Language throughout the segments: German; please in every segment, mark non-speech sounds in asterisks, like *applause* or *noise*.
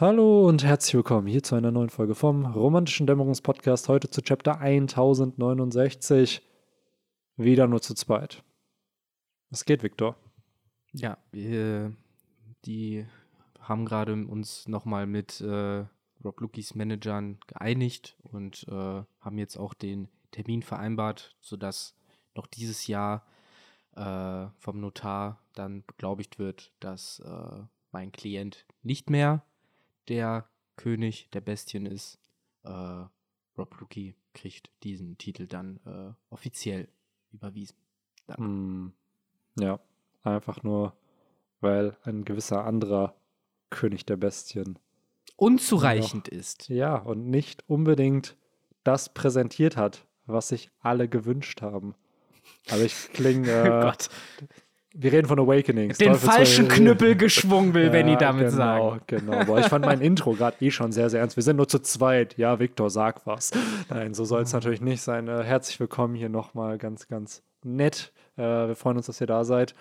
Hallo und herzlich willkommen hier zu einer neuen Folge vom Romantischen Dämmerungspodcast. Heute zu Chapter 1069. Wieder nur zu zweit. Was geht, Viktor? Ja, wir, die haben gerade uns nochmal mit äh, Rob Lukis Managern geeinigt und äh, haben jetzt auch den Termin vereinbart, sodass noch dieses Jahr äh, vom Notar dann beglaubigt wird, dass äh, mein Klient nicht mehr der König der Bestien ist. Äh, Rob Luki kriegt diesen Titel dann äh, offiziell überwiesen. Mm, ja, einfach nur, weil ein gewisser anderer König der Bestien unzureichend noch, ist. Ja, und nicht unbedingt das präsentiert hat, was sich alle gewünscht haben. Aber ich klinge. Äh, *laughs* oh Gott. Wir reden von Awakenings. Den falschen Knüppel geschwungen will, *laughs* ja, wenn ich damit genau, sagen. Genau, Boah, ich fand mein Intro gerade eh schon sehr, sehr ernst. Wir sind nur zu zweit. Ja, Viktor, sag was. Nein, so soll es natürlich nicht sein. Äh, herzlich willkommen hier nochmal. Ganz, ganz nett. Äh, wir freuen uns, dass ihr da seid.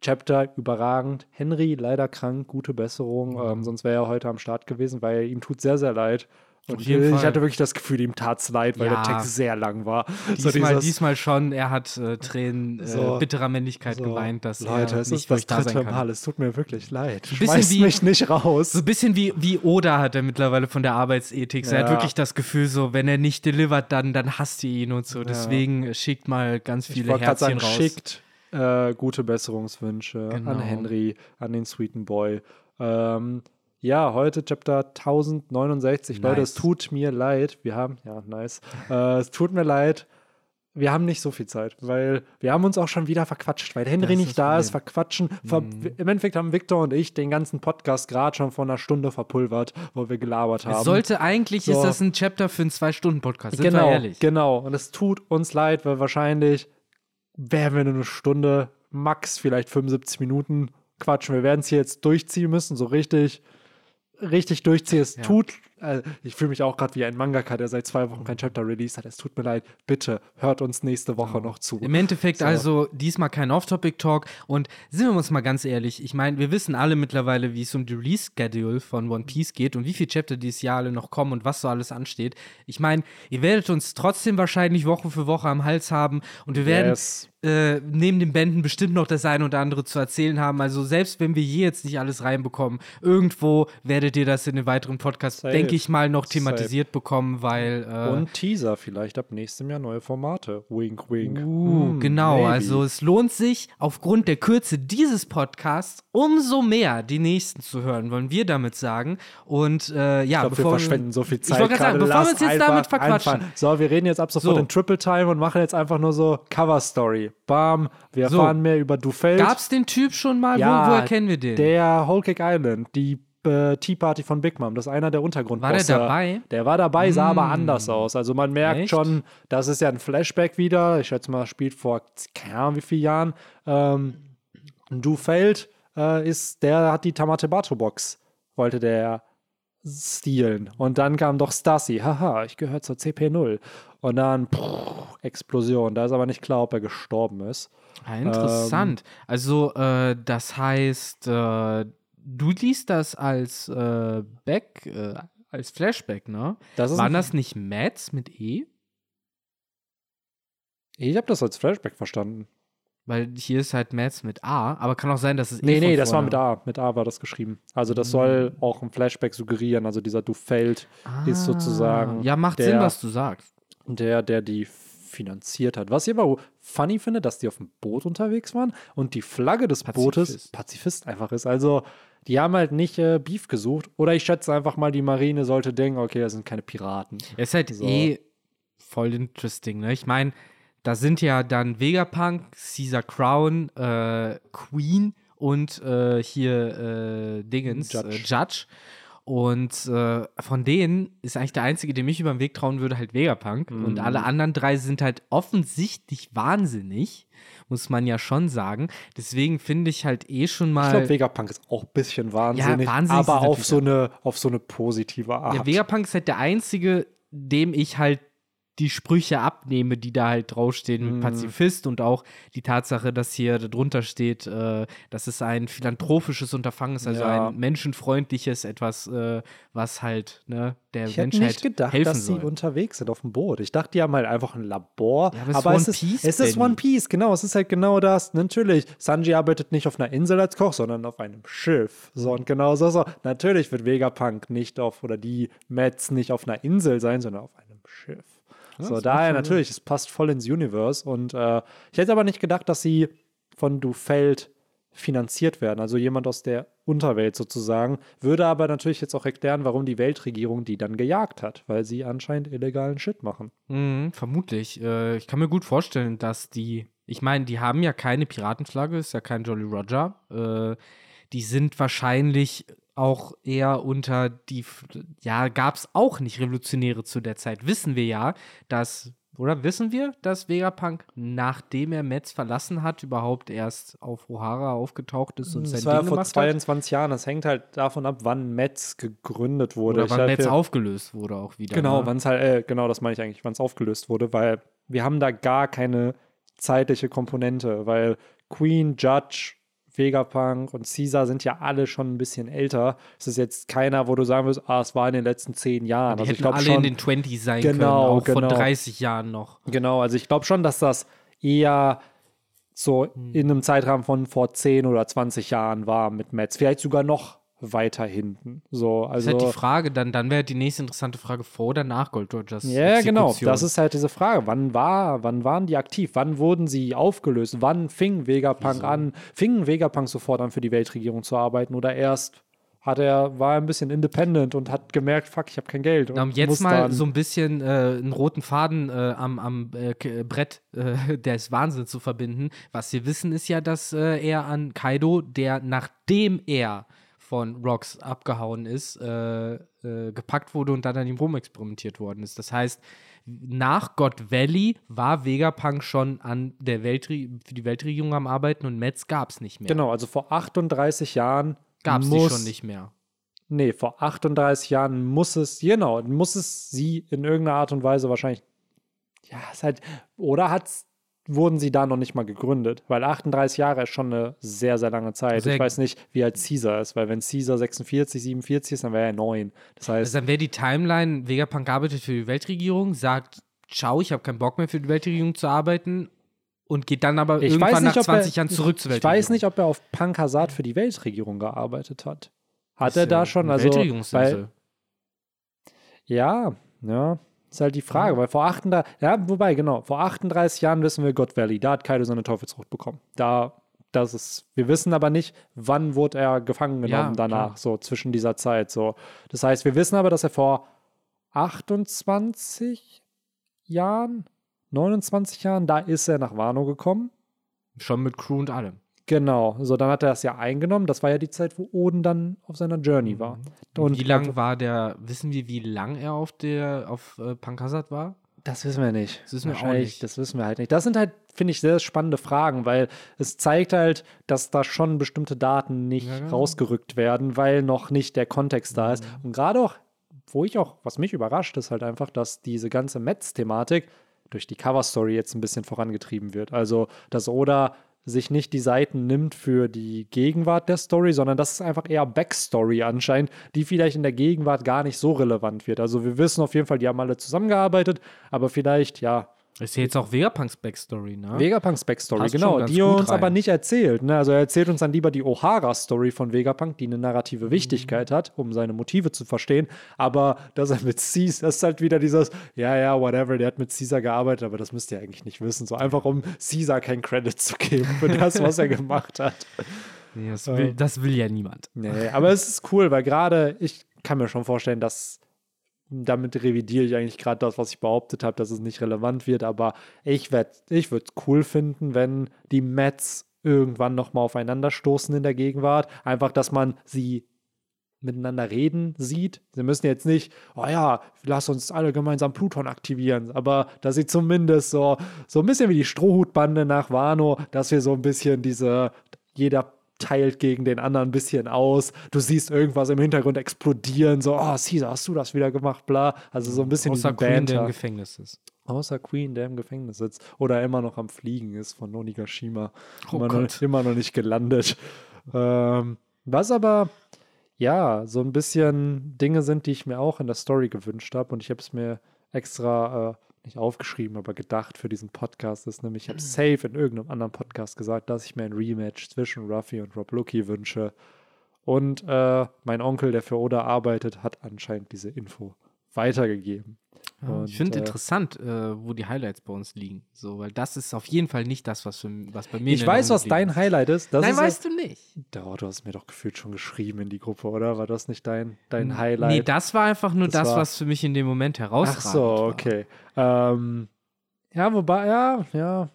Chapter überragend. Henry leider krank, gute Besserung. Ähm, sonst wäre er heute am Start gewesen, weil ihm tut sehr, sehr leid. Und ich, ich hatte wirklich das Gefühl, ihm tat es leid, weil ja. der Text sehr lang war. Diesmal, so diesmal schon, er hat äh, Tränen äh, so, bitterer Männlichkeit so, geweint, dass Leute, er es nicht ist das da dritte Mal, es tut mir wirklich leid. Bisschen wie, mich nicht raus. So ein bisschen wie, wie Oda hat er mittlerweile von der Arbeitsethik. Ja. Er hat wirklich das Gefühl, so, wenn er nicht delivert, dann, dann hasst ihr ihn und so. Deswegen schickt mal ganz viele ich Herzchen sagen, raus. Schickt äh, gute Besserungswünsche Genau. an Henry, an den Sweeten Boy. Ähm, ja, heute Chapter 1069. Leute, es Nice. tut mir leid. Wir haben, ja, nice. Äh, es tut mir leid. Wir haben nicht so viel Zeit, weil wir haben uns auch schon wieder verquatscht, weil Henry nicht da ist, verquatschen. Ver Mhm. Im Endeffekt haben Victor und ich den ganzen Podcast gerade schon vor einer Stunde verpulvert, wo wir gelabert haben. Es sollte eigentlich, So. ist das ein Chapter für einen Zwei-Stunden-Podcast, sind genau, wir ehrlich. genau. Und es tut uns leid, weil wahrscheinlich werden wir nur eine Stunde, max vielleicht 75 Minuten quatschen. Wir werden es hier jetzt durchziehen müssen, so richtig, richtig durchziehen. Es Ja. tut, äh, ich fühle mich auch gerade wie ein Mangaka, der seit zwei Wochen kein Chapter released hat. Es tut mir leid. Bitte hört uns nächste Woche noch zu. Im Endeffekt So. also diesmal kein Off-Topic-Talk und sind wir uns mal ganz ehrlich, ich meine, wir wissen alle mittlerweile, wie es um die Release-Schedule von One Piece geht und wie viele Chapter dieses Jahr alle noch kommen und was so alles ansteht. Ich meine, ihr werdet uns trotzdem wahrscheinlich Woche für Woche am Hals haben und wir werden Yes. äh, neben den Bänden bestimmt noch das eine oder andere zu erzählen haben. Also selbst wenn wir hier jetzt nicht alles reinbekommen, irgendwo werdet ihr das in den weiteren Podcasts, Safe. Denke ich mal, noch thematisiert bekommen, weil äh, Und Teaser vielleicht ab nächstem Jahr neue Formate. Wink, wink. Uh, Hm, genau, maybe. also es lohnt sich aufgrund der Kürze dieses Podcasts umso mehr die nächsten zu hören, wollen wir damit sagen. Und äh, ja, Ich glaube, wir bevor verschwenden so viel Ich Zeit gerade sagen, bevor wir uns jetzt einfach damit verquatschen. einfallen. So, wir reden jetzt ab sofort So. in Triple Time und machen jetzt einfach nur so Cover Story. Bam, wir So. erfahren mehr über Dufeld. Gab's den Typ schon mal? Ja, Wo, woher kennen wir den? Der Whole Cake Island, die äh, Tea Party von Big Mom, das ist einer der Untergrundbosse. War der dabei? Der war dabei, sah aber Mm. anders aus. Also man merkt Echt? schon, das ist ja ein Flashback wieder. Ich schätze mal, spielt vor keine Ahnung wie vielen Jahren. Ähm, Dufeld äh, ist, der hat die Tamatebato-Box, wollte der stehlen. Und dann kam doch Stassi. Haha, ich gehöre zur CP0. Und dann pff, Explosion. Da ist aber nicht klar, ob er gestorben ist. Ah, interessant. Ähm, also, äh, das heißt, äh, du liest das als äh, Back, äh, als Flashback, ne? Das Waren das nicht Mads mit E? Ich habe das als Flashback verstanden. Weil hier ist halt Mads mit A, aber kann auch sein, dass es Nee, E von nee, das war mit A. Mit A war das geschrieben. Also das Hm. soll auch ein Flashback suggerieren. Also dieser Dufeld ist sozusagen Ah, Ja, macht der- Sinn, was du sagst. der, der die finanziert hat. Was ich aber funny finde, dass die auf dem Boot unterwegs waren und die Flagge des Bootes Pazifist. Pazifist einfach ist. Also die haben halt nicht äh, Beef gesucht. Oder ich schätze einfach mal, die Marine sollte denken, okay, das sind keine Piraten. Ist halt So. eh voll interesting, ne? Ich meine, da sind ja dann Vegapunk, Caesar Crown, äh, Queen und äh, hier äh, Dingens, Judge. Äh, Judge. Und äh, von denen ist eigentlich der einzige, dem ich über den Weg trauen würde, halt Vegapunk. Mhm. Und alle anderen drei sind halt offensichtlich wahnsinnig, muss man ja schon sagen. Deswegen finde ich halt eh schon mal. Ich glaube, Vegapunk ist auch ein bisschen wahnsinnig, wahnsinnig aber auf so, eine, auf so eine positive Art. Ja, Vegapunk ist halt der einzige, dem ich halt die Sprüche abnehme, die da halt draufstehen, Mhm. Pazifist und auch die Tatsache, dass hier drunter steht, äh, dass es ein philanthropisches Unterfangen ist, also Ja. ein menschenfreundliches, etwas, äh, was halt ne, der Ich hätte Menschheit nicht gedacht, helfen dass sie soll. unterwegs sind auf dem Boot. Ich dachte, die haben halt einfach ein Labor. Ja, aber es ist aber ist, Piece, es ist. One Piece, genau. Es ist halt genau das. Natürlich, Sanji arbeitet nicht auf einer Insel als Koch, sondern auf einem Schiff. So und genau so, so. Natürlich wird Vegapunk nicht auf, oder die Mets nicht auf einer Insel sein, sondern auf einem Schiff. So, das daher macht schon natürlich, es passt voll ins Universe. Und äh, ich hätte aber nicht gedacht, dass sie von Dufeld finanziert werden. Also jemand aus der Unterwelt sozusagen. Würde aber natürlich jetzt auch erklären, warum die Weltregierung die dann gejagt hat, weil sie anscheinend illegalen Shit machen. Mhm, vermutlich. Äh, ich kann mir gut vorstellen, dass die, ich meine, die haben ja keine Piratenflagge, ist ja kein Jolly Roger. Äh, die sind wahrscheinlich auch eher unter die, ja, gab es auch nicht Revolutionäre zu der Zeit. Wissen wir ja, dass, oder wissen wir, dass Vegapunk, nachdem er Metz verlassen hat, überhaupt erst auf O'Hara aufgetaucht ist und sein Das war ja Ding vor gemacht hat? 22 Jahren. Das hängt halt davon ab, wann Metz gegründet wurde. Oder Ich wann Metz aufgelöst wurde auch wieder. Genau, ne? wann es halt, äh, genau, das meine ich eigentlich, wann es aufgelöst wurde, weil wir haben da gar keine zeitliche Komponente, weil Queen, Judge, Vegapunk und Caesar sind ja alle schon ein bisschen älter. Es ist jetzt keiner, wo du sagen wirst, ah, es war in den letzten zehn Jahren. Die also ich hätten glaube alle schon, in den 20s sein können, Genau, auch vor genau. 30 Jahren noch. genau, also ich glaube schon, dass das eher so Hm. in einem Zeitrahmen von vor 10 oder 20 Jahren war mit Metz. Vielleicht sogar noch weiter hinten. So, Das also ist halt die Frage, dann, dann wäre die nächste interessante Frage vor oder nach Gold Rogers. Ja, genau. Exekution. Das ist halt diese Frage. Wann war, wann waren die aktiv? Wann wurden sie aufgelöst? Wann fing Vegapunk an? Fing Vegapunk sofort an, für die Weltregierung zu arbeiten? Oder erst hat er, war er ein bisschen independent und hat gemerkt, fuck, ich habe kein Geld. Na, um und jetzt mal so ein bisschen äh, einen roten Faden äh, am, am äh, K- Brett äh, *laughs* des Wahnsinns zu verbinden. Was wir wissen, ist ja, dass äh, er an Kaido, der nachdem er von Rocks abgehauen ist, äh, äh, gepackt wurde und dann an ihm rumexperimentiert worden ist. Das heißt, nach God Valley war Vegapunk schon an der Weltre für die Weltregierung am Arbeiten und Metz gab es nicht mehr. Genau, also vor 38 Jahren Gab es schon nicht mehr. Nee, vor 38 Jahren muss es, genau, muss es sie in irgendeiner Art und Weise wahrscheinlich, ja, ist halt, oder hat's, wurden sie da noch nicht mal gegründet? Weil 38 Jahre ist schon eine sehr, sehr lange Zeit. Sehr- ich weiß nicht, wie alt Caesar ist, weil wenn Caesar 46, 47 ist, dann wäre er 9. Das heißt, Also dann wäre die Timeline, Vegapunk arbeitet für die Weltregierung, sagt, ciao, ich habe keinen Bock mehr für die Weltregierung zu arbeiten und geht dann aber ich irgendwann nicht, nach ob 20 er, Jahren zurück zur Ich Weltregierung. weiß nicht, ob er auf Pankasat für die Weltregierung gearbeitet hat. Hat Ist er ja da schon, also, weil, ja, ja, ist halt die Mhm. Frage, weil vor 38, ja, wobei, genau, vor 38 Jahren wissen wir God Valley, da hat Kaido seine Teufelsfrucht bekommen. Da, das ist, wir wissen aber nicht, wann wurde er gefangen genommen Ja, danach, klar. so zwischen dieser Zeit, so. Das heißt, wir wissen aber, dass er vor 28 Jahren, 29 Jahren, da ist er nach Wano gekommen. Schon mit Crew und allem. Genau, so dann hat er das ja eingenommen. Das war ja die Zeit, wo Oden dann auf seiner Journey war. Und wie lang war der, wissen wir, wie lang er auf der, auf äh, Pankasat war? Das wissen wir nicht. Das wissen wir auch nicht. Das wissen wir halt nicht. Das sind halt, finde ich, sehr spannende Fragen, weil es zeigt halt, dass da schon bestimmte Daten nicht Ja, genau. rausgerückt werden, weil noch nicht der Kontext da ist. Mhm. Und gerade auch, wo ich auch, was mich überrascht, ist halt einfach, dass diese ganze Metz-Thematik durch die Cover-Story jetzt ein bisschen vorangetrieben wird. Also, dass Oda sich nicht die Seiten nimmt für die Gegenwart der Story, sondern das ist einfach eher Backstory anscheinend, die vielleicht in der Gegenwart gar nicht so relevant wird. Also wir wissen auf jeden Fall, die haben alle zusammengearbeitet, aber vielleicht, ja, Ist ja jetzt auch Vegapunks Backstory, ne? Vegapunks Backstory, Passt genau, die er uns rein. aber nicht erzählt. Ne? Also er erzählt uns dann lieber die O'Hara-Story von Vegapunk, die eine Mhm. narrative Wichtigkeit hat, um seine Motive zu verstehen. Aber dass er mit Caesar, das ist halt wieder dieses, ja, ja, whatever, der hat mit Caesar gearbeitet, aber das müsst ihr eigentlich nicht wissen. So einfach, um Caesar keinen Credit zu geben für das, was er gemacht hat. *laughs* Nee, das, will, das will ja niemand. Nee, aber es ist cool, weil gerade ich kann mir schon vorstellen, dass damit revidiere ich eigentlich gerade das, was ich behauptet habe, dass es nicht relevant wird, aber ich ich würde es cool finden, wenn die Mets irgendwann nochmal aufeinander stoßen in der Gegenwart. Einfach, dass man sie miteinander reden sieht. Sie müssen jetzt nicht, oh ja, lass uns alle gemeinsam Pluton aktivieren, aber dass sie zumindest so, so ein bisschen wie die Strohhutbande nach Wano, dass wir so ein bisschen diese, jeder teilt gegen den anderen ein bisschen aus. Du siehst irgendwas im Hintergrund explodieren, so, oh, Caesar, hast du das wieder gemacht, bla. Also so ein bisschen Außer Queen, der im Banter. Gefängnis ist. Außer Queen, der im Gefängnis sitzt oder immer noch am Fliegen ist von Onigashima. Oh immer, noch, immer noch nicht gelandet. Ähm, was aber, ja, so ein bisschen Dinge sind, die ich mir auch in der Story gewünscht habe und ich habe es mir extra äh, nicht aufgeschrieben, aber gedacht für diesen Podcast ist nämlich, ich habe safe in irgendeinem anderen Podcast gesagt, dass ich mir ein Rematch zwischen Ruffy und Rob Lucky wünsche. Und äh, mein Onkel, der für Oda arbeitet, hat anscheinend diese Info weitergegeben. Ja, Und, ich finde äh, interessant, äh, wo die Highlights bei uns liegen. So, weil das ist auf jeden Fall nicht das, was, für, was bei mir. Ich weiß, was dein geblieben Highlight ist. ist. Das Nein, ist weißt du nicht. Oh, du hast mir doch gefühlt schon geschrieben in die Gruppe, oder? War das nicht dein, dein Highlight? Nee, das war einfach nur Das das, war- was für mich in dem Moment herausragend Ach so, okay. Ähm, ja, wobei, ja, ja.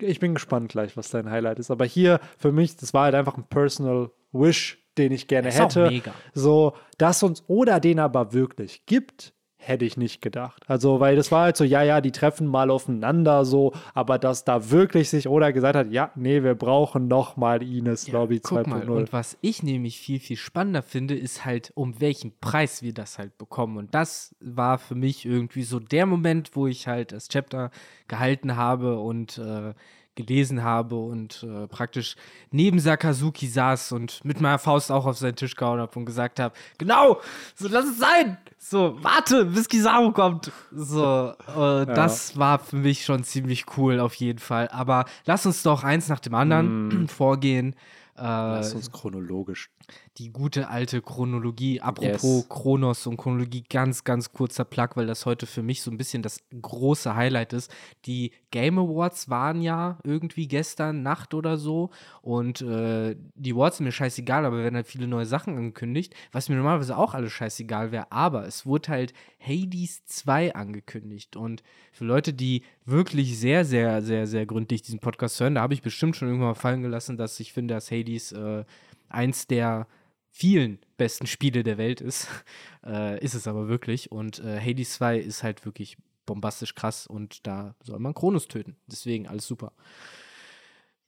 Ich bin gespannt gleich, was dein Highlight ist. Aber hier für mich, das war halt einfach ein Personal Wish, den ich gerne Ist auch hätte. mega. So, dass uns oder den aber wirklich gibt, hätte ich nicht gedacht. Also, weil das war halt so, ja, ja, die treffen mal aufeinander so, aber dass da wirklich sich oder gesagt hat, ja, nee, wir brauchen noch mal Ines Lobby Guck mal, 2.0. und was ich nämlich viel, viel spannender finde, ist halt, um welchen Preis wir das halt bekommen. Und das war für mich irgendwie so der Moment, wo ich halt das Chapter gehalten habe und äh, gelesen habe und äh, praktisch neben Sakazuki saß und mit meiner Faust auch auf seinen Tisch gehauen habe und gesagt habe, genau, so lass es sein. So, warte, bis Kizaru kommt. So, äh, das war für mich schon ziemlich cool auf jeden Fall. Aber lass uns doch eins nach dem anderen *clears throat* vorgehen. Äh, Lass uns chronologisch. die gute alte Chronologie. Apropos Yes. Chronos und Chronologie, ganz, ganz kurzer Plug, weil das heute für mich so ein bisschen das große Highlight ist. Die Game Awards waren ja irgendwie gestern Nacht oder so und äh, die Awards sind mir scheißegal, aber werden halt viele neue Sachen angekündigt, was mir normalerweise auch alles scheißegal wäre, aber es wurde halt Hades 2 angekündigt und für Leute, die wirklich sehr, sehr, sehr, sehr gründlich diesen Podcast hören, da habe ich bestimmt schon irgendwann mal fallen gelassen, dass ich finde, dass Hades äh, eins der vielen besten Spiele der Welt ist. *laughs* äh, ist es aber wirklich. Und äh, Hades 2 ist halt wirklich bombastisch krass und da soll man Kronos töten. Deswegen alles super.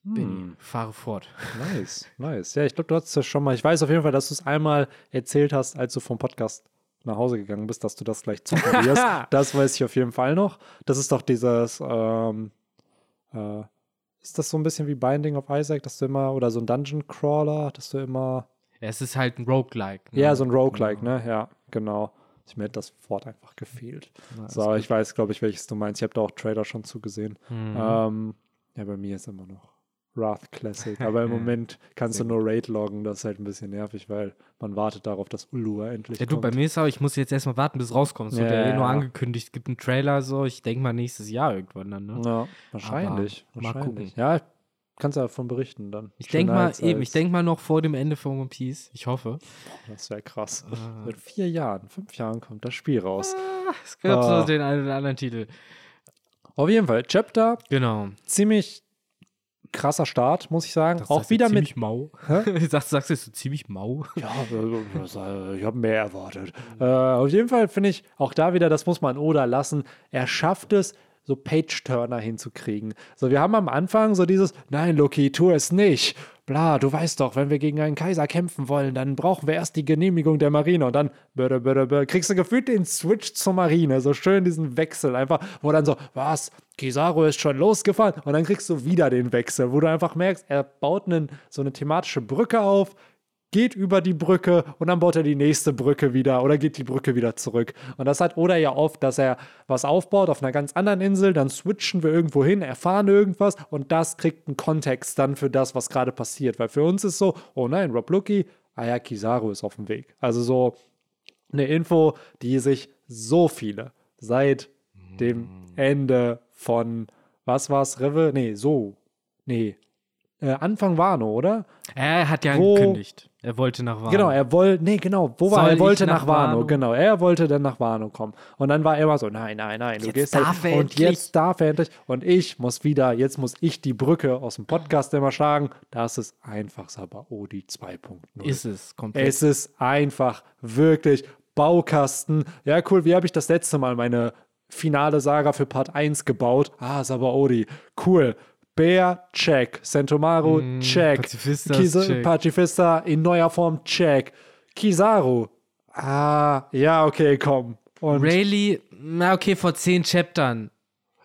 Benny, fahre fort. Nice, nice. Ja, ich glaube, du hast es ja schon mal. Ich weiß auf jeden Fall, dass du es einmal erzählt hast, als du vom Podcast nach Hause gegangen bist, dass du das gleich zocken wirst. *laughs* das weiß ich auf jeden Fall noch. Das ist doch dieses, ähm, äh, ist das so ein bisschen wie Binding of Isaac, dass du immer, oder so ein Dungeon Crawler, dass du immer, Ja, es ist halt ein Roguelike. ne? ja, so ein Roguelike, ne? Ja, genau. Ich mir hat das Wort einfach gefehlt. Ja, so, ich weiß, glaube ich, welches du meinst. Ich habe da auch Trailer schon zugesehen. Mhm. Ähm, ja, bei mir ist immer noch Wrath Classic. *laughs* Aber im Moment kannst du nur Raid loggen. Das ist halt ein bisschen nervig, weil man wartet darauf, dass Ulua endlich Ja, du, kommt. bei mir ist auch, ich muss jetzt erstmal warten, bis es rauskommt. Es wird Ja, ja, eh nur ja. angekündigt, gibt einen Trailer so. Ich denke mal nächstes Jahr irgendwann dann, ne? Ja, wahrscheinlich. Aber mal wahrscheinlich. gucken. Ja, kannst du davon berichten dann. Ich denke mal, als- eben, ich denke mal noch vor dem Ende von One Piece. Ich hoffe. Das wäre krass. Ah. *laughs* In vier Jahren, fünf Jahren kommt das Spiel raus. Es gab Ah. so den einen oder anderen Titel. Auf jeden Fall, Chapter, Genau. ziemlich krasser Start, muss ich sagen. Das Auch wieder mit ziemlich mau. *laughs* Sagst, sagst du jetzt so ziemlich mau? Ja, äh, ich habe mehr erwartet. Äh, auf jeden Fall finde ich auch da wieder, das muss man Oda lassen. Er schafft es, so Page-Turner hinzukriegen. So, wir haben am Anfang so dieses, nein, Loki, tu es nicht. Bla, du weißt doch, wenn wir gegen einen Kaiser kämpfen wollen, dann brauchen wir erst die Genehmigung der Marine und dann böde, böde, böde, kriegst du gefühlt den Switch zur Marine. So schön diesen Wechsel einfach, wo dann so, was, Kizaru ist schon losgefahren und dann kriegst du wieder den Wechsel, wo du einfach merkst, er baut einen, so eine thematische Brücke auf, geht über die Brücke und dann baut er die nächste Brücke wieder oder geht die Brücke wieder zurück. Und das hat Oda ja oft, dass er was aufbaut auf einer ganz anderen Insel, dann switchen wir irgendwo hin, erfahren irgendwas und das kriegt einen Kontext dann für das, was gerade passiert. Weil für uns ist so, oh nein, Rob Lucky, ah ja, Kizaru ist auf dem Weg. Also so eine Info, die sich so viele seit dem Ende von, was war's, Rive? Nee, so. Nee. Äh, Anfang Wano, oder? Er hat ja Wo- angekündigt. Er wollte nach Wano. Genau, er wollte, nee, genau, wo war Soll er? Er wollte nach nach, Wano, Wano? genau. Er wollte dann nach Wano kommen. Und dann war er immer so, nein, nein, nein, du Jetzt gehst darf halt, er und endlich. jetzt darf er endlich. Und ich muss wieder, jetzt muss ich die Brücke aus dem Podcast immer schlagen. Das ist einfach Sabaody 2.0. Ist es komplett. Es ist einfach wirklich Baukasten. Ja, cool. Wie habe ich das letzte Mal meine finale Saga für Part 1 gebaut? Ah, Sabaody. Cool. Bear, check. Sentomaru, Mm, check. Pazifistas, Kisa- check. Pacifista in neuer Form, check. Kizaru. Ah, ja, okay, komm. Und Rayleigh, na okay, vor zehn Chaptern.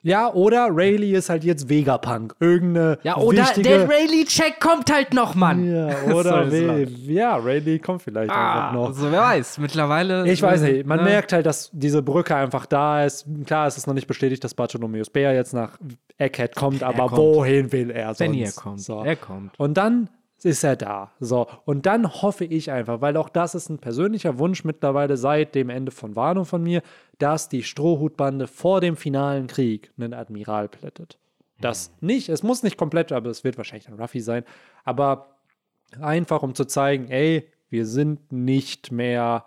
Ja, oder Rayleigh ist halt jetzt Vegapunk. Irgendeine. Ja, oder wichtige, der Rayleigh-Check kommt halt noch, Mann. Ja, *laughs* oder wen? Ja, Rayleigh kommt vielleicht Ah, einfach noch. also wer weiß, mittlerweile. Ich weiß nicht. Man ne? merkt halt, dass diese Brücke einfach da ist. Klar, es ist noch nicht bestätigt, dass Bartholomeus Bär jetzt nach Egghead kommt, aber kommt. wohin will er sonst? Wenn er kommt. So. Er kommt. Und dann ist er da. So. Und dann hoffe ich einfach, weil auch das ist ein persönlicher Wunsch mittlerweile seit dem Ende von Wano von mir, dass die Strohhutbande vor dem finalen Krieg einen Admiral plättet. Das nicht, es muss nicht komplett, aber es wird wahrscheinlich ein Ruffy sein. Aber einfach um zu zeigen, ey, wir sind nicht mehr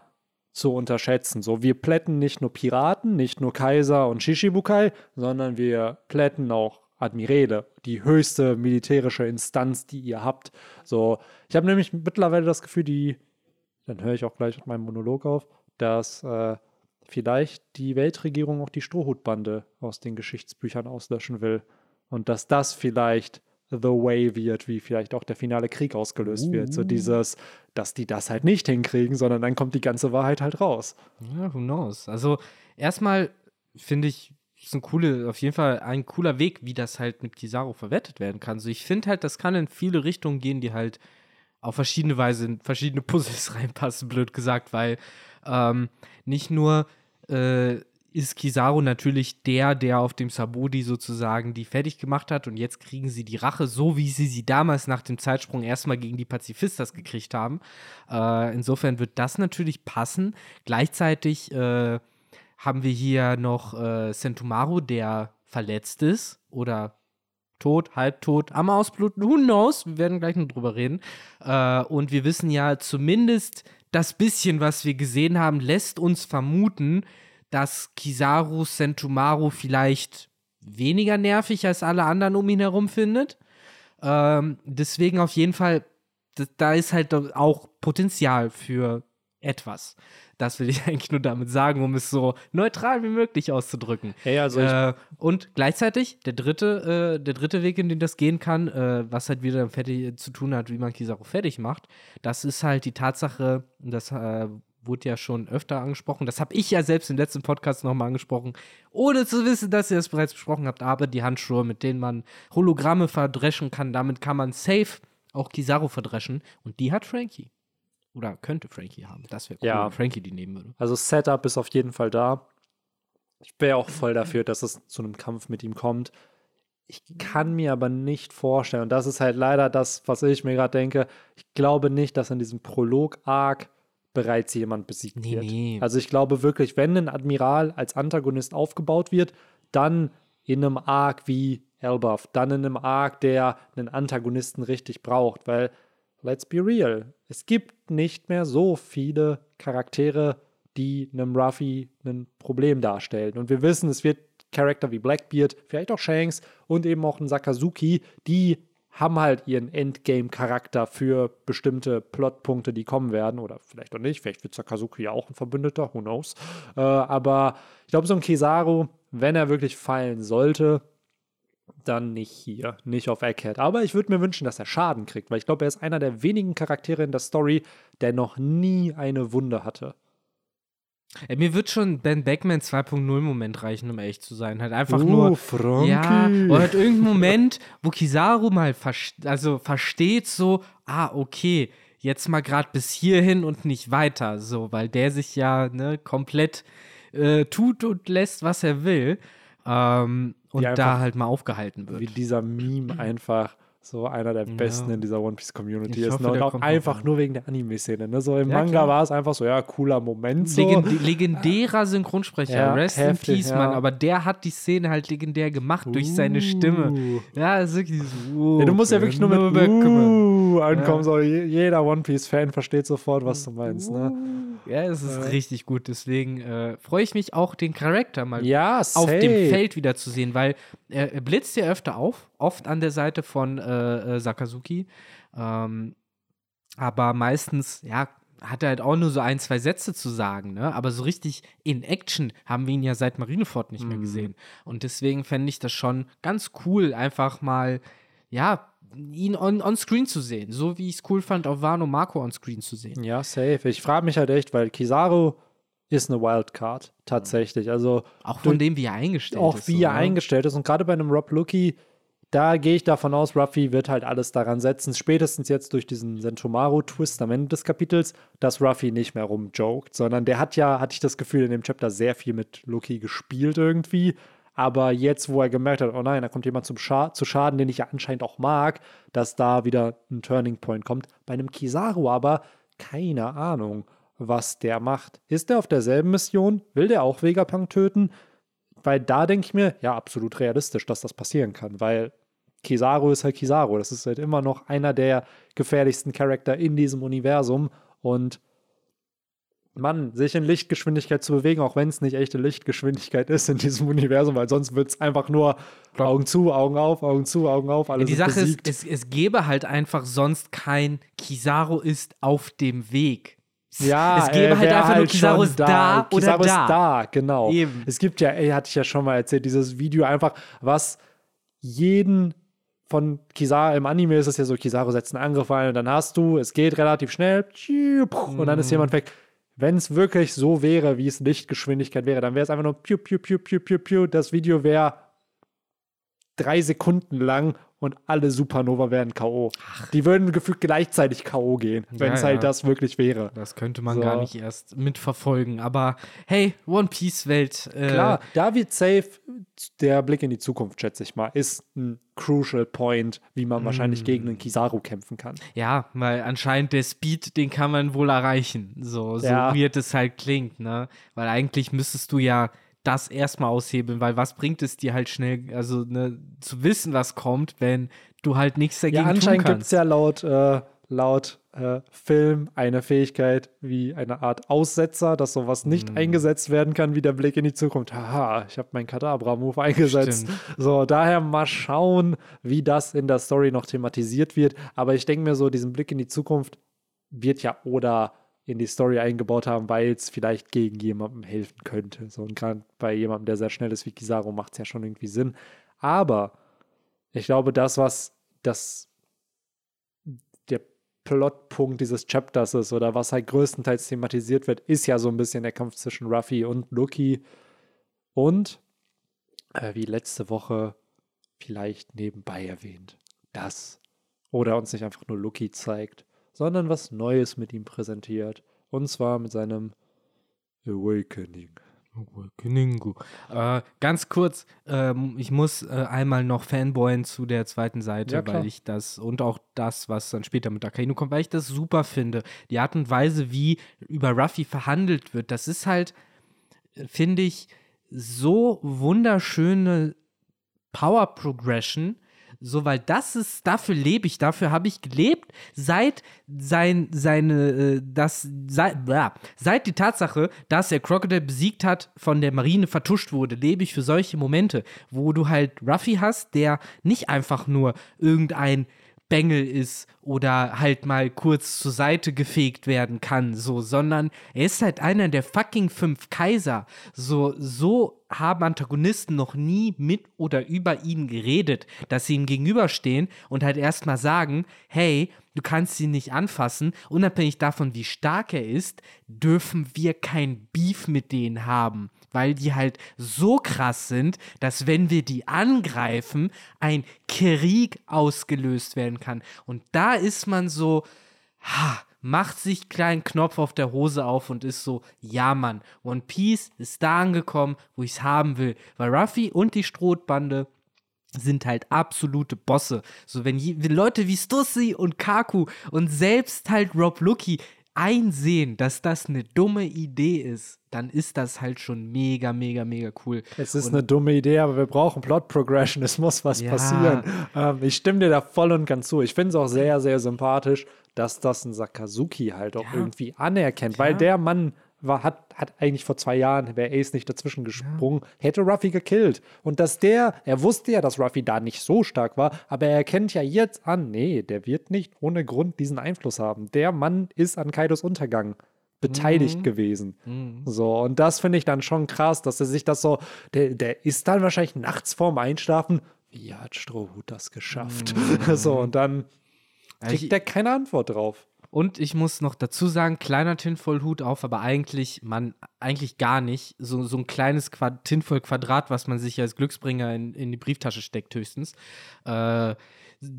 zu unterschätzen. So, wir plätten nicht nur Piraten, nicht nur Kaiser und Shishibukai, sondern wir plätten auch Admirale, die höchste militärische Instanz, die ihr habt. So, ich habe nämlich mittlerweile das Gefühl, die, dann höre ich auch gleich mit meinem Monolog auf, dass äh, vielleicht die Weltregierung auch die Strohhutbande aus den Geschichtsbüchern auslöschen will. Und dass das vielleicht the way wird, wie vielleicht auch der finale Krieg ausgelöst wird. So dieses, dass die das halt nicht hinkriegen, sondern dann kommt die ganze Wahrheit halt raus. Ja, who knows? Also, erstmal finde ich, ist ein coole, auf jeden Fall ein cooler Weg, wie das halt mit Kizaru verwertet werden kann. Also, ich finde halt, das kann in viele Richtungen gehen, die halt auf verschiedene Weise in verschiedene *laughs* Puzzles reinpassen, blöd gesagt, weil ähm, nicht nur äh, ist Kizaru natürlich der, der auf dem Sabodi sozusagen die fertig gemacht hat und jetzt kriegen sie die Rache, so wie sie sie damals nach dem Zeitsprung erstmal gegen die Pazifistas gekriegt haben. Äh, insofern wird das natürlich passen. Gleichzeitig äh, haben wir hier noch äh, Sentomaru, der verletzt ist oder tot, halbtot, am Ausbluten, who knows, wir werden gleich noch drüber reden. Äh, und wir wissen ja zumindest, das bisschen, was wir gesehen haben, lässt uns vermuten, dass Kizaru Sentomaru vielleicht weniger nervig als alle anderen um ihn herum findet. Ähm, deswegen auf jeden Fall, da- ist halt auch Potenzial für etwas. Das will ich *laughs* eigentlich nur damit sagen, um es so neutral wie möglich auszudrücken. Hey, also Äh, und gleichzeitig der dritte, äh, der dritte Weg, in den das gehen kann, äh, was halt wieder fertig zu tun hat, wie man Kizaru fertig macht, das ist halt die Tatsache, das äh, wurde ja schon öfter angesprochen, das habe ich ja selbst im letzten Podcast nochmal angesprochen, ohne zu wissen, dass ihr das bereits besprochen habt, aber die Handschuhe, mit denen man Hologramme verdreschen kann, damit kann man safe auch Kizaru verdreschen und die hat Frankie. Oder könnte Frankie haben. Das wäre cool, Ja. wenn Frankie die nehmen würde. also Setup ist auf jeden Fall da. Ich wäre auch voll dafür, dass es zu einem Kampf mit ihm kommt. Ich kann mir aber nicht vorstellen, und das ist halt leider das, was ich mir gerade denke, ich glaube nicht, dass in diesem Prolog-Arc bereits jemand besiegt Nee, wird. nee. Also ich glaube wirklich, wenn ein Admiral als Antagonist aufgebaut wird, dann in einem Arc wie Elbaf, dann in einem Arc, der einen Antagonisten richtig braucht, weil let's be real, es gibt nicht mehr so viele Charaktere, die einem Ruffy ein Problem darstellen. Und wir wissen, es wird Charakter wie Blackbeard, vielleicht auch Shanks und eben auch ein Sakazuki, die haben halt ihren Endgame-Charakter für bestimmte Plotpunkte, die kommen werden. Oder vielleicht auch nicht. Vielleicht wird Sakazuki ja auch ein Verbündeter, who knows. Äh, aber ich glaube, so ein Kizaru, wenn er wirklich fallen sollte, dann nicht hier, nicht auf Egghead. Aber ich würde mir wünschen, dass er Schaden kriegt, weil ich glaube, er ist einer der wenigen Charaktere in der Story, der noch nie eine Wunde hatte. Ey, mir wird schon Ben Beckman 2.0 Moment reichen, um ehrlich zu sein. Halt einfach Uh, nur. Frankie. Ja, oder halt irgendein Moment, wo Kizaru mal vers also versteht, so, ah, okay, jetzt mal gerade bis hierhin und nicht weiter, so, weil der sich ja ne, komplett äh, tut und lässt, was er will. Ähm, und einfach- da halt mal aufgehalten wird. Wie dieser Meme *clears throat* einfach so einer der besten in dieser One Piece Community Ich ist. hoffe, ne? Und auch einfach nur wegen der Anime-Szene. Ne? So im Ja, Manga war es einfach so, ja, cooler Moment. So. Legend legendärer Synchronsprecher, Ja, Rest heftig, in Peace, ja. Mann, aber der hat die Szene halt legendär gemacht durch seine Stimme. Uh. Ja, das ist wirklich so. Ja, du musst ja wirklich nur mit uh, ankommen. Ja. So, je- jeder One Piece-Fan versteht sofort, was du meinst. Ne? Ja, es ist Ja. richtig gut. Deswegen äh, freue ich mich auch, den Charakter mal Ja, auf dem Feld wieder zu sehen, weil er, er blitzt ja öfter auf, oft an der Seite von äh, äh, Sakazuki. Ähm, aber meistens, ja, hat er halt auch nur so ein, zwei Sätze zu sagen, ne? Aber so richtig in Action haben wir ihn ja seit Marineford nicht Mhm. mehr gesehen. Und deswegen fände ich das schon ganz cool, einfach mal, ja, ihn on, on screen zu sehen. So wie ich es cool fand, auf Wano Marco on screen zu sehen. Ja, safe. Ich frage mich halt echt, weil Kizaru ist eine Wildcard, tatsächlich. Also auch von dem, wie er eingestellt auch ist. Auch wie er eingestellt ist. Und gerade bei einem Rob Lucky, da gehe ich davon aus, Ruffy wird halt alles daran setzen, spätestens jetzt durch diesen Sentomaru-Twist am Ende des Kapitels, dass Ruffy nicht mehr rumjoked, sondern der hat ja, hatte ich das Gefühl, in dem Chapter sehr viel mit Lucky gespielt irgendwie. Aber jetzt, wo er gemerkt hat, oh nein, da kommt jemand zum Scha zu Schaden, den ich ja anscheinend auch mag, dass da wieder ein Turning Point kommt. Bei einem Kizaru aber keine Ahnung, was der macht. Ist der auf derselben Mission? Will der auch Vegapunk töten? Weil da denke ich mir, ja, absolut realistisch, dass das passieren kann, weil Kizaru ist halt Kizaru. Das ist halt immer noch einer der gefährlichsten Charakter in diesem Universum. Und Mann, sich in Lichtgeschwindigkeit zu bewegen, auch wenn es nicht echte Lichtgeschwindigkeit ist in diesem Universum, weil sonst wird es einfach nur Klar. Augen zu, Augen auf, Augen zu, Augen auf, alles Die Sache besiegt. ist, es, es gäbe halt einfach sonst kein Kizaru ist auf dem Weg. Ja, es gäbe halt einfach halt nur Kizaru ist da, da Kizaru oder da. ist da, genau. Eben. Es gibt ja, ey, hatte ich ja schon mal erzählt, dieses Video einfach, was jeden von Kizaru, im Anime ist es ja so, Kizaru setzt einen Angriff ein und dann hast du, es geht relativ schnell und dann ist jemand weg. Wenn es wirklich so wäre, wie es Lichtgeschwindigkeit wäre, dann wäre es einfach nur piu, piu, piu, piu, piu, piu. Das Video wäre drei Sekunden lang und alle Supernova wären K.O. Die würden gefühlt gleichzeitig K.O. gehen, wenn es ja, halt ja. das wirklich wäre. Das könnte man so. gar nicht erst mitverfolgen. Aber hey, One Piece-Welt. Äh Klar, David Safe, der Blick in die Zukunft, schätze ich mal, ist ein Crucial Point, wie man mm. wahrscheinlich gegen einen Kizaru kämpfen kann. Ja, weil anscheinend der Speed, den kann man wohl erreichen. So, so ja. weird es halt klingt, ne? Weil eigentlich müsstest du ja das erstmal aushebeln, weil was bringt es dir halt schnell, also ne, zu wissen, was kommt, wenn du halt nichts dagegen ja, anscheinend gibt es ja laut, äh, laut äh, Film eine Fähigkeit wie eine Art Aussetzer, dass sowas nicht mm. eingesetzt werden kann, wie der Blick in die Zukunft. Haha, ich habe meinen Kadabra-Move eingesetzt. Stimmt. So, daher mal schauen, wie das in der Story noch thematisiert wird. Aber ich denke mir so, diesen Blick in die Zukunft wird ja oder in die Story eingebaut haben, weil es vielleicht gegen jemanden helfen könnte. So, und gerade bei jemandem, der sehr schnell ist wie Kizaru, macht es ja schon irgendwie Sinn. Aber ich glaube, das, was das der Plotpunkt dieses Chapters ist oder was halt größtenteils thematisiert wird, ist ja so ein bisschen der Kampf zwischen Ruffy und Lucky. Und äh, wie letzte Woche vielleicht nebenbei erwähnt, das oder uns nicht einfach nur Lucky zeigt, sondern was Neues mit ihm präsentiert. Und zwar mit seinem Awakening. Awakening. Äh, ganz kurz, ähm, ich muss äh, einmal noch fanboyen zu der zweiten Seite, ja, weil ich das und auch das, was dann später mit Akainu kommt, weil ich das super finde. Die Art und Weise, wie über Ruffy verhandelt wird, das ist halt, finde ich, so wunderschöne Power Progression so, weil das ist, dafür lebe ich, dafür habe ich gelebt, seit sein, seine, äh, das, seit, seit die Tatsache, dass er Crocodile besiegt hat, von der Marine vertuscht wurde, lebe ich für solche Momente, wo du halt Ruffy hast, der nicht einfach nur irgendein Bengel ist oder halt mal kurz zur Seite gefegt werden kann, so, sondern er ist halt einer der fucking fünf Kaiser. So, so haben Antagonisten noch nie mit oder über ihn geredet, dass sie ihm gegenüberstehen und halt erstmal sagen, hey, du kannst ihn nicht anfassen, unabhängig davon, wie stark er ist, dürfen wir kein Beef mit denen haben weil die halt so krass sind, dass wenn wir die angreifen, ein Krieg ausgelöst werden kann. Und da ist man so, ha, macht sich kleinen Knopf auf der Hose auf und ist so, ja Mann, One Piece ist da angekommen, wo ich es haben will. Weil Ruffy und die Strohbande sind halt absolute Bosse. So, wenn, je, wenn Leute wie Stussy und Kaku und selbst halt Rob Lucky einsehen, dass das eine dumme Idee ist, dann ist das halt schon mega, mega, mega cool. Es ist und eine dumme Idee, aber wir brauchen Plot Progression. Es muss was ja. passieren. Ähm, ich stimme dir da voll und ganz zu. Ich finde es auch sehr, sehr sympathisch, dass das ein Sakazuki halt auch ja. irgendwie anerkennt, weil der Mann war, hat, hat eigentlich vor zwei Jahren, wäre Ace nicht dazwischen gesprungen, ja. hätte Ruffy gekillt. Und dass der, er wusste ja, dass Ruffy da nicht so stark war, aber er erkennt ja jetzt an, nee, der wird nicht ohne Grund diesen Einfluss haben. Der Mann ist an Kaidos Untergang beteiligt mhm. gewesen. Mhm. So, und das finde ich dann schon krass, dass er sich das so, der, der ist dann wahrscheinlich nachts vorm Einschlafen, wie hat Strohhut das geschafft? Mhm. *laughs* so, und dann kriegt er keine Antwort drauf. Und ich muss noch dazu sagen, kleiner Tinfoil-Hut auf, aber eigentlich, man, eigentlich gar nicht. So, so ein kleines Tinfoil-Quadrat, was man sich als Glücksbringer in, in die Brieftasche steckt, höchstens. Äh,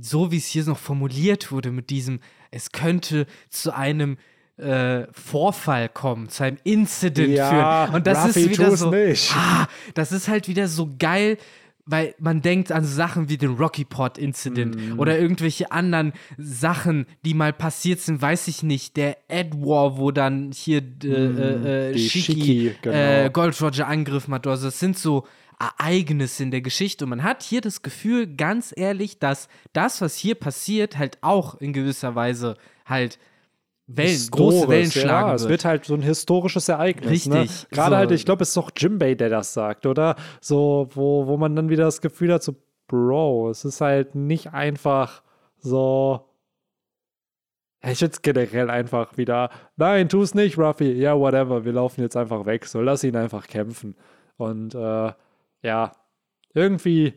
so wie es hier noch formuliert wurde mit diesem, es könnte zu einem äh, Vorfall kommen, zu einem Incident Ja, führen. Und das Ruffy, ist wieder so. Ah, das ist halt wieder so geil, weil man denkt an Sachen wie den Rocky Pot Incident Mhm. oder irgendwelche anderen Sachen, die mal passiert sind, weiß ich nicht. Der Ed War, wo dann hier äh, äh, Mhm. die Shiki, Shiki, genau. äh, Gold Roger angegriffen hat. Also es sind so Ereignisse in der Geschichte und man hat hier das Gefühl, ganz ehrlich, dass das, was hier passiert, halt auch in gewisser Weise halt Wellen, große Wellen schlagen ja, wird. Es wird halt so ein historisches Ereignis. Ne? Richtig, Gerade so. halt, ich glaube, es ist doch Jimbei, der das sagt, oder? So, wo, wo man dann wieder das Gefühl hat, so, Bro, es ist halt nicht einfach so. Ich jetzt generell einfach wieder, nein, tu es nicht, Ruffy. Ja, whatever, wir laufen jetzt einfach weg. So, lass ihn einfach kämpfen. Und äh, ja, irgendwie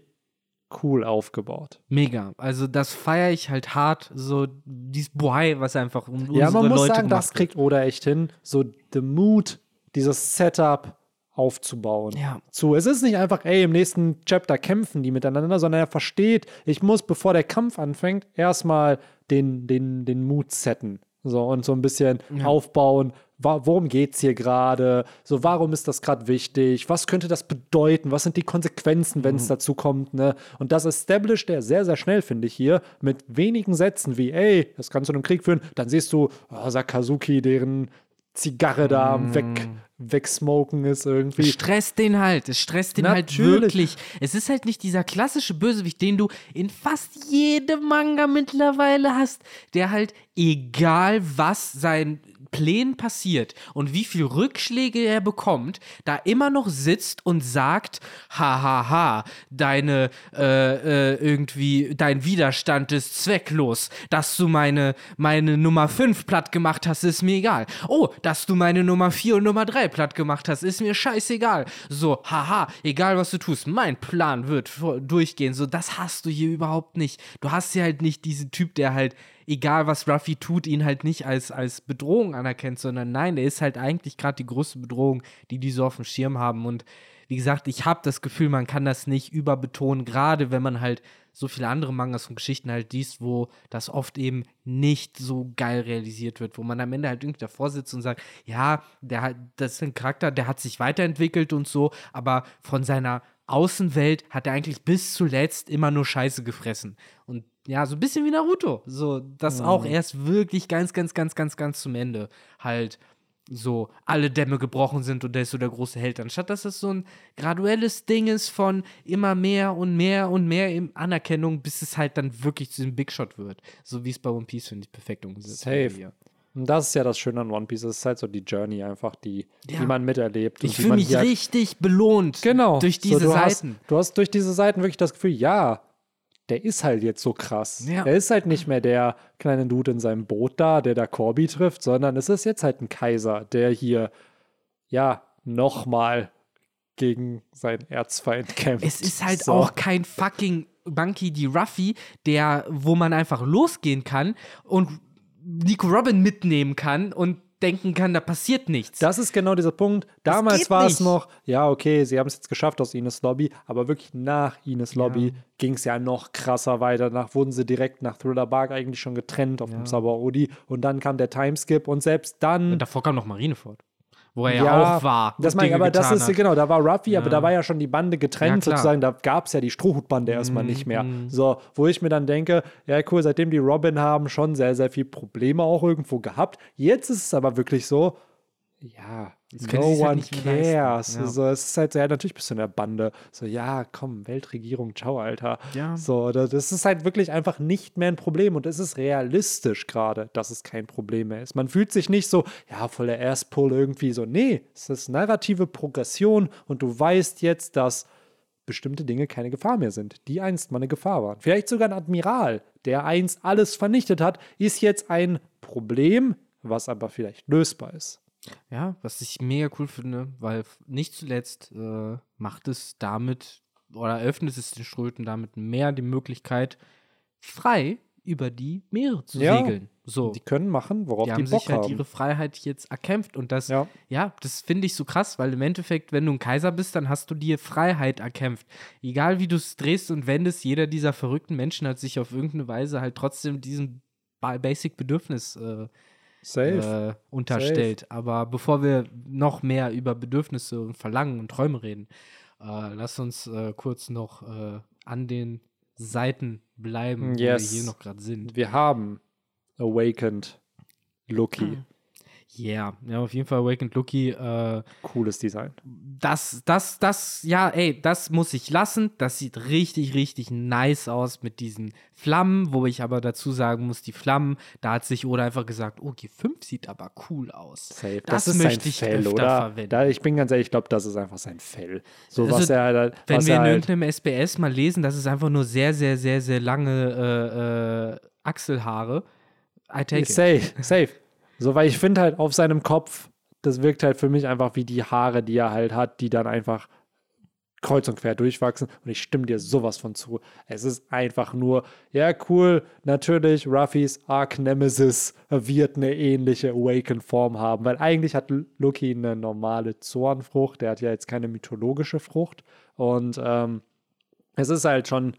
cool aufgebaut. Mega. Also das feiere ich halt hart. So dieses Bohai, was einfach um Ja, man muss Leute sagen, das kriegt Oda echt hin, so the Mood, dieses Setup aufzubauen. Ja. Zu. Es ist nicht einfach, ey, im nächsten Chapter kämpfen die miteinander, sondern er versteht, ich muss, bevor der Kampf anfängt, erstmal den, den, den Mood setten. So, und so ein bisschen aufbauen, wa worum geht es hier gerade? So, warum ist das gerade wichtig? Was könnte das bedeuten? Was sind die Konsequenzen, wenn es Mhm. dazu kommt? Ne? Und das established er sehr, sehr schnell, finde ich hier, mit wenigen Sätzen wie, ey, das kann zu einem Krieg führen. Dann siehst du oh, Sakazuki, deren Zigarre da am Weg, Mhm. Wegsmoken ist Es irgendwie. stresst den halt. Es stresst den halt Natürlich. wirklich. Es ist halt nicht dieser klassische Bösewicht, den du in fast jedem Manga mittlerweile hast, der halt egal was sein Plänen passiert und wie viel Rückschläge er bekommt, da immer noch sitzt und sagt, hahaha, ha, ha, deine äh, äh, irgendwie dein Widerstand ist zwecklos, dass du meine meine Nummer 5 platt gemacht hast, ist mir egal. Oh, dass du meine Nummer 4 und Nummer 3 platt gemacht hast, ist mir scheißegal. So, haha, egal was du tust, mein Plan wird durchgehen. So, das hast du hier überhaupt nicht. Du hast hier halt nicht diesen Typ, der halt egal was Ruffy tut, ihn halt nicht als, als Bedrohung anerkennt, sondern nein, er ist halt eigentlich gerade die größte Bedrohung, die die so auf dem Schirm haben. Und wie gesagt, ich habe das Gefühl, man kann das nicht überbetonen, gerade wenn man halt so viele andere Mangas und Geschichten halt liest, wo das oft eben nicht so geil realisiert wird, wo man am Ende halt irgendwie davor sitzt und sagt, ja, der hat, das ist ein Charakter, der hat sich weiterentwickelt und so, aber von seiner Außenwelt hat er eigentlich bis zuletzt immer nur Scheiße gefressen. Und ja, so ein bisschen wie Naruto. So, das auch erst wirklich ganz, ganz, ganz, ganz, ganz zum Ende halt so alle Dämme gebrochen sind und der ist so der große Held. Anstatt dass es so ein graduelles Ding ist von immer mehr und mehr und mehr Anerkennung, bis es halt dann wirklich zu diesem Big Shot wird. So wie es bei One Piece, finde ich, perfekt umgesetzt Safe. Und das ist ja das Schöne an One Piece. Es ist halt so die Journey einfach, die, Ja. die man miterlebt. Ich fühle mich richtig belohnt Genau. durch So, diese du hast, Seiten. du hast durch diese Seiten wirklich das Gefühl, ja, der ist halt jetzt so krass. Ja. Er ist halt nicht mehr der kleine Dude in seinem Boot da, der da Corby trifft, sondern es ist jetzt halt ein Kaiser, der hier, ja, nochmal gegen seinen Erzfeind kämpft. Es ist halt So. auch kein fucking Monkey D. Ruffy, der, wo man einfach losgehen kann und Nico Robin mitnehmen kann und denken kann, da passiert nichts. Das ist genau dieser Punkt. Damals war es noch, ja, okay, sie haben es jetzt geschafft aus Ines Lobby, aber wirklich nach Ines Lobby ging es ja noch krasser weiter. Danach wurden sie direkt nach Thriller Bark eigentlich schon getrennt auf dem Sabaody und dann kam der Timeskip und selbst dann. Und davor kam noch Marineford, wo er ja, auch war. Das meine ich, aber das ist hat. genau, da war Ruffy, aber da war ja schon die Bande getrennt Ja, sozusagen. Da gab es ja die Strohhutbande erstmal Mhm, nicht mehr. So, wo ich mir dann denke, ja cool, seitdem die Robin haben, schon sehr, sehr viel Probleme auch irgendwo gehabt. Jetzt ist es aber wirklich so, ja, no halt one cares. Ja. So, es ist halt so, ja, natürlich bist du in der Bande. So, ja, komm, Weltregierung, ciao, Alter. Ja. So, da- das ist halt wirklich einfach nicht mehr ein Problem und es ist realistisch gerade, dass es kein Problem mehr ist. Man fühlt sich nicht so, ja, voll der Ass-Pull irgendwie so. Nee, es ist narrative Progression und du weißt jetzt, dass bestimmte Dinge keine Gefahr mehr sind, die einst mal eine Gefahr waren. Vielleicht sogar ein Admiral, der einst alles vernichtet hat, ist jetzt ein Problem, was aber vielleicht lösbar ist. Ja, was ich mega cool finde, weil nicht zuletzt äh, macht es damit oder eröffnet es den Ströten damit mehr die Möglichkeit, frei über die Meere zu Ja. segeln. So. Die können machen, worauf die die, haben Bock sich halt haben. ihre Freiheit jetzt erkämpft und das, ja, ja. das finde ich so krass, weil im Endeffekt, wenn du ein Kaiser bist, dann hast du dir Freiheit erkämpft. Egal wie du es drehst und wendest, jeder dieser verrückten Menschen hat sich auf irgendeine Weise halt trotzdem diesem ba- Basic-Bedürfnis äh. Äh, unterstellt. Aber bevor wir noch mehr über Bedürfnisse und Verlangen und Träume reden, äh, lass uns äh, kurz noch äh, an den Seiten bleiben, wo Yes. wir hier noch gerade sind. Wir haben Awakened Loki. Yeah, ja, auf jeden Fall Awakened Lucky. Äh, Cooles Design. das, das, das, ja, ey, das muss ich lassen. Das sieht richtig, richtig nice aus mit diesen Flammen, wo ich aber dazu sagen muss, die Flammen, da hat sich Oda einfach gesagt, oh, G5 sieht aber cool aus. Safe. Das, Das, ist möchte sein ich Fell, öfter oder? verwenden. Da, ich bin ganz ehrlich, ich glaube, das ist einfach sein Fell. So Also, was er halt. Wenn was wir er in halt, irgendeinem SBS mal lesen, das ist einfach nur sehr, sehr, sehr, sehr lange äh, äh, Achselhaare. I take it. Safe, safe. So, weil ich finde halt auf seinem Kopf, das wirkt halt für mich einfach wie die Haare, die er halt hat, die dann einfach kreuz und quer durchwachsen. Und ich stimme dir sowas von zu. Es ist einfach nur, ja, cool, natürlich, Ruffys Arc Nemesis wird eine ähnliche Awaken-Form haben, weil eigentlich hat Loki eine normale Zornfrucht, der hat ja jetzt keine mythologische Frucht. Und ähm, es ist halt schon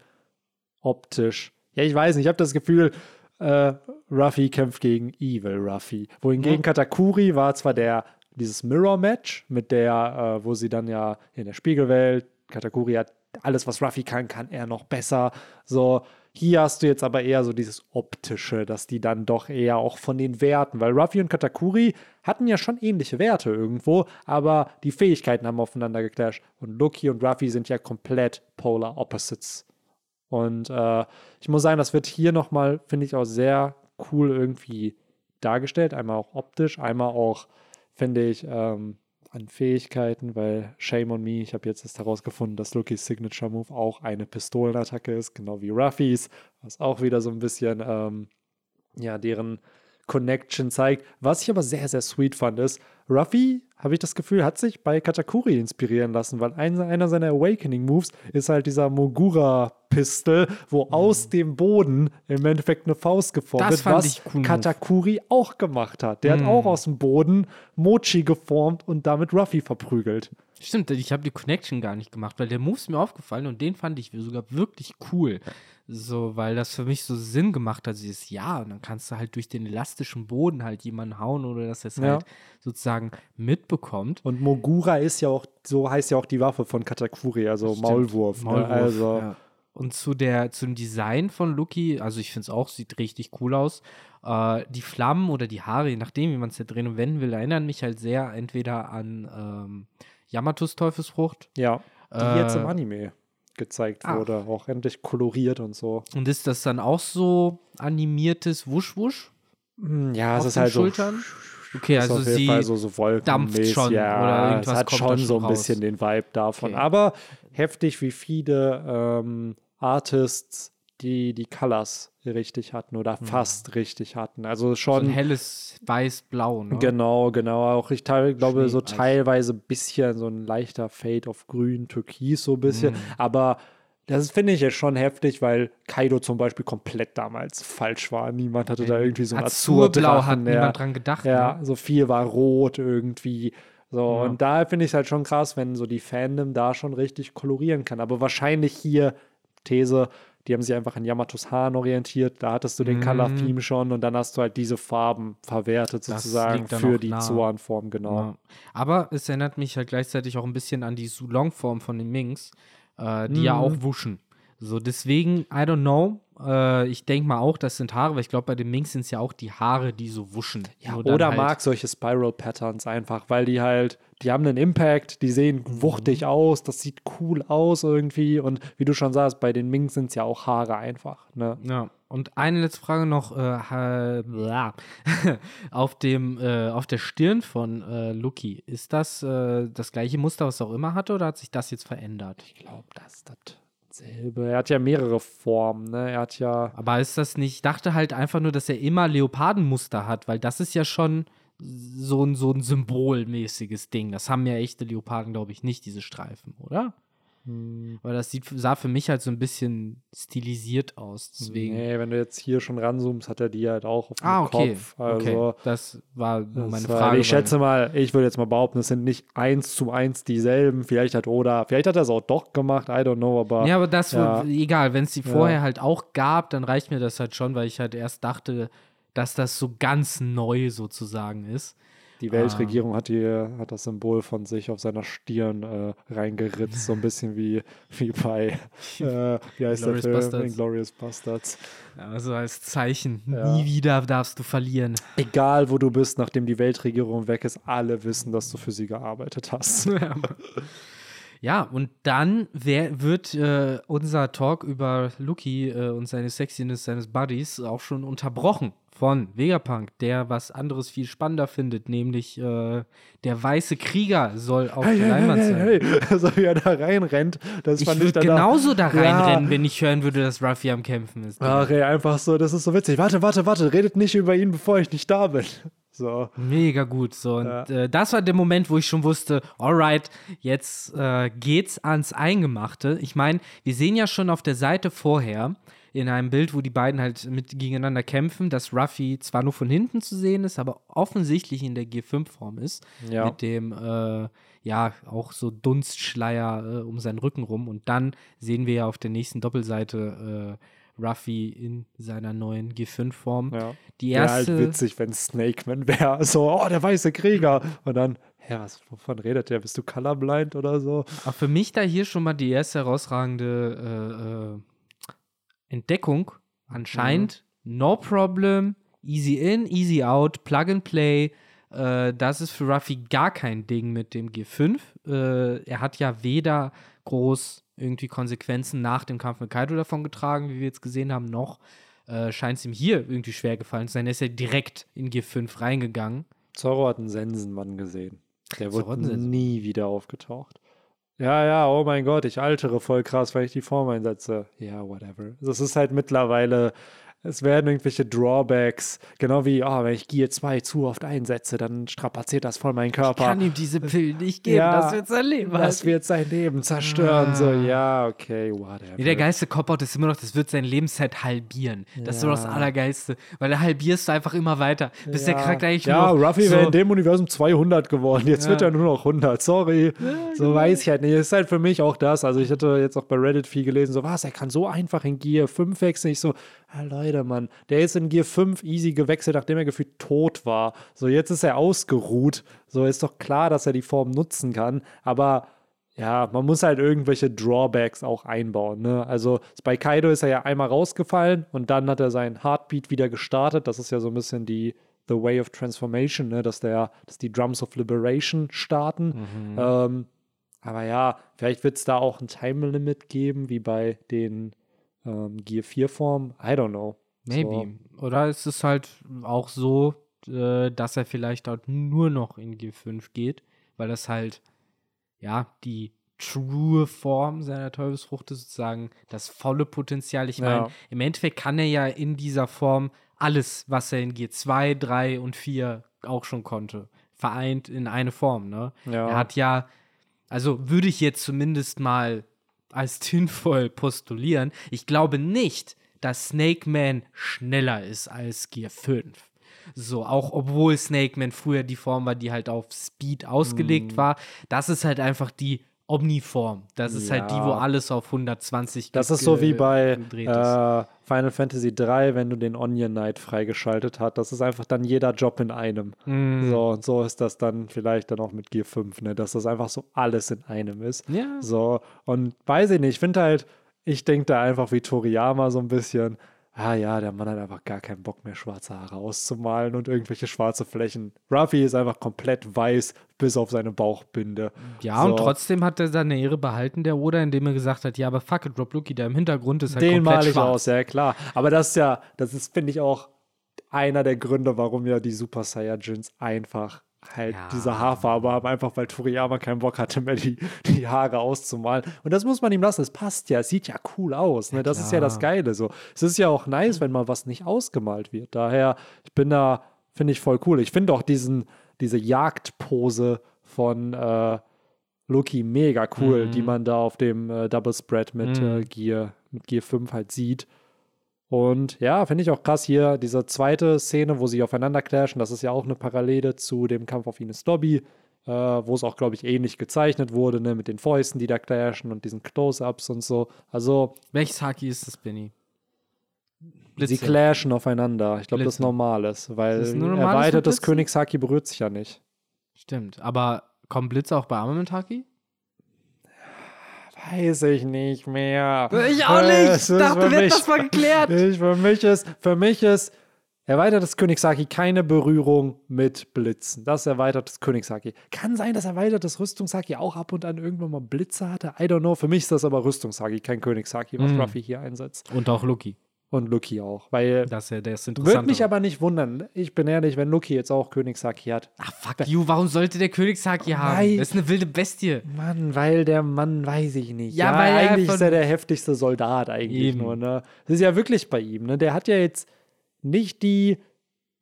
optisch. Ja, ich weiß nicht, ich habe das Gefühl, äh, Ruffy kämpft gegen Evil Ruffy. Wohingegen Ja. Katakuri war zwar der, dieses Mirror-Match, mit der, äh, wo sie dann ja in der Spiegelwelt, Katakuri hat alles, was Ruffy kann, kann er noch besser. So, hier hast du jetzt aber eher so dieses Optische, dass die dann doch eher auch von den Werten, weil Ruffy und Katakuri hatten ja schon ähnliche Werte irgendwo, aber die Fähigkeiten haben aufeinander geclasht. Und Loki und Ruffy sind ja komplett Polar Opposites. Und äh, ich muss sagen, das wird hier nochmal, finde ich, auch sehr cool irgendwie dargestellt. Einmal auch optisch, einmal auch, finde ich, ähm, an Fähigkeiten, weil Shame on me, ich habe jetzt erst herausgefunden, dass Lokis Signature Move auch eine Pistolenattacke ist, genau wie Ruffys, was auch wieder so ein bisschen, ähm, ja, deren Connection zeigt. Was ich aber sehr, sehr sweet fand, ist, Ruffy, habe ich das Gefühl, hat sich bei Katakuri inspirieren lassen, weil ein, einer seiner Awakening-Moves ist halt dieser Mogura-Pistol, wo aus dem Boden im Endeffekt eine Faust geformt wird, was cool Move. Katakuri auch gemacht hat. Der hat auch aus dem Boden Mochi geformt und damit Ruffy verprügelt. Stimmt, ich habe die Connection gar nicht gemacht, weil der Move ist mir aufgefallen und den fand ich sogar wirklich cool. So, weil das für mich so Sinn gemacht hat, dieses Ja, und dann kannst du halt durch den elastischen Boden halt jemanden hauen oder dass er es Ja. halt sozusagen mitbekommt. Und Mogura ist ja auch, so heißt ja auch die Waffe von Katakuri, also Stimmt, Maulwurf. Ne? Maulwurf, Also, ja. Und zu der, zum Design von Lucky, also ich finde es auch, sieht richtig cool aus. Äh, die Flammen oder die Haare, je nachdem, wie man es ja drehen und wenden will, erinnern mich halt sehr entweder an ähm, Yamatos Teufelsfrucht. ja, die Äh, jetzt im Anime gezeigt ah. wurde, auch endlich koloriert und so. Und ist das dann auch so animiertes Wusch-Wusch? Hm, Ja, Auf es ist den halt Schultern? so. Okay, ist also auf jeden sie Fall so, so dampft schon ja, oder irgendwas es hat kommt schon so ein raus. bisschen den Vibe davon. Okay. Aber heftig, wie viele ähm, Artists die die Colors richtig hatten oder fast richtig hatten. Also Hm. so schon ein helles Weiß-Blau, ne? Genau, genau. Auch ich teil, glaube, so teilweise ein bisschen so ein leichter Fade auf grün, türkis, so ein bisschen. Mhm. Aber das finde ich jetzt schon heftig, weil Kaido zum Beispiel komplett damals falsch war. Niemand hatte da irgendwie so ein Azurblau hat Azurdrachen. niemand Ja, dran gedacht. ja, Ne? so viel war rot irgendwie. So, Ja. und da finde ich es halt schon krass, wenn so die Fandom da schon richtig kolorieren kann. Aber wahrscheinlich hier, These, die haben sich einfach an Yamatos Haaren orientiert. Da hattest du den Mhm. Color-Theme schon und dann hast du halt diese Farben verwertet sozusagen für die nah. Zoan-Form, genau. Ja. Aber es erinnert mich halt gleichzeitig auch ein bisschen an die Sulong-Form von den Minks, äh, die ja Mhm. auch wuschen. So, deswegen, I don't know. Äh, ich denke mal auch, das sind Haare, weil ich glaube, bei den Minks sind es ja auch die Haare, die so wuschen. Ja, oder halt, mag solche Spiral-Patterns einfach, weil die halt, die haben einen Impact, die sehen Mhm. wuchtig aus, das sieht cool aus irgendwie und wie du schon sagst, bei den Minks sind es ja auch Haare einfach, ne? Ja, und eine letzte Frage noch. Äh, bla. *laughs* auf, dem, äh, auf der Stirn von äh, Lucky, ist das äh, das gleiche Muster, was er auch immer hatte, oder hat sich das jetzt verändert? Ich glaube, das ist dasselbe. Er hat ja mehrere Formen, ne? Er hat ja, Aber ist das nicht, ich dachte halt einfach nur, dass er immer Leopardenmuster hat, weil das ist ja schon so ein, so ein symbolmäßiges Ding. Das haben ja echte Leoparden, glaube ich, nicht, diese Streifen, oder? Weil das sieht, sah für mich halt so ein bisschen stilisiert aus. Deswegen. Nee, wenn du jetzt hier schon ranzoomst, hat er die halt auch auf dem ah, okay. Kopf. Also, okay. Das war nur meine das, Frage. Ich schätze mal, ich würde jetzt mal behaupten, es sind nicht eins zu eins dieselben. Vielleicht hat Oda, vielleicht hat er es auch doch gemacht, I don't know, aber. Ja, aber das, ja. egal, wenn es die vorher halt auch gab, dann reicht mir das halt schon, weil ich halt erst dachte, dass das so ganz neu sozusagen ist. Die Weltregierung ah. hat, die, hat das Symbol von sich auf seiner Stirn äh, reingeritzt, so ein bisschen wie, *laughs* wie bei, äh, wie heißt der Film? Bastards. Inglourious Bastards. Also als Zeichen, ja. nie wieder darfst du verlieren. Egal, wo du bist, nachdem die Weltregierung weg ist, alle wissen, dass du für sie gearbeitet hast. *laughs* Ja, und dann wär, wird äh, unser Talk über Lucky äh, und seine Sexiness seines Buddies auch schon unterbrochen von Vegapunk, der was anderes viel spannender findet, nämlich äh, der weiße Krieger soll auf hey, der Leinwand sein. Hey, hey. Also *laughs* wie er da reinrennt, das ich fand ich dann genauso da reinrennen, ja. wenn ich hören würde, dass Ruffy am Kämpfen ist. Ach ey, einfach so, das ist so witzig. Warte, warte, warte, redet nicht über ihn, bevor ich nicht da bin. *laughs* So. Mega gut. So. Und ja. äh, das war der Moment, wo ich schon wusste, alright, jetzt äh, geht's ans Eingemachte. Ich meine, wir sehen ja schon auf der Seite vorher, in einem Bild, wo die beiden halt mit gegeneinander kämpfen, dass Ruffy zwar nur von hinten zu sehen ist, aber offensichtlich in der G5-Form ist. Ja. Mit dem, äh, ja, auch so Dunstschleier äh, um seinen Rücken rum. Und dann sehen wir ja auf der nächsten Doppelseite äh, Ruffy in seiner neuen G5-Form. Ja. Die erste. Wäre halt witzig, wenn Snakeman wäre. So, oh, der weiße Krieger. Und dann, ja, was, wovon redet der? Bist du colorblind oder so? Auch für mich da hier schon mal die erste herausragende äh, äh Entdeckung anscheinend mhm. no problem, easy in, easy out, plug and play. Äh, das ist für Ruffy gar kein Ding mit dem G5. Äh, er hat ja weder groß irgendwie Konsequenzen nach dem Kampf mit Kaido davon getragen, wie wir jetzt gesehen haben, noch äh, scheint es ihm hier irgendwie schwer gefallen zu sein. Er ist ja direkt in G5 reingegangen. Zorro hat einen Sensenmann gesehen. Der wurde nie wieder aufgetaucht. Ja, ja, oh mein Gott, ich altere voll krass, weil ich die Form einsetze. Ja, whatever. Das ist halt mittlerweile es werden irgendwelche Drawbacks, genau wie, oh, wenn ich Gear 2 zu oft einsetze, dann strapaziert das voll meinen Körper. Ich kann ihm diese Pillen nicht geben, ja, das wird sein Leben. Das wird sein Leben zerstören. Ah. So, ja, okay, whatever. Nee, der geilste Cop-Out ist immer noch, das wird sein Lebenszeit halbieren. Das ist immer das Allergeilste, weil da halbierst du einfach immer weiter, bis der Charakter eigentlich ja, nur Ja, Ruffy so wäre in dem Universum 200 geworden, jetzt wird er nur noch 100, sorry. so genau. weiß ich halt nicht. Das ist halt für mich auch das, also ich hatte jetzt auch bei Reddit viel gelesen, so, was, er kann so einfach in Gear 5 wechseln. Ich so, ah, Leute, Mann, der ist in Gear 5 easy gewechselt, nachdem er gefühlt tot war. So, jetzt ist er ausgeruht. So, ist doch klar, dass er die Form nutzen kann. Aber ja, man muss halt irgendwelche Drawbacks auch einbauen. Ne? Also bei Kaido ist er ja einmal rausgefallen und dann hat er seinen Heartbeat wieder gestartet. Das ist ja so ein bisschen die The Way of Transformation, ne? dass, der, dass die Drums of Liberation starten. Mhm. Ähm, aber ja, vielleicht wird es da auch ein Time Limit geben, wie bei den ähm, Gear 4 Form. I don't know. Maybe. So. Oder ist es halt auch so, äh, dass er vielleicht halt nur noch in Gear 5 geht, weil das halt, ja, die true Form seiner Teufelsfrucht ist sozusagen das volle Potenzial. Ich meine, ja. im Endeffekt kann er ja in dieser Form alles, was er in Gear 2, 3 und 4 auch schon konnte, vereint in eine Form, ne? Ja. Er hat ja, also würde ich jetzt zumindest mal als tinvoll postulieren. Ich glaube nicht, dass Snake Man schneller ist als Gear 5. So, auch obwohl Snake Man früher die Form war, die halt auf Speed ausgelegt mm. war. Das ist halt einfach die Omniform. Das ist ja. halt die, wo alles auf 120 Das ist so wie bei äh, Final Fantasy 3, wenn du den Onion Knight freigeschaltet hast. Das ist einfach dann jeder Job in einem. Mm. So, und so ist das dann vielleicht dann auch mit Gear 5, ne? Dass das einfach so alles in einem ist. Ja. So, und weiß ich nicht, ich finde halt, ich denke da einfach wie Toriyama so ein bisschen ah ja, der Mann hat einfach gar keinen Bock mehr, schwarze Haare auszumalen und irgendwelche schwarze Flächen. Ruffy ist einfach komplett weiß, bis auf seine Bauchbinde. Ja, so. und trotzdem hat er seine Ehre behalten, der Oda, indem er gesagt hat, ja, aber fuck it, Rob Lucky, der im Hintergrund ist halt Den komplett mal ich schwarz. aus, ja klar. Aber das ist ja, das ist, finde ich, auch einer der Gründe, warum ja die Super Saiyajins einfach halt ja. diese Haarfarbe haben, einfach weil Toriyama keinen Bock hatte, mehr die, die Haare auszumalen. Und das muss man ihm lassen. Es passt ja, es sieht ja cool aus. Ne? Ja, das ist ja das Geile. So. Es ist ja auch nice, wenn mal was nicht ausgemalt wird. Daher, ich bin da, finde ich voll cool. Ich finde auch diesen, diese Jagdpose von äh, Loki mega cool, Mhm. die man da auf dem äh, Double Spread mit Mhm. äh, Gear, mit Gear 5 halt sieht. Und ja, finde ich auch krass hier, diese zweite Szene, wo sie aufeinander clashen, das ist ja auch eine Parallele zu dem Kampf auf Ines Lobby, äh, wo es auch, glaube ich, ähnlich gezeichnet wurde, ne, mit den Fäusten, die da clashen und diesen Close-Ups und so. Also, Welches Haki ist das, Benny? sie clashen aufeinander. Ich glaube, das ist Blitze. normales, weil ist normales erweitertes? Königshaki berührt sich ja nicht. Stimmt. Aber kommen Blitze auch bei Armament Haki? Weiß ich nicht mehr. Ich auch nicht. Ich dachte, wird mich- das mal geklärt. *laughs* Ich, für, mich ist, für mich ist erweitertes Königshaki keine Berührung mit Blitzen. Das ist erweitertes Königshaki. Kann sein, dass erweitertes Rüstungshaki auch ab und an irgendwann mal Blitze hatte. I don't know. Für mich ist das aber Rüstungshaki, kein Königshaki, was Mhm. Ruffy hier einsetzt. Und auch Loki. Und Lucky auch. Weil Das ist ja der ist würde mich aber nicht wundern. Ich bin ehrlich, wenn Lucky jetzt auch Königshaki hat. Ah, fuck you. Warum sollte der Königshaki haben? Nein. Das ist eine wilde Bestie. Mann, weil der Mann, weiß ich nicht. Ja, weil er eigentlich von- ist er der heftigste Soldat eigentlich Eben. nur, ne? Das ist ja wirklich bei ihm, ne? Der hat ja jetzt nicht die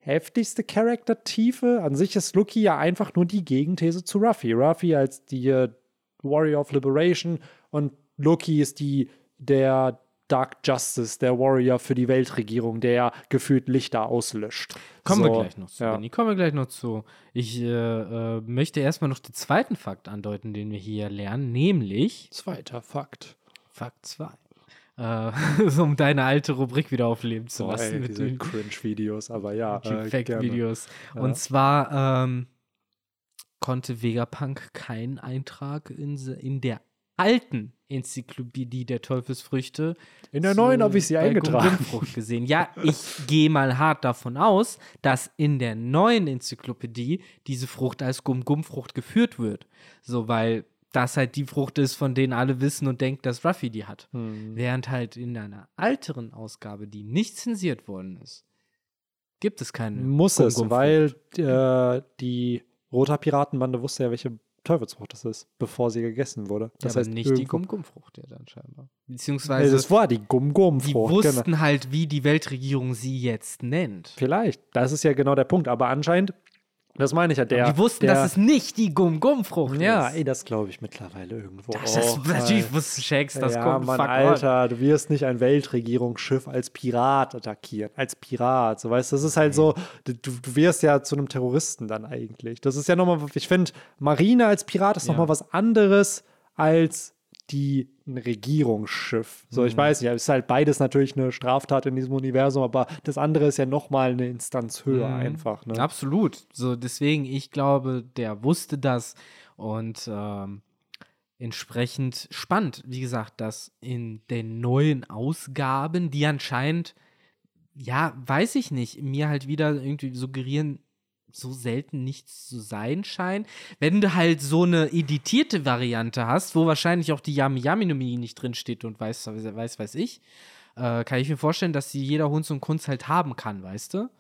heftigste Charaktertiefe. An sich ist Lucky ja einfach nur die Gegenthese zu Ruffy. Ruffy als die äh, Warrior of Liberation und Lucky ist die der Dark Justice, der Warrior für die Weltregierung, der gefühlt Lichter auslöscht. Kommen wir So, gleich noch zu. ja. Benni. Kommen wir gleich noch zu. Ich äh, äh, möchte erstmal noch den zweiten Fakt andeuten, den wir hier lernen, nämlich Zweiter Fakt. Fakt 2. Äh, *laughs* um deine alte Rubrik wieder aufleben zu lassen ey, mit diese den Cringe-Videos, aber ja. Äh. Fact-Videos. Ja. Und zwar ähm, konnte Vegapunk keinen Eintrag in, in der alten Enzyklopädie der Teufelsfrüchte In der neuen habe ich sie bei eingetragen. Gesehen. Ja, ich gehe mal hart davon aus, dass in der neuen Enzyklopädie diese Frucht als Gumgumfrucht geführt wird. So, weil das halt die Frucht ist, von denen alle wissen und denken, dass Ruffy die hat. Hm. Während halt in einer älteren Ausgabe, die nicht zensiert worden ist, gibt es keine. Muss es, Gumgumfrucht. weil äh, die Roter Piratenbande wusste ja, welche Teufelsfrucht das ist, bevor sie gegessen wurde. Das ja, heißt nicht die Gumgumfrucht, ja dann scheinbar. Nee, Beziehungsweise, das war die die Gum-Gum-Frucht. wussten Genau. halt, wie die Weltregierung sie jetzt nennt. Vielleicht, das ist ja genau der Punkt. Aber anscheinend, das meine ich ja, der. die wussten, der, dass es nicht die Gum-Gum-Frucht Ja, ist. ey, das glaube ich mittlerweile irgendwo. das auch, ist natürlich weil- wusste Shakes, das ja, kommt Mann, Alter, du wirst nicht ein Weltregierungsschiff als Pirat attackieren. Als Pirat, so weißt das ist halt so, du, du wirst ja zu einem Terroristen dann eigentlich. Das ist ja nochmal, ich finde, Marine als Pirat ist Ja. nochmal was anderes als die ein Regierungsschiff. So, ich Mhm. weiß nicht, es ist halt beides natürlich eine Straftat in diesem Universum, aber das andere ist ja nochmal eine Instanz höher Mhm. einfach. Ne? Absolut. So, deswegen, ich glaube, der wusste das und ähm, entsprechend spannend, wie gesagt, dass in den neuen Ausgaben, die anscheinend, ja, weiß ich nicht, mir halt wieder irgendwie suggerieren, so selten nichts zu sein scheint. Wenn du halt so eine editierte Variante hast, wo wahrscheinlich auch die Yami Yami no Mi nicht drin steht und weiß, weiß, weiß ich, äh, kann ich mir vorstellen, dass sie jeder Hund und Kunst halt haben kann, weißt du?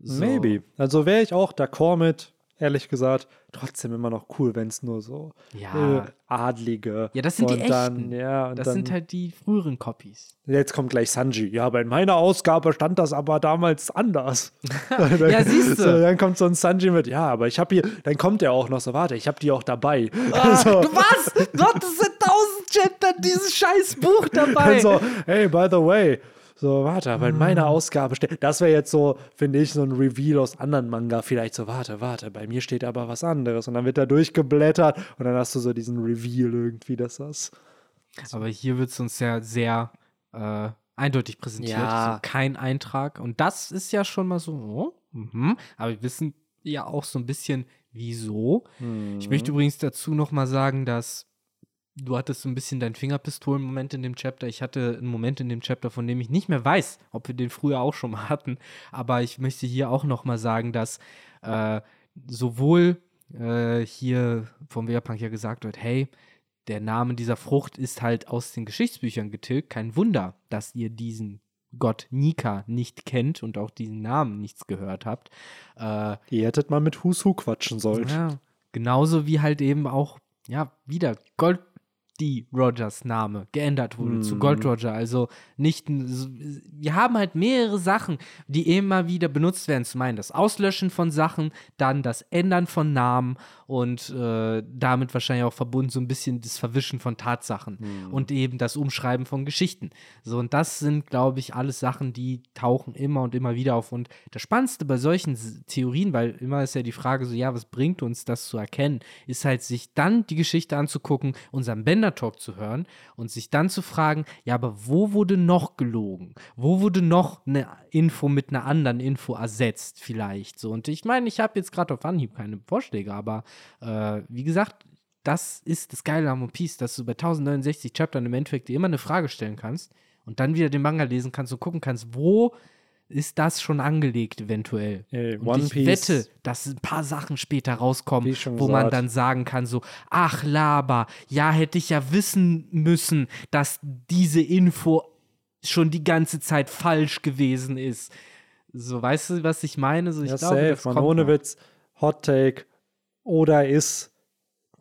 So. Maybe. Also wäre ich auch d'accord mit, ehrlich gesagt. Trotzdem immer noch cool, wenn es nur so Ja. äh, Adlige. Ja, das sind die und dann, echten. Ja, und Das dann, sind halt die früheren Copies. Jetzt kommt gleich Sanji. Ja, aber in meiner Ausgabe stand das aber damals anders. *laughs* Ja, siehst du. So, dann kommt so ein Sanji mit, ja, aber ich habe hier, dann kommt er auch noch so, warte, ich habe die auch dabei. *laughs* so, was? Gott, es sind tausend Chapter dieses scheiß Buch *laughs* dabei. dann so, hey, by the way. So, warte, aber in meiner Ausgabe steht. Das wäre jetzt so, finde ich, so ein Reveal aus anderen Manga. Vielleicht so, warte, warte, bei mir steht aber was anderes. Und dann wird da durchgeblättert und dann hast du so diesen Reveal irgendwie, dass das. Aber hier wird es uns ja sehr äh, eindeutig präsentiert. Ja. Also kein Eintrag. Und das ist ja schon mal so, oh, mhm. aber wir wissen ja auch so ein bisschen, wieso. Ich möchte übrigens dazu noch mal sagen, dass du hattest so ein bisschen deinen Fingerpistolen-Moment in dem Chapter. Ich hatte einen Moment in dem Chapter, von dem ich nicht mehr weiß, ob wir den früher auch schon mal hatten. Aber ich möchte hier auch noch mal sagen, dass äh, sowohl äh, hier vom Vegapunk ja gesagt wird, hey, der Name dieser Frucht ist halt aus den Geschichtsbüchern getilgt. Kein Wunder, dass ihr diesen Gott Nika nicht kennt und auch diesen Namen nichts gehört habt. Äh, Ihr hättet mal mit Who quatschen sollen. ja, genauso wie halt eben auch, ja, wieder Gold, D. Rogers Name geändert wurde mm. zu Gold Roger. Also nicht, wir haben halt mehrere Sachen, die immer wieder benutzt werden. Zum einen das Auslöschen von Sachen, dann das Ändern von Namen und äh, damit wahrscheinlich auch verbunden so ein bisschen das Verwischen von Tatsachen mm. und eben das Umschreiben von Geschichten. So, und das sind, glaube ich, alles Sachen, die tauchen immer und immer wieder auf. Und das Spannendste bei solchen Theorien, weil immer ist ja die Frage so, ja, was bringt uns das zu erkennen, ist halt sich dann die Geschichte anzugucken, unseren Bender Talk zu hören und sich dann zu fragen, ja, aber wo wurde noch gelogen? Wo wurde noch eine Info mit einer anderen Info ersetzt vielleicht? So, und ich meine, ich habe jetzt gerade auf Anhieb keine Vorschläge, aber äh, wie gesagt, das ist das Geile am One Piece, dass du bei 1069 Chaptern im Endeffekt dir immer eine Frage stellen kannst und dann wieder den Manga lesen kannst und gucken kannst, wo ist das schon angelegt eventuell. Hey, und ich Piece. wette, dass ein paar Sachen später rauskommen, wo man gesagt. dann sagen kann so, ach Laber, ja hätte ich ja wissen müssen, dass diese Info schon die ganze Zeit falsch gewesen ist. So, weißt du, was ich meine? So, ich ja, glaube, safe, das man, kommt ohne noch. Witz. Hot Take. Oda ist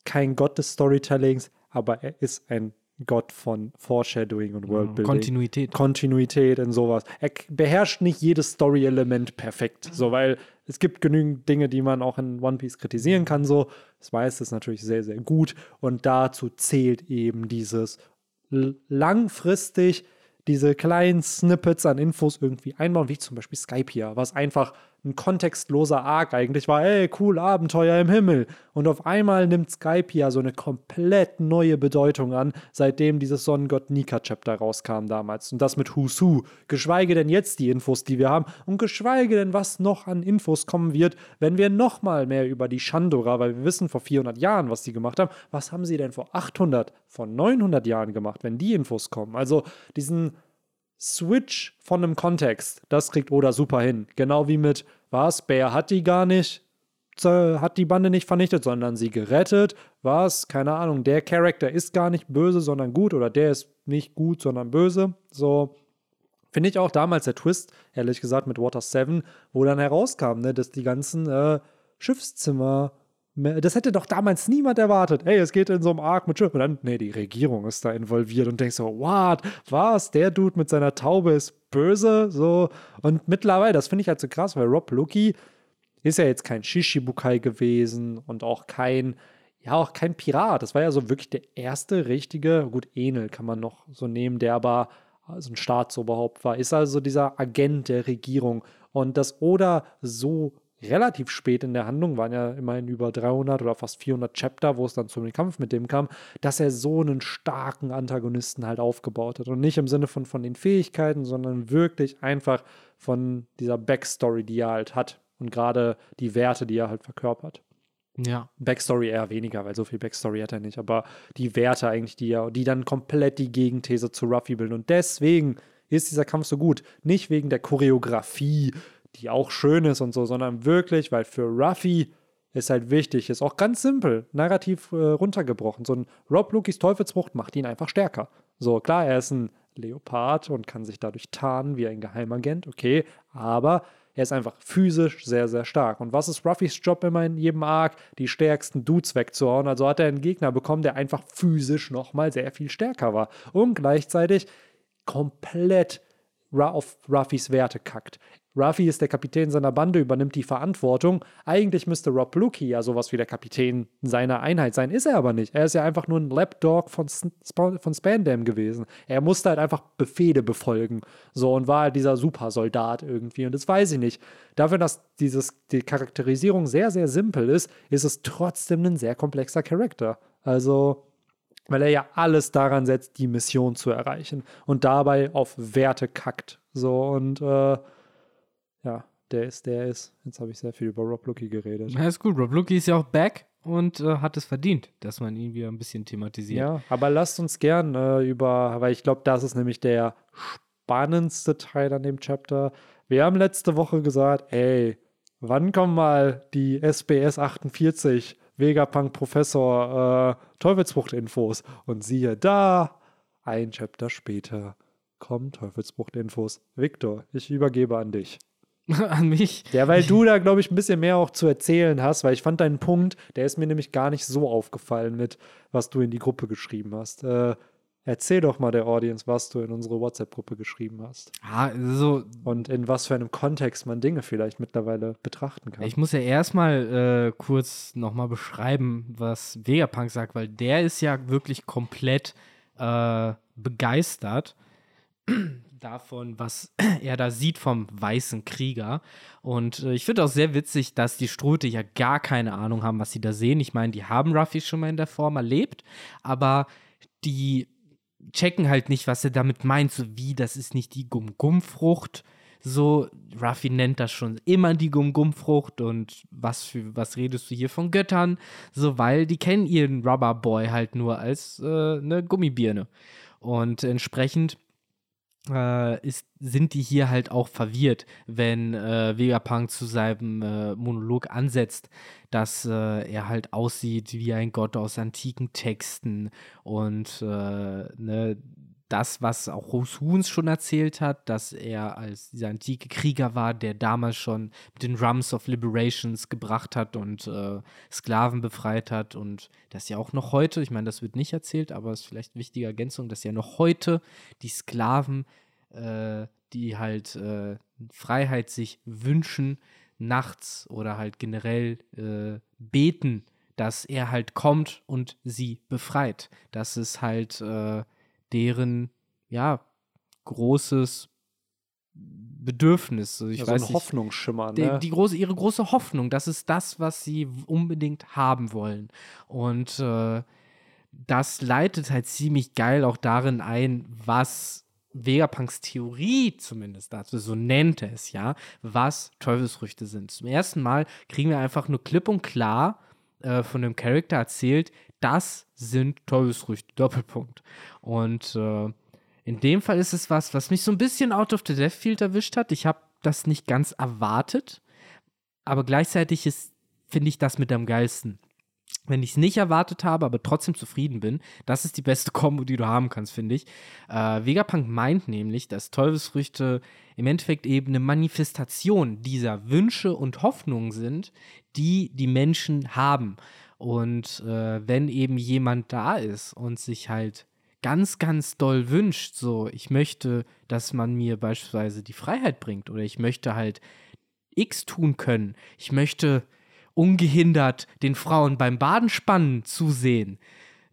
kein Gott des Storytellings, aber er ist ein Gott von Foreshadowing und Worldbuilding. Kontinuität. Kontinuität und sowas. Er beherrscht nicht jedes Story-Element perfekt, so weil es gibt genügend Dinge, die man auch in One Piece kritisieren kann, so. Das meiste ist natürlich sehr, sehr gut und dazu zählt eben dieses langfristig diese kleinen Snippets an Infos irgendwie einbauen, wie zum Beispiel Skype hier, was einfach ein kontextloser Arc eigentlich war, ey, cool, Abenteuer im Himmel. Und auf einmal nimmt Skype ja so eine komplett neue Bedeutung an, seitdem dieses Sonnengott Nika-Chapter rauskam damals. Und das mit Husu. Geschweige denn jetzt die Infos, die wir haben. Und geschweige denn, was noch an Infos kommen wird, wenn wir noch mal mehr über die Shandora, weil wir wissen vor 400 Jahren, was die gemacht haben. Was haben sie denn vor 800, vor 900 Jahren gemacht, wenn die Infos kommen? Also diesen Switch von einem Kontext, das kriegt Oda super hin. Genau wie mit, was, Bär hat die gar nicht, äh, hat die Bande nicht vernichtet, sondern sie gerettet. Was, keine Ahnung, der Charakter ist gar nicht böse, sondern gut oder der ist nicht gut, sondern böse. So, Finde ich auch damals der Twist, ehrlich gesagt, mit Water 7, wo dann herauskam, ne, dass die ganzen äh, Schiffszimmer, me- das hätte doch damals niemand erwartet. Ey, es geht in so einem Arc mit Schiff. Und dann, nee, die Regierung ist da involviert und denkst so, what? Was? Der Dude mit seiner Taube ist böse? So. Und mittlerweile, das finde ich halt so krass, weil Rob Lucky ist ja jetzt kein Shishibukai gewesen und auch kein, ja, auch kein Pirat. Das war ja so wirklich der erste richtige, gut, Enel kann man noch so nehmen, der aber so ein Staatsoberhaupt war. Ist also dieser Agent der Regierung. Und dass Oda so relativ spät in der Handlung, waren ja immerhin über 300 oder fast 400 Chapter, wo es dann zum Kampf mit dem kam, dass er so einen starken Antagonisten halt aufgebaut hat. Und nicht im Sinne von, von den Fähigkeiten, sondern wirklich einfach von dieser Backstory, die er halt hat. Und gerade die Werte, die er halt verkörpert. Ja. Backstory eher weniger, weil so viel Backstory hat er nicht, aber die Werte eigentlich, die er, die dann komplett die Gegenthese zu Ruffy bilden. Und deswegen ist dieser Kampf so gut. Nicht wegen der Choreografie, die auch schön ist und so, sondern wirklich, weil für Ruffy ist halt wichtig, ist auch ganz simpel, narrativ äh, runtergebrochen. So ein Rob Lukis Teufelsfrucht macht ihn einfach stärker. So, klar, er ist ein Leopard und kann sich dadurch tarnen wie ein Geheimagent, okay, aber er ist einfach physisch sehr, sehr stark. Und was ist Ruffys Job immer in jedem Arc? Die stärksten Dudes wegzuhauen. Also hat er einen Gegner bekommen, der einfach physisch nochmal sehr viel stärker war. Und gleichzeitig komplett auf Ruffys Werte kackt. Ruffy ist der Kapitän seiner Bande, übernimmt die Verantwortung. Eigentlich müsste Rob Lucky ja sowas wie der Kapitän seiner Einheit sein, ist er aber nicht. Er ist ja einfach nur ein Lapdog von, Sp von Spandam gewesen. Er musste halt einfach Befehle befolgen. So und war halt dieser Supersoldat irgendwie. Und das weiß ich nicht. Dafür, dass dieses, die Charakterisierung sehr, sehr simpel ist, ist es trotzdem ein sehr komplexer Charakter. Also, weil er ja alles daran setzt, die Mission zu erreichen und dabei auf Werte kackt. So und äh, der ist, der ist. Jetzt habe ich sehr viel über Rob Lucky geredet. Ja, ist gut. Rob Lucky ist ja auch back und äh, hat es verdient, dass man ihn wieder ein bisschen thematisiert. Ja, aber lasst uns gern äh, über, weil ich glaube, das ist nämlich der spannendste Teil an dem Chapter. Wir haben letzte Woche gesagt, ey, wann kommen mal die SBS 48 Vegapunk Professor äh, Teufelsfrucht-Infos? Und siehe da, ein Chapter später kommen Teufelsfrucht-Infos. Victor, ich übergebe an dich. *laughs* An mich? Ja, weil du da, glaube ich, ein bisschen mehr auch zu erzählen hast, weil ich fand deinen Punkt, der ist mir nämlich gar nicht so aufgefallen mit, was du in die Gruppe geschrieben hast. Äh, erzähl doch mal der Audience, was du in unsere WhatsApp-Gruppe geschrieben hast. Ah, so. Und in was für einem Kontext man Dinge vielleicht mittlerweile betrachten kann. Ich muss ja erstmal äh, kurz nochmal beschreiben, was Vegapunk sagt, weil der ist ja wirklich komplett äh, begeistert davon, was *clears throat* er da sieht vom weißen Krieger. Und äh, ich finde auch sehr witzig, dass die Strute ja gar keine Ahnung haben, was sie da sehen. Ich meine, die haben Ruffy schon mal in der Form erlebt, aber die checken halt nicht, was er damit meint. So wie, das ist nicht die Gum-Gum-Frucht. So, Ruffy nennt das schon immer die Gum-Gum-Frucht und was für, was redest du hier von Göttern? So, weil die kennen ihren Rubber Boy halt nur als äh, eine Gummibirne. Und entsprechend äh, ist, sind die hier halt auch verwirrt, wenn äh, Vegapunk zu seinem äh, Monolog ansetzt, dass äh, er halt aussieht wie ein Gott aus antiken Texten und äh, ne, das, was auch Huns schon erzählt hat, dass er als dieser antike Krieger war, der damals schon den Drums of Liberations gebracht hat und äh, Sklaven befreit hat und das ja auch noch heute, ich meine, das wird nicht erzählt, aber es ist vielleicht eine wichtige Ergänzung, dass ja noch heute die Sklaven, äh, die halt äh, Freiheit sich wünschen, nachts oder halt generell äh, beten, dass er halt kommt und sie befreit. Das ist halt äh, deren, ja, großes Bedürfnis. Ich ja, weiß so ein nicht, Hoffnungsschimmer, die, ne? die große, ihre große Hoffnung, das ist das, was sie unbedingt haben wollen. Und äh, das leitet halt ziemlich geil auch darin ein, was Vegapunks Theorie zumindest dazu, so nennt er es ja, was Teufelsfrüchte sind. Zum ersten Mal kriegen wir einfach nur klipp und klar äh, von dem Charakter erzählt, das sind Teufelsfrüchte, Doppelpunkt. Und äh, in dem Fall ist es was, was mich so ein bisschen out of the left field erwischt hat. Ich habe das nicht ganz erwartet, aber gleichzeitig finde ich das mit am geilsten. Wenn ich es nicht erwartet habe, aber trotzdem zufrieden bin, das ist die beste *laughs* Kombo, die du haben kannst, finde ich. Äh, Vegapunk meint nämlich, dass Teufelsfrüchte im Endeffekt eben eine Manifestation dieser Wünsche und Hoffnungen sind, die die Menschen haben. Und äh, wenn eben jemand da ist und sich halt ganz, ganz doll wünscht, so, ich möchte, dass man mir beispielsweise die Freiheit bringt oder ich möchte halt X tun können, ich möchte ungehindert den Frauen beim Badenspannen zusehen,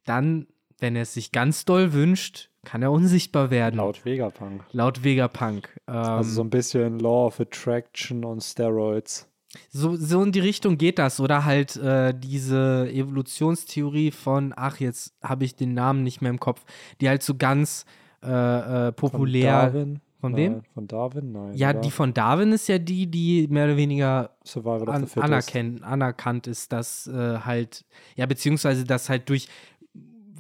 dann, wenn er es sich ganz doll wünscht, kann er unsichtbar werden. Laut Vegapunk. Laut Vegapunk. Ähm, Also so ein bisschen Law of Attraction on Steroids. So, so in die Richtung geht das. Oder halt äh, diese Evolutionstheorie von, ach, jetzt habe ich den Namen nicht mehr im Kopf, die halt so ganz äh, äh, populär. Von Darwin? Von wem? Nein, von Darwin? Nein. Ja, oder? die von Darwin ist ja die, die mehr oder weniger an, anerkennt, anerkannt ist, dass äh, halt, ja, beziehungsweise dass halt durch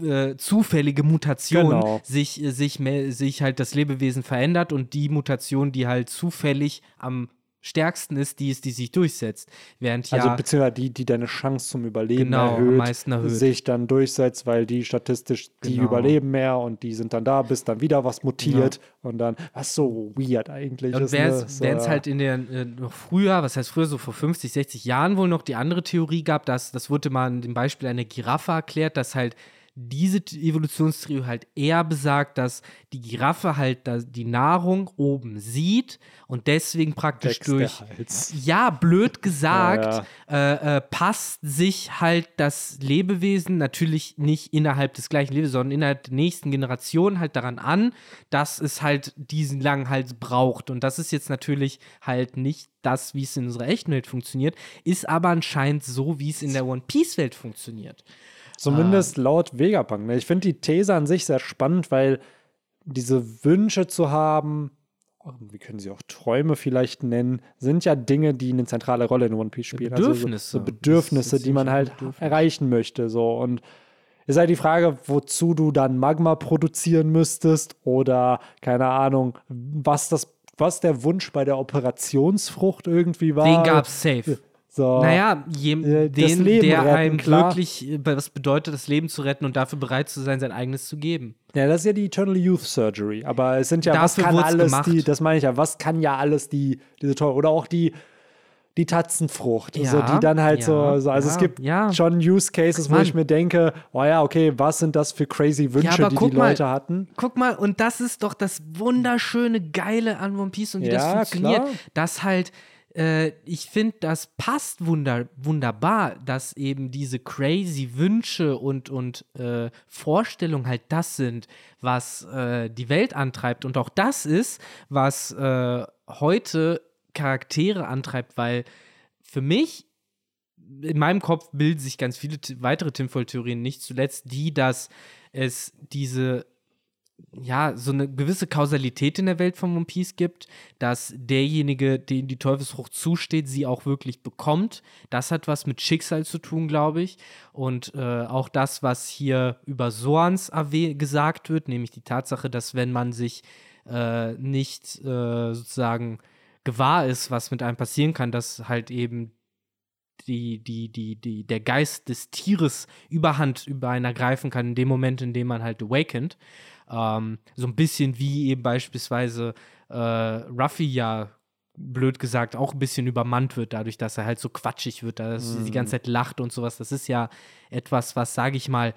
äh, zufällige Mutation Genau. sich, äh, sich, sich halt das Lebewesen verändert und die Mutation, die halt zufällig am stärksten ist, die ist, die sich durchsetzt. Während ja, Also beziehungsweise die, die deine Chance zum Überleben Genau, am erhöht, meisten erhöht. sich dann durchsetzt, weil die statistisch, die Genau. überleben mehr und die sind dann da, bis dann wieder was mutiert und dann, was so weird eigentlich Und ist. ne? es So, halt in der äh, noch früher, was heißt früher, so vor 50, 60 Jahren wohl noch die andere Theorie gab, dass, das wurde mal in dem Beispiel einer Giraffe erklärt, dass halt diese Evolutionstheorie halt eher besagt, dass die Giraffe halt die Nahrung oben sieht und deswegen praktisch wächst durch ja, blöd *laughs* gesagt, Ja, Äh, äh, passt sich halt das Lebewesen natürlich nicht innerhalb des gleichen Lebens, sondern innerhalb der nächsten Generation halt daran an, dass es halt diesen langen Hals braucht. Und das ist jetzt natürlich halt nicht das, wie es in unserer echten Welt funktioniert, ist aber anscheinend so, wie es in der One Piece Welt funktioniert. Zumindest laut Vegapunk. Ne? Ich finde die These an sich sehr spannend, weil diese Wünsche zu haben, wie können sie auch Träume vielleicht nennen, sind ja Dinge, die eine zentrale Rolle in One Piece spielen. Bedürfnisse. Also so, Bedürfnisse, die man halt erreichen möchte. So. Und ist halt die Frage, wozu du dann Magma produzieren müsstest oder keine Ahnung, was das, was der Wunsch bei der Operationsfrucht irgendwie war. Den gab's safe. So, Naja, je, äh, den, Leben der retten, einem klar. wirklich äh, was bedeutet, das Leben zu retten und dafür bereit zu sein, sein eigenes zu geben. Ja, das ist ja die Eternal Youth Surgery. Aber es sind ja, was Dafür kann wurd's alles gemacht. die, das meine ich ja, was kann ja alles die, diese toll, oder auch die, die Tatzenfrucht, Ja, so, die dann halt ja, so, so, also es ja, gibt ja. schon Use Cases, wo Mann. ich mir denke, oh ja, okay, was sind das für crazy Wünsche, die die mal, Leute hatten? Guck mal, und das ist doch das wunderschöne, geile an One Piece und wie das funktioniert. klar. Dass halt, äh, ich finde, das passt wunder, wunderbar, dass eben diese crazy Wünsche und, und äh, Vorstellungen halt das sind, was äh, die Welt antreibt. Und auch das ist, was äh, heute Charaktere antreibt, weil für mich in meinem Kopf bilden sich ganz viele weitere Tinfoil-Theorien, nicht zuletzt die, dass es diese, ja, so eine gewisse Kausalität in der Welt von One Piece gibt, dass derjenige, dem die Teufelsfrucht zusteht, sie auch wirklich bekommt. Das hat was mit Schicksal zu tun, glaube ich. Und äh, auch das, was hier über Soans gesagt wird, nämlich die Tatsache, dass wenn man sich äh, nicht äh, sozusagen gewahr ist, was mit einem passieren kann, dass halt eben die, die, die, die, der Geist des Tieres überhand über einen ergreifen kann, in dem Moment, in dem man halt awakened. Ähm, so ein bisschen wie eben beispielsweise äh, Ruffy ja blöd gesagt auch ein bisschen übermannt wird, dadurch, dass er halt so quatschig wird, dass sie die ganze Zeit lacht und sowas. Das ist ja etwas, was, sage ich mal,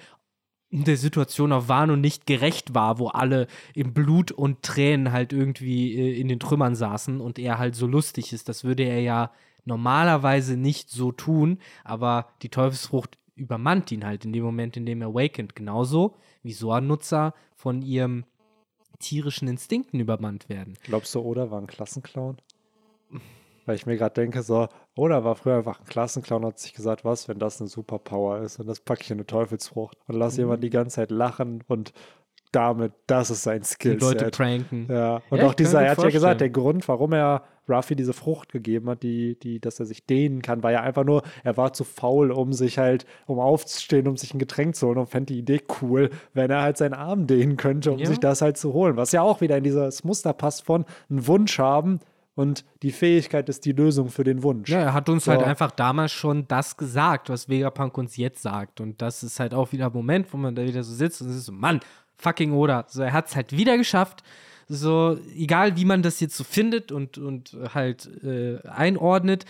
in der Situation auf Wano nicht gerecht war, wo alle im Blut und Tränen halt irgendwie äh, in den Trümmern saßen und er halt so lustig ist. Das würde er ja normalerweise nicht so tun, aber die Teufelsfrucht übermannt ihn halt in dem Moment, in dem er awakened. Genauso wie Soa-Nutzer von ihrem tierischen Instinkten übermannt werden. Glaubst du, Oda war ein Klassenclown? Weil ich mir gerade denke, so, Oda war früher einfach ein Klassenclown hat sich gesagt, was, wenn das eine Superpower ist und das packe ich in eine Teufelsfrucht und lass Mhm. jemand die ganze Zeit lachen und damit, das ist sein Die Skillset. Leute pranken. Ja, und Ja, auch dieser, er hat ja gesagt, vorstellen. der Grund, warum er Ruffy diese Frucht gegeben hat, die, die, dass er sich dehnen kann, war ja einfach nur, er war zu faul, um sich halt, um aufzustehen, um sich ein Getränk zu holen und fände die Idee cool, wenn er halt seinen Arm dehnen könnte, um Ja. sich das halt zu holen. Was ja auch wieder in dieses Muster passt von einen Wunsch haben und die Fähigkeit ist die Lösung für den Wunsch. Ja, er hat uns So. halt einfach damals schon das gesagt, was Vegapunk uns jetzt sagt. Und das ist halt auch wieder ein Moment, wo man da wieder so sitzt und es ist so, Mann, fucking Oda. So, er hat es halt wieder geschafft. So, egal wie man das jetzt so findet und, und halt äh, einordnet,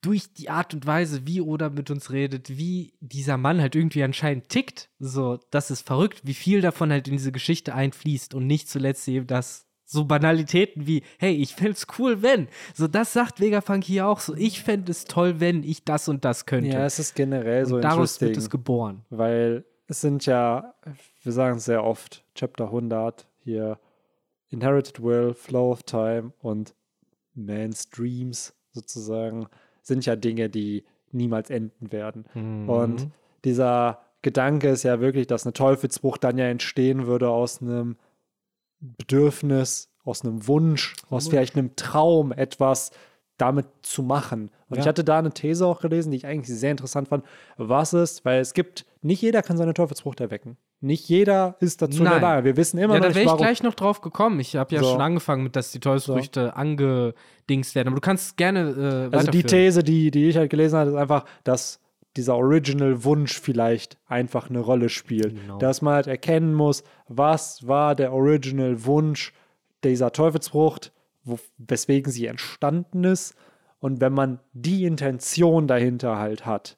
durch die Art und Weise, wie Oda mit uns redet, wie dieser Mann halt irgendwie anscheinend tickt, so, das ist verrückt, wie viel davon halt in diese Geschichte einfließt und nicht zuletzt eben das so Banalitäten wie, hey, ich fänd's cool, wenn. So, das sagt Vegapunk hier auch so. Ich fände es toll, wenn ich das und das könnte. Ja, es ist generell so und daraus wird es geboren. weil es sind ja, wir sagen es sehr oft, Chapter 100 hier, Inherited Will, Flow of Time und Man's Dreams sozusagen, sind ja Dinge, die niemals enden werden. Mhm. Und dieser Gedanke ist ja wirklich, dass eine Teufelsbruch dann ja entstehen würde aus einem Bedürfnis, aus einem Wunsch, aus vielleicht einem Traum, etwas damit zu machen. Und Ja. ich hatte da eine These auch gelesen, die ich eigentlich sehr interessant fand. Was ist, weil es gibt, nicht jeder kann seine Teufelsfrucht erwecken. Nicht jeder ist dazu in der Nein. Lage. Wir wissen immer ja, noch da nicht, wäre ich warum. gleich noch drauf gekommen. Ich habe ja So. schon angefangen mit, dass die Teufelsfrüchte angedingst werden. Aber du kannst gerne äh, Also die. These, die, die ich halt gelesen habe, ist einfach, dass dieser Original-Wunsch vielleicht einfach eine Rolle spielt. Genau. Dass man halt erkennen muss, was war der Original-Wunsch dieser Teufelsfrucht, wo, weswegen sie entstanden ist. Und wenn man die Intention dahinter halt hat,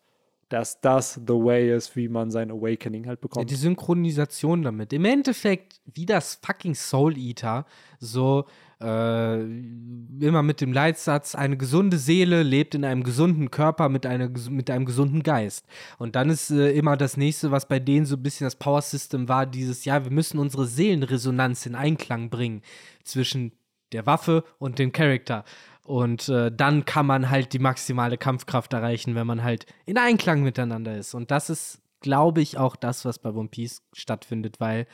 dass das the way ist, wie man sein Awakening halt Ja, bekommt. die Synchronisation damit. Im Endeffekt, wie das fucking Soul Eater, so äh, immer mit dem Leitsatz, eine gesunde Seele lebt in einem gesunden Körper mit, einer, mit einem gesunden Geist. Und dann ist äh, immer das nächste, was bei denen so ein bisschen das Power System war, dieses, ja, wir müssen unsere Seelenresonanz in Einklang bringen zwischen der Waffe und dem Charakter. Und äh, dann kann man halt die maximale Kampfkraft erreichen, wenn man halt in Einklang miteinander ist. Und das ist, glaube ich, auch das, was bei One Piece stattfindet, weil,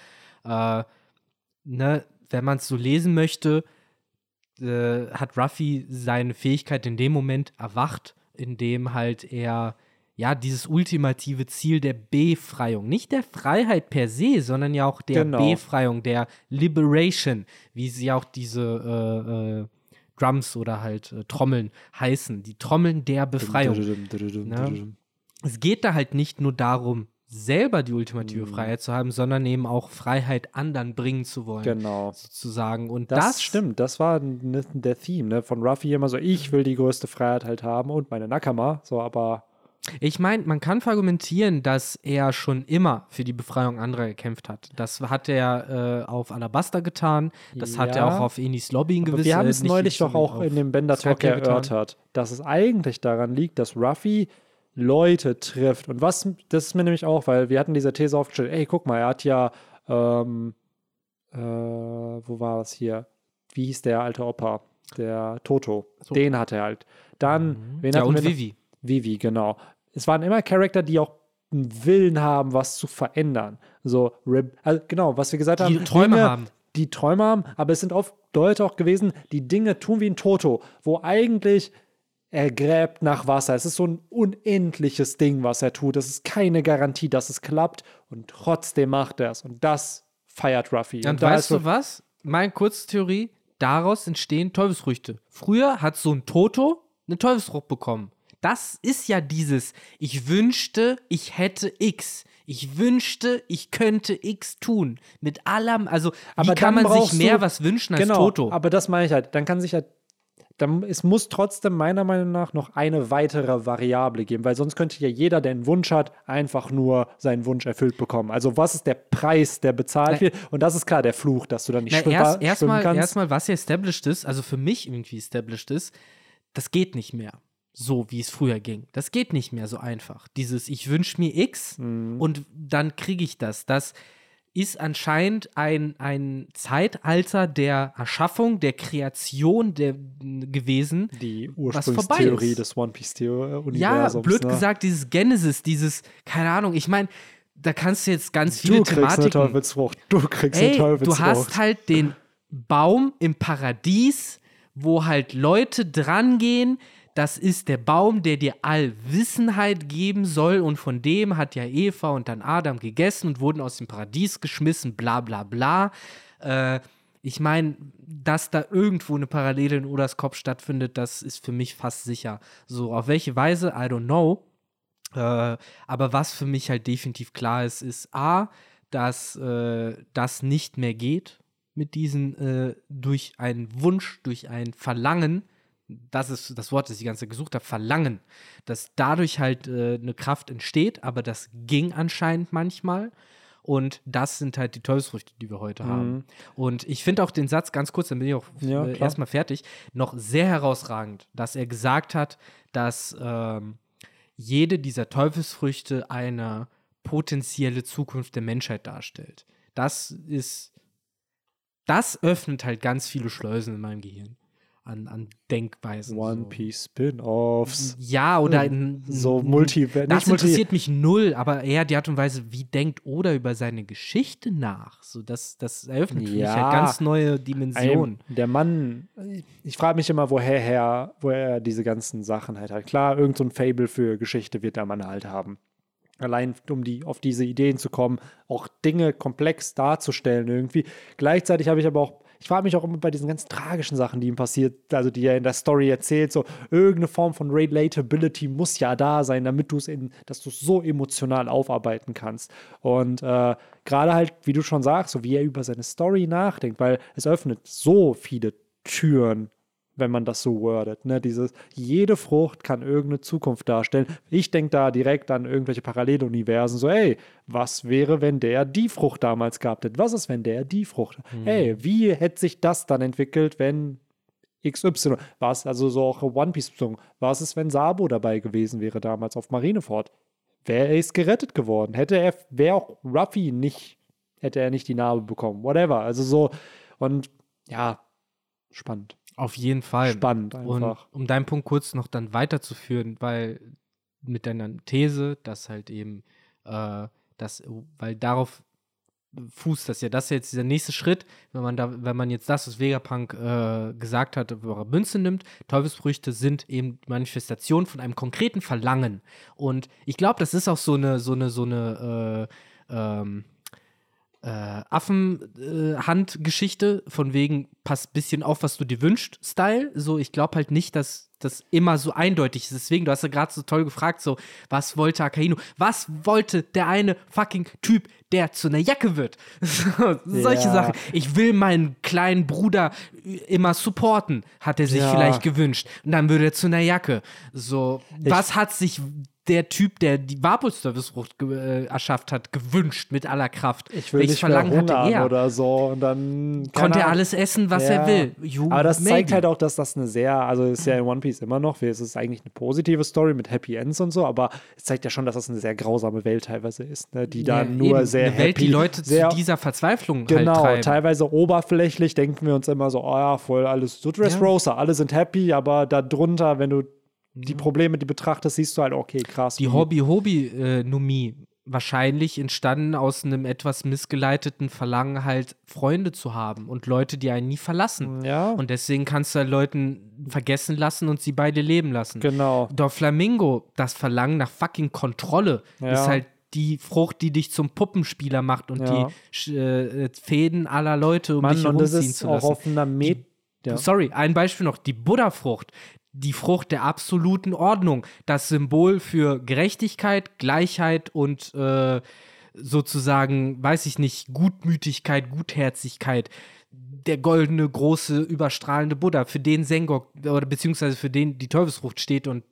äh, ne, wenn man es so lesen möchte, äh, hat Ruffy seine Fähigkeit in dem Moment erwacht, in dem halt er ja dieses ultimative Ziel der Befreiung, nicht der Freiheit per se, sondern ja auch der Genau. Befreiung, der Liberation, wie sie auch diese äh, äh, Drums oder halt äh, Trommeln heißen. Die Trommeln der Befreiung. Ne? Es geht da halt nicht nur darum, selber die ultimative Mhm. Freiheit zu haben, sondern eben auch Freiheit anderen bringen zu wollen. Genau. Sozusagen. Und Das, das, stimmt, das war der Theme ne, von Ruffy immer so, ich will die größte Freiheit halt haben und meine Nakama, so, aber Ich meine, man kann argumentieren, dass er schon immer für die Befreiung anderer gekämpft hat. Das hat er äh, auf Alabasta getan, das hat er Ja. auch auf Enis Lobby in gewissen wir haben es neulich doch auch in dem Bender Talk erörtert, dass es eigentlich daran liegt, dass Ruffy Leute trifft. Und was, das ist mir nämlich auch, weil wir hatten diese These aufgestellt, ey, guck mal, er hat ja, ähm, äh, wo war das hier? Wie hieß der alte Opa? Der Toto. So. Den hat er halt. Dann, wen Ja, und? Vivi. Vivi, genau. Es waren immer Charakter, die auch einen Willen haben, was zu verändern. So, also genau, was wir gesagt haben. Die Träume Dinge, haben. Die Träume haben, aber es sind oft Leute auch gewesen, die Dinge tun wie ein Toto, wo eigentlich er gräbt nach Wasser. Es ist so ein unendliches Ding, was er tut. Es ist keine Garantie, dass es klappt und trotzdem macht er es. Und das feiert Ruffy. Und da weißt du was? Meine Kurztheorie, daraus entstehen Teufelsfrüchte. Früher hat so ein Toto eine Teufelsfrucht bekommen. Das ist ja dieses, ich wünschte, ich hätte X. Ich wünschte, ich könnte X tun. Mit allem, also wie Aber kann dann man sich mehr du- was wünschen als genau, Toto? aber das meine ich halt. Dann kann sich halt dann, es muss trotzdem meiner Meinung nach noch eine weitere Variable geben, weil sonst könnte ja jeder, der einen Wunsch hat, einfach nur seinen Wunsch erfüllt bekommen. Also was ist der Preis, der bezahlt wird? Und das ist klar der Fluch, dass du dann nicht Na, schwimmen, erst, schwimmen erstmal, kannst. erstmal, was ja established ist, also für mich irgendwie established ist, das geht nicht mehr so, wie es früher ging. Das geht nicht mehr so einfach. Dieses, ich wünsche mir X Mhm. und dann kriege ich das. Das ist anscheinend ein, ein Zeitalter der Erschaffung, der Kreation der, gewesen. die Ursprungstheorie des One Piece Ja, Universums. blöd ne? gesagt, dieses Genesis, dieses, keine Ahnung, ich meine, da kannst du jetzt ganz viele Du Thematiken. Teufelsfrucht. Du kriegst Ey, Teufelsfrucht. du hast halt den Baum im Paradies, wo halt Leute drangehen. Das ist der Baum, der dir Allwissenheit geben soll. Und von dem hat ja Eva und dann Adam gegessen und wurden aus dem Paradies geschmissen, bla bla bla. Äh, ich meine, dass da irgendwo eine Parallele in Odas Kopf stattfindet, das ist für mich fast sicher. So, auf welche Weise, I don't know. Äh, aber was für mich halt definitiv klar ist, ist A, dass äh, das nicht mehr geht mit diesen äh, durch einen Wunsch, durch ein Verlangen, das ist das Wort, das ich die ganze Zeit gesucht habe, Verlangen, dass dadurch halt äh, eine Kraft entsteht, aber das ging anscheinend manchmal. Und das sind halt die Teufelsfrüchte, die wir heute haben. Und ich finde auch den Satz, ganz kurz, dann bin ich auch Ja, äh, erstmal fertig, noch sehr herausragend, dass er gesagt hat, dass ähm, jede dieser Teufelsfrüchte eine potenzielle Zukunft der Menschheit darstellt. Das ist, das öffnet halt ganz viele Schleusen in meinem Gehirn an, an Denkweisen. One so. Piece Spin-Offs. Ja, oder in, So Multi, Das nicht Multi, interessiert mich null, aber eher die Art und Weise, wie denkt Oda über seine Geschichte nach. So, das, das eröffnet für mich Ja. halt ganz neue Dimensionen. Der Mann, ich frage mich immer, woher her, woher er diese ganzen Sachen halt hat. Klar, irgend so Fable für Geschichte wird der Mann halt haben. Allein um die, auf diese Ideen zu kommen, auch Dinge komplex darzustellen irgendwie. Gleichzeitig habe ich aber auch, ich frage mich auch immer bei diesen ganzen tragischen Sachen, die ihm passiert, also die er in der Story erzählt, so irgendeine Form von Relatability muss ja da sein, damit du es in, dass du es so emotional aufarbeiten kannst. Und äh, gerade halt, wie du schon sagst, so wie er über seine Story nachdenkt, weil es öffnet so viele Türen, wenn man das so wordet. Ne? Dieses, jede Frucht kann irgendeine Zukunft darstellen. Ich denke da direkt an irgendwelche Paralleluniversen, so, ey, was wäre, wenn der die Frucht damals gehabt hätte? Was ist, wenn der die Frucht? Ey, wie hätte sich das dann entwickelt, wenn XY, was, also so auch One Piece bezogen, was ist, wenn Sabo dabei gewesen wäre damals auf Marineford? Wäre er ist gerettet geworden? Hätte er, wäre auch Ruffy nicht, hätte er nicht die Narbe bekommen, whatever. Also so, und ja, spannend. Auf jeden Fall. Spannend Und einfach. um deinen Punkt kurz noch dann weiterzuführen, weil mit deiner These, dass halt eben, äh, das, weil darauf fußt das ja, das ist jetzt dieser nächste Schritt, wenn man da, wenn man jetzt das, was Vegapunk äh, gesagt hat, eure Münze nimmt, Teufelsfrüchte sind eben Manifestationen von einem konkreten Verlangen. Und ich glaube, das ist auch so eine, so eine, so eine, äh, ähm, äh, Affenhand-Geschichte, von wegen, pass bisschen auf, was du dir wünschst, Style. So, ich glaube halt nicht, dass das immer so eindeutig ist. Deswegen, du hast ja gerade so toll gefragt, so, was wollte Akainu? Was wollte der eine fucking Typ, der zu einer Jacke wird? *laughs* So, solche Ja. Sachen. Ich will meinen kleinen Bruder immer supporten, hat er sich Ja. vielleicht gewünscht. Und dann würde er zu einer Jacke. So, was hat sich der Typ, der die Warpul-Service-Frucht ge- äh, erschafft hat, gewünscht mit aller Kraft? Ich will Welches nicht mehr Verlangen hatte hungern er? oder so. Und dann Konnte er alles essen, was Ja. er will? You Aber das zeigt halt auch, dass das eine sehr, also ist ja in One Piece immer noch, es ist eigentlich eine positive Story mit Happy Ends und so, aber es zeigt ja schon, dass das eine sehr grausame Welt teilweise ist, ne? die da Ja, nur eben. sehr Eine Welt, happy, die Leute sehr, zu dieser Verzweiflung Genau, halt teilweise oberflächlich denken wir uns immer so, oh ja, voll alles so Dressrosa, alle sind happy, aber darunter, wenn du die Probleme, die betrachtest, siehst du halt, okay, krass. Die Hobby-Hobby-Numie wahrscheinlich entstanden aus einem etwas missgeleiteten Verlangen, halt Freunde zu haben und Leute, die einen nie verlassen. Ja, Und deswegen kannst du halt Leuten vergessen lassen und sie beide leben lassen. genau. Doch Flamingo, das Verlangen nach fucking Kontrolle, Ja. ist halt die Frucht, die dich zum Puppenspieler macht und Ja. die Sch- äh, Fäden aller Leute um Mann, dich und das herumziehen ist zu auch lassen. auf einer Met ja. Sorry, ein Beispiel noch, die Buddha-Frucht. Die Frucht der absoluten Ordnung. Das Symbol für Gerechtigkeit, Gleichheit und äh, sozusagen, weiß ich nicht, Gutmütigkeit, Gutherzigkeit. Der goldene, große, überstrahlende Buddha, für den Sengok oder beziehungsweise für den die Teufelsfrucht steht und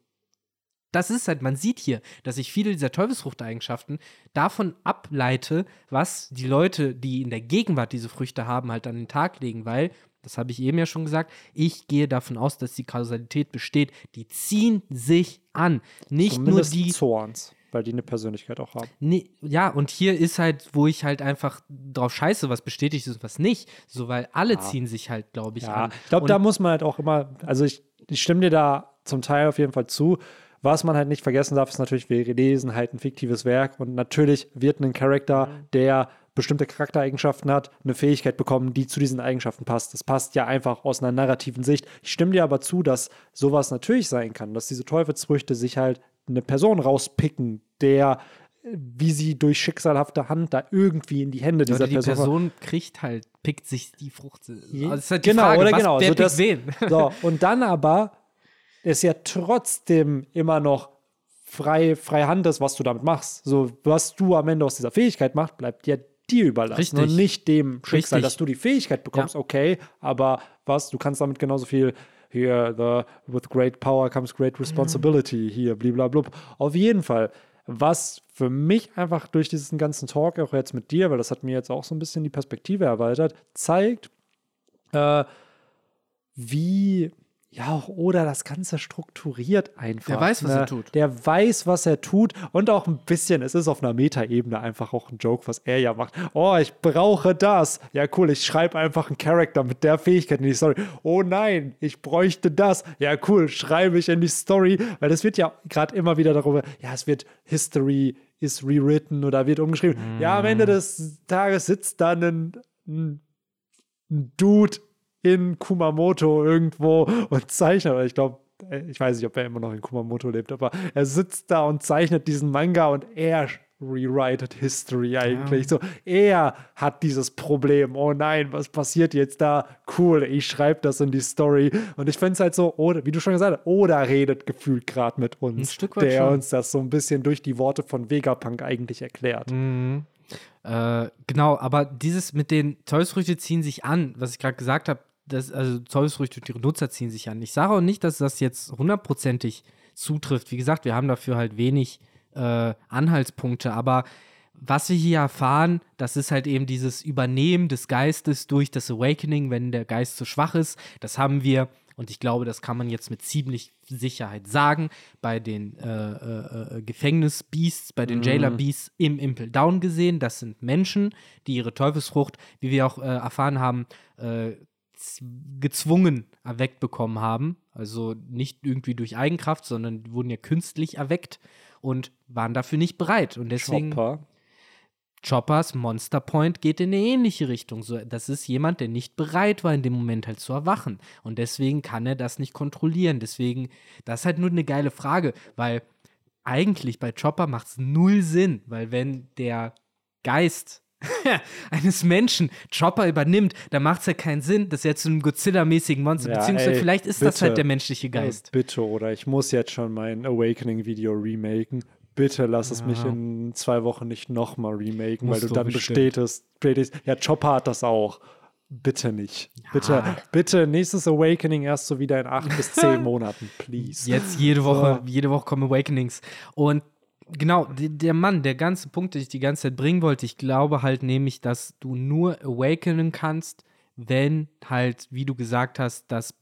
das ist halt, man sieht hier, dass ich viele dieser Teufelsfruchteigenschaften davon ableite, was die Leute, die in der Gegenwart diese Früchte haben, halt an den Tag legen, weil, das habe ich eben ja schon gesagt, ich gehe davon aus, dass die Kausalität besteht. Die ziehen sich an. Nicht Zumindest nur die. Zorns, weil die eine Persönlichkeit auch haben. Nee, ja, und hier ist halt, wo ich halt einfach drauf scheiße, was bestätigt ist und was nicht. So, weil alle ziehen sich halt, glaube ich, Ja, an. ich glaube, da muss man halt auch immer, also ich, ich stimme dir da zum Teil auf jeden Fall zu. Was man halt nicht vergessen darf, ist natürlich, wir lesen halt ein fiktives Werk und natürlich wird ein Charakter, der bestimmte Charaktereigenschaften hat, eine Fähigkeit bekommen, die zu diesen Eigenschaften passt. Das passt ja einfach aus einer narrativen Sicht. Ich stimme dir aber zu, dass sowas natürlich sein kann, dass diese Teufelsfrüchte sich halt eine Person rauspicken, der, wie sie durch schicksalhafte Hand da irgendwie in die Hände dieser Oder die Person Person kriegt halt, pickt sich die Frucht. Also das ist halt die genau, Frage, oder was, genau. wer so das, wen? *laughs* So, und dann aber ist ja trotzdem immer noch frei, frei Hand ist, was du damit machst. So, was du am Ende aus dieser Fähigkeit machst, bleibt ja dir überlassen Richtig. und nicht dem Schicksal, Richtig. dass du die Fähigkeit bekommst, okay, aber was, du kannst damit genauso viel hier, the, with great power comes great responsibility, hier, bliblablub. Auf jeden Fall. Was für mich einfach durch diesen ganzen Talk, auch jetzt mit dir, weil das hat mir jetzt auch so ein bisschen die Perspektive erweitert, zeigt, äh, wie, ja, auch oder das Ganze strukturiert einfach. Der weiß, was ne? er tut. Der weiß, was er tut und auch ein bisschen, es ist auf einer Metaebene einfach auch ein Joke, was er ja macht. Oh, ich brauche das. Ja, cool, ich schreibe einfach einen Charakter mit der Fähigkeit in die Story. Oh nein, ich bräuchte das. Ja, cool, schreibe ich in die Story, weil es wird ja gerade immer wieder darüber, ja, es wird History ist rewritten oder wird umgeschrieben. Ja, am Ende des Tages sitzt dann ein ein Dude in Kumamoto irgendwo und zeichnet. Ich glaube, ich weiß nicht, ob er immer noch in Kumamoto lebt, aber er sitzt da und zeichnet diesen Manga und er rewritet History eigentlich. So, er hat dieses Problem. Oh nein, was passiert jetzt da? Cool, ich schreibe das in die Story. Und ich finde es halt so, oder, wie du schon gesagt hast, oder redet gefühlt gerade mit uns, Ein Stück weit der schon. uns das so ein bisschen durch die Worte von Vegapunk eigentlich erklärt. Mhm. Äh, genau, aber dieses mit den Teufelsfrüchte ziehen sich an, was ich gerade gesagt habe, das, also Teufelsfrüchte und ihre Nutzer ziehen sich an. Ich sage auch nicht, dass das jetzt hundertprozentig zutrifft. Wie gesagt, wir haben dafür halt wenig äh, Anhaltspunkte, aber was wir hier erfahren, das ist halt eben dieses Übernehmen des Geistes durch das Awakening, wenn der Geist zu schwach ist. Das haben wir, und ich glaube, das kann man jetzt mit ziemlich Sicherheit sagen, bei den äh, äh, äh, Gefängnisbeasts, bei den Jailer-Beasts im Impel Down gesehen. Das sind Menschen, die ihre Teufelsfrucht, wie wir auch äh, erfahren haben, äh, gezwungen erweckt bekommen haben. Also nicht irgendwie durch Eigenkraft, sondern wurden ja künstlich erweckt und waren dafür nicht bereit. Und deswegen. Chopper. Choppers Monster Point geht in eine ähnliche Richtung. So, das ist jemand, der nicht bereit war, in dem Moment halt zu erwachen. Und deswegen kann er das nicht kontrollieren. Deswegen, das ist halt nur eine geile Frage, weil eigentlich bei Chopper macht es null Sinn, weil wenn der Geist *laughs* eines Menschen Chopper übernimmt, dann macht es ja keinen Sinn, dass er zu einem Godzilla-mäßigen Monster, Ja, beziehungsweise ey, vielleicht ist das bitte. halt der menschliche Geist. Bitte, oder ich muss jetzt schon mein Awakening-Video remaken. Bitte lass es mich Ja. in zwei Wochen nicht nochmal remaken, weil Musst du dann bestätigst, bestätigst, ja, Chopper hat das auch. Bitte nicht. Bitte, Ja. bitte, nächstes Awakening erst so wieder in acht bis *laughs* zehn Monaten, please. Jetzt jede Woche, jede Woche kommen Awakenings. Und genau, der Mann, der ganze Punkt, den ich die ganze Zeit bringen wollte, ich glaube halt nämlich, dass du nur awakenen kannst, wenn halt, wie du gesagt hast, dass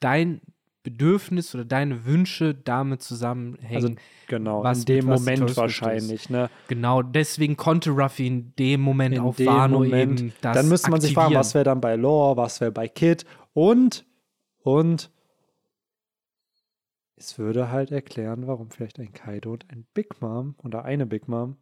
dein Bedürfnis oder deine Wünsche damit zusammenhängen. Also genau, was in dem Moment wahrscheinlich, ne? genau, deswegen konnte Ruffy in dem Moment In auf dem Wano Moment. eben das Dann müsste man sich fragen, aktivieren. was wäre dann bei Lore, was wäre bei Kid und, und es würde halt erklären, warum vielleicht ein Kaido und ein Big Mom oder eine Big Mom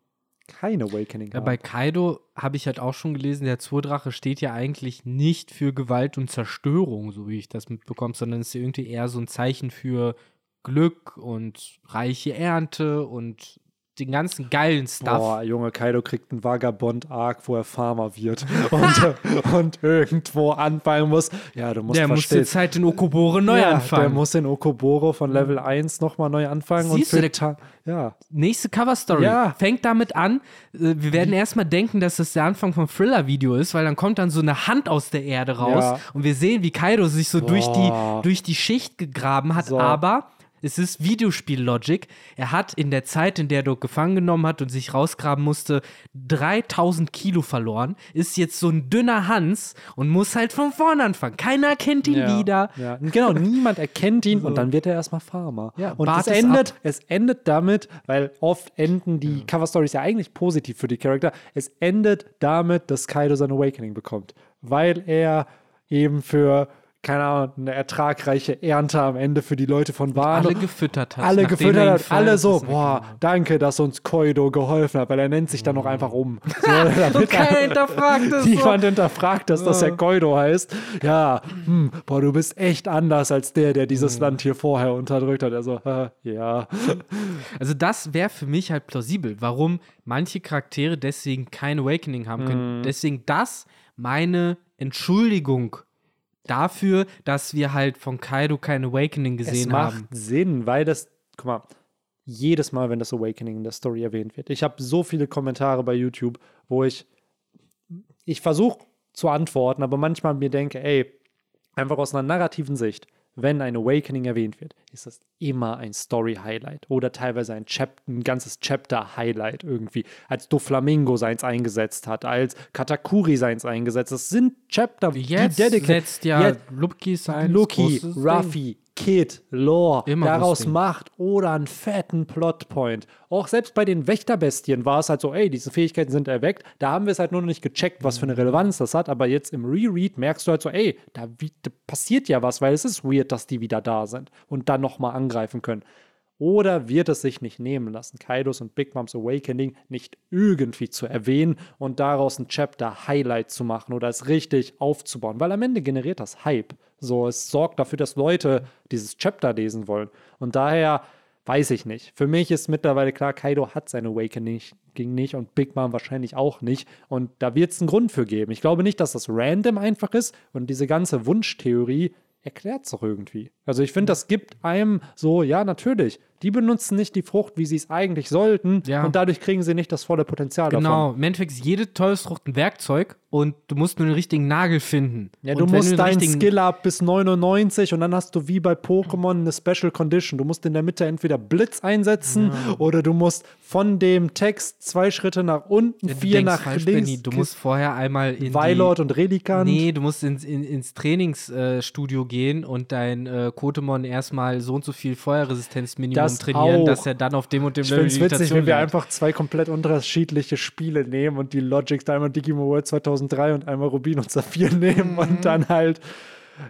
kein Awakening Ja, haben. bei Kaido habe ich halt auch schon gelesen, der Zurdrache steht ja eigentlich nicht für Gewalt und Zerstörung, so wie ich das mitbekomme, sondern ist irgendwie eher so ein Zeichen für Glück und reiche Ernte und den ganzen geilen Stuff. Boah, Junge, Kaido kriegt einen Vagabond-Arc, wo er Farmer wird *laughs* und, und irgendwo anfangen muss. Ja, du musst der muss jetzt halt in Okobore neu ja, Der anfangen. muss in Okoboro von Level 1 nochmal neu anfangen. Siehst und du, Ta- ja, Nächste Cover-Story. Ja. Fängt damit an. äh, Wir werden erstmal denken, dass das der Anfang vom Thriller-Video ist, weil dann kommt dann so eine Hand aus der Erde raus Ja. und wir sehen, wie Kaido sich so durch die, durch die Schicht gegraben hat. So. Aber es ist Videospiel-Logic. Er hat in der Zeit, in der er dort gefangen genommen hat und sich rausgraben musste, 3000 Kilo verloren, ist jetzt so ein dünner Hans und muss halt von vorne anfangen. Keiner kennt ihn ja, wieder. Ja. Genau, niemand erkennt ihn *laughs* und dann wird er erstmal Farmer. Ja, und es endet, ab. es endet damit, weil oft enden die Cover-Stories ja eigentlich positiv für die Charakter. Es endet damit, dass Kaido sein Awakening bekommt. Weil er eben für, keine Ahnung, eine ertragreiche Ernte am Ende für die Leute von Wano Alle gefüttert hat. alle er gefüttert hat, alle so, boah, danke, dass uns Koido geholfen hat, weil er nennt sich dann noch einfach um. *laughs* So, *laughs* damit keiner hinterfragt *laughs* so. Niemand hinterfragt, dass das ja Koido heißt. Ja, hm, boah, du bist echt anders als der, der dieses Mhm. Land hier vorher unterdrückt hat. Also, äh, ja. Also das wäre für mich halt plausibel, warum manche Charaktere deswegen kein Awakening haben Mhm. können. Deswegen das meine Entschuldigung dafür, dass wir halt von Kaido kein Awakening Es gesehen macht haben. Sinn, weil das, guck mal, jedes Mal, wenn das Awakening in der Story erwähnt wird. Ich habe so viele Kommentare bei YouTube, wo ich, ich versuche zu antworten, aber manchmal mir denke, ey, einfach aus einer narrativen Sicht, wenn ein Awakening erwähnt wird, ist das immer ein Story-Highlight oder teilweise ein, Chap ein ganzes Chapter-Highlight irgendwie. Als Doflamingo seins eingesetzt hat, als Katakuri seins eingesetzt. Das sind Chapter, Jetzt die dedicated. setzt ja Jetzt- Lucky sein Lucky, Kid, Lore Immer daraus macht oder einen fetten Plotpoint. Auch selbst bei den Wächterbestien war es halt so, ey, diese Fähigkeiten sind erweckt. Da haben wir es halt nur noch nicht gecheckt, was für eine Relevanz das hat. Aber jetzt im Reread merkst du halt so, ey, da, da passiert ja was, weil es ist weird, dass die wieder da sind und dann nochmal angreifen können. Oder wird es sich nicht nehmen lassen, Kaidos und Big Moms Awakening nicht irgendwie zu erwähnen und daraus ein Chapter-Highlight zu machen oder es richtig aufzubauen? Weil am Ende generiert das Hype. So, es sorgt dafür, dass Leute dieses Chapter lesen wollen. Und daher weiß ich nicht. Für mich ist mittlerweile klar, Kaido hat sein Awakening nicht und Big Mom wahrscheinlich auch nicht. Und da wird es einen Grund für geben. Ich glaube nicht, dass das random einfach ist und diese ganze Wunschtheorie erklärt es doch irgendwie. Also ich finde, das gibt einem so, ja, natürlich. Die benutzen nicht die Frucht, wie sie es eigentlich sollten Ja. und dadurch kriegen sie nicht das volle Potenzial davon. Genau, im Endeffekt ist jede Teufelsfrucht ein Werkzeug und du musst nur den richtigen Nagel finden. Ja, und du wenn musst deinen richtigen- Skill up bis 99 und dann hast du wie bei Pokémon eine Special Condition. Du musst in der Mitte entweder Blitz einsetzen oder du musst von dem Text zwei Schritte nach unten, Ja, vier nach falsch, links. Benny. Du musst vorher einmal in Weilord die, und Relikan. Nee, du musst ins, in, ins Trainingsstudio gehen und dein äh, Kotemon erstmal so und so viel Feuerresistenzminimum Das trainieren, auch. dass er dann auf dem und dem Ich finde es witzig, wenn wir einfach zwei komplett unterschiedliche Spiele nehmen und die Logics, einmal Digimon World 2003 und einmal Rubin und Saphir *laughs* nehmen Mhm. und dann halt,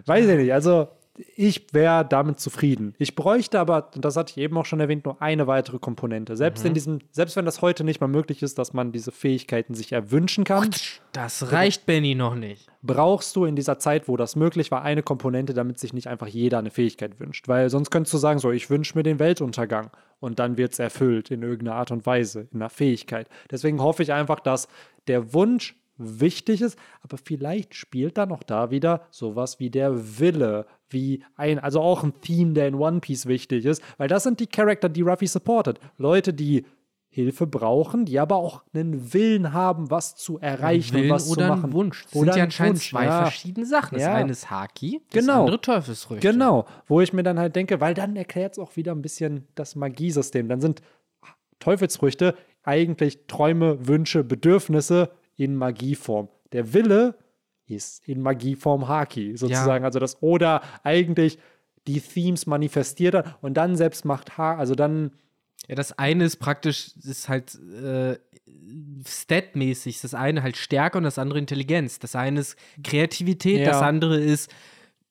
weiß ich nicht, also ich wäre damit zufrieden. Ich bräuchte aber, und das hatte ich eben auch schon erwähnt, nur eine weitere Komponente. Selbst Mhm. in diesem, selbst wenn das heute nicht mal möglich ist, dass man diese Fähigkeiten sich erwünschen kann, Das reicht Benny noch nicht. brauchst du in dieser Zeit, wo das möglich war, eine Komponente, damit sich nicht einfach jeder eine Fähigkeit wünscht. Weil sonst könntest du sagen, so, ich wünsche mir den Weltuntergang und dann wird es erfüllt in irgendeiner Art und Weise, in einer Fähigkeit. Deswegen hoffe ich einfach, dass der Wunsch wichtig ist, aber vielleicht spielt da noch da wieder sowas wie der Wille, wie ein, also auch ein Theme, der in One Piece wichtig ist, weil das sind die Charakter, die Ruffy supportet. Leute, die Hilfe brauchen, die aber auch einen Willen haben, was zu erreichen Willen und was oder zu einen machen. Wunsch. Das oder sind ja ein anscheinend Wunsch, zwei ja. verschiedene Sachen. Das Ja. eine ist Haki, das Genau. andere Teufelsfrüchte. Genau, wo ich mir dann halt denke, weil dann erklärt es auch wieder ein bisschen das Magiesystem. Dann sind Teufelsfrüchte eigentlich Träume, Wünsche, Bedürfnisse in Magieform. Der Wille ist in Magieform Haki, sozusagen. Also das oder eigentlich die Themes manifestiert hat und dann selbst macht Ha, also dann Ja, das eine ist praktisch, ist halt äh, statmäßig. Das eine halt Stärke und das andere Intelligenz. Das eine ist Kreativität, Ja. das andere ist,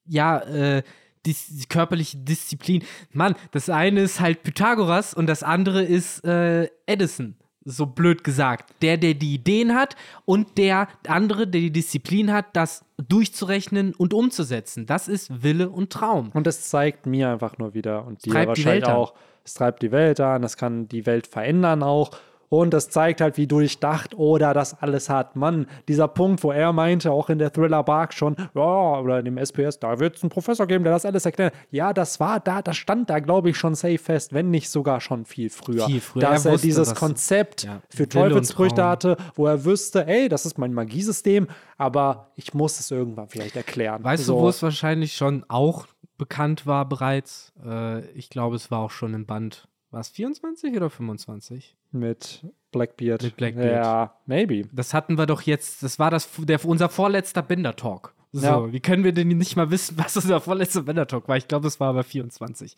ja, äh, dis körperliche Disziplin. Mann, das eine ist halt Pythagoras und das andere ist äh, Edison. So blöd gesagt. Der, der die Ideen hat und der andere, der die Disziplin hat, das durchzurechnen und umzusetzen. Das ist Wille und Traum. Und das zeigt mir einfach nur wieder und dir treibt die wahrscheinlich auch. Es treibt die Welt an, es kann die Welt verändern auch. Und das zeigt halt, wie durchdacht oder das alles hat. Mann, dieser Punkt, wo er meinte, auch in der Thriller Bark schon, ja, oder in dem SPS, da wird es einen Professor geben, der das alles erklärt. Ja, das war da, das stand da, glaube ich, schon safe fest, wenn nicht sogar schon viel früher. Viel früher. Dass Er er wusste, dieses was- Konzept ja, für Teufelsfrüchte hatte, wo er wüsste, ey, das ist mein Magiesystem, aber ich muss es irgendwann vielleicht erklären. Weißt so. du, wo es wahrscheinlich schon auch bekannt war bereits? Äh, ich glaube, es war auch schon im Band. War es 24 oder 25? Mit Blackbeard. Mit Blackbeard. Ja, maybe. Das hatten wir doch jetzt, das war das, der, unser vorletzter Binder-Talk. So, Ja. wie können wir denn nicht mal wissen, *laughs* was unser vorletzter Binder-Talk war? Ich glaube, es war aber 24.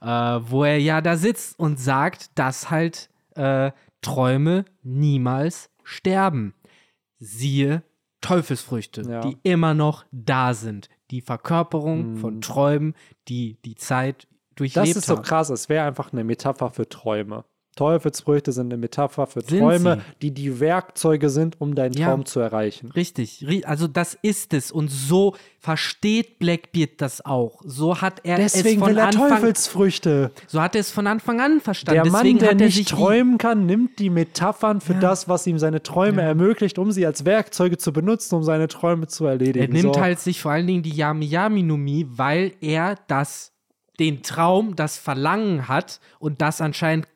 Äh, wo er ja da sitzt und sagt, dass halt äh, Träume niemals sterben. Siehe Teufelsfrüchte, Ja. die immer noch da sind. Die Verkörperung von Träumen, die die Zeit durchlebt Das ist so haben. krass. Es wäre einfach eine Metapher für Träume. Teufelsfrüchte sind eine Metapher für Sind Träume, sie? die die Werkzeuge sind, um deinen Ja. Traum zu erreichen. Richtig, ri- also das ist es. Und so versteht Blackbeard das auch. So hat er Deswegen es von will er Anfang Teufelsfrüchte. So hat er es von Anfang an verstanden. Der Mann, Deswegen der er nicht träumen kann, nimmt die Metaphern für das, was ihm seine Träume ermöglicht, um sie als Werkzeuge zu benutzen, um seine Träume zu erledigen. Er nimmt so. halt sich vor allen Dingen die Yami Yami Numi, weil er das, den Traum, das Verlangen hat und das anscheinend,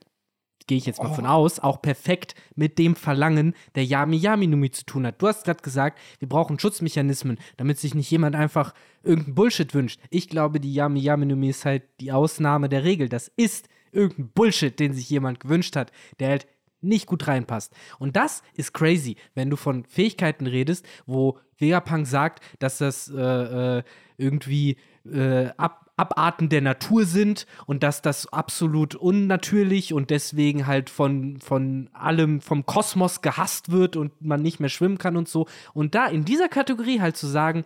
gehe ich jetzt mal Oh. von aus, auch perfekt mit dem Verlangen der Yami Yami Numi zu tun hat. Du hast gerade gesagt, wir brauchen Schutzmechanismen, damit sich nicht jemand einfach irgendein Bullshit wünscht. Ich glaube, die Yami Yami Numi ist halt die Ausnahme der Regel. Das ist irgendein Bullshit, den sich jemand gewünscht hat, der halt nicht gut reinpasst. Und das ist crazy, wenn du von Fähigkeiten redest, wo Vegapunk sagt, dass das äh, äh, irgendwie äh, ab, Abarten der Natur sind und dass das absolut unnatürlich und deswegen halt von, von allem, vom Kosmos gehasst wird und man nicht mehr schwimmen kann und so. Und da in dieser Kategorie halt zu sagen,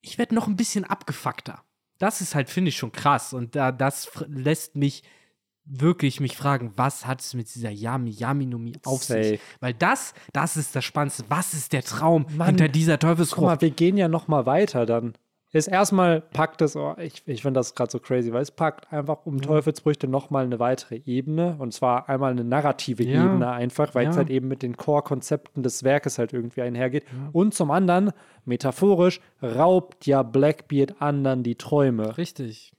ich werde noch ein bisschen abgefuckter. Das ist halt, finde ich, schon krass. Und da, das lässt mich wirklich mich fragen, was hat es mit dieser Yami Yami Numi auf Safe. sich? Weil das, das ist das Spannendste. Was ist der Traum Mann, hinter dieser Guck mal, Teufelsfrucht? wir gehen ja noch mal weiter dann. Ist erstmal packt es, oh, ich, ich finde das gerade so crazy, weil es packt einfach um Teufelsbrüchte noch mal eine weitere Ebene und zwar einmal eine narrative Ja. Ebene einfach, weil es Ja. halt eben mit den Core-Konzepten des Werkes halt irgendwie einhergeht. Und zum anderen, metaphorisch, raubt ja Blackbeard anderen die Träume Richtig.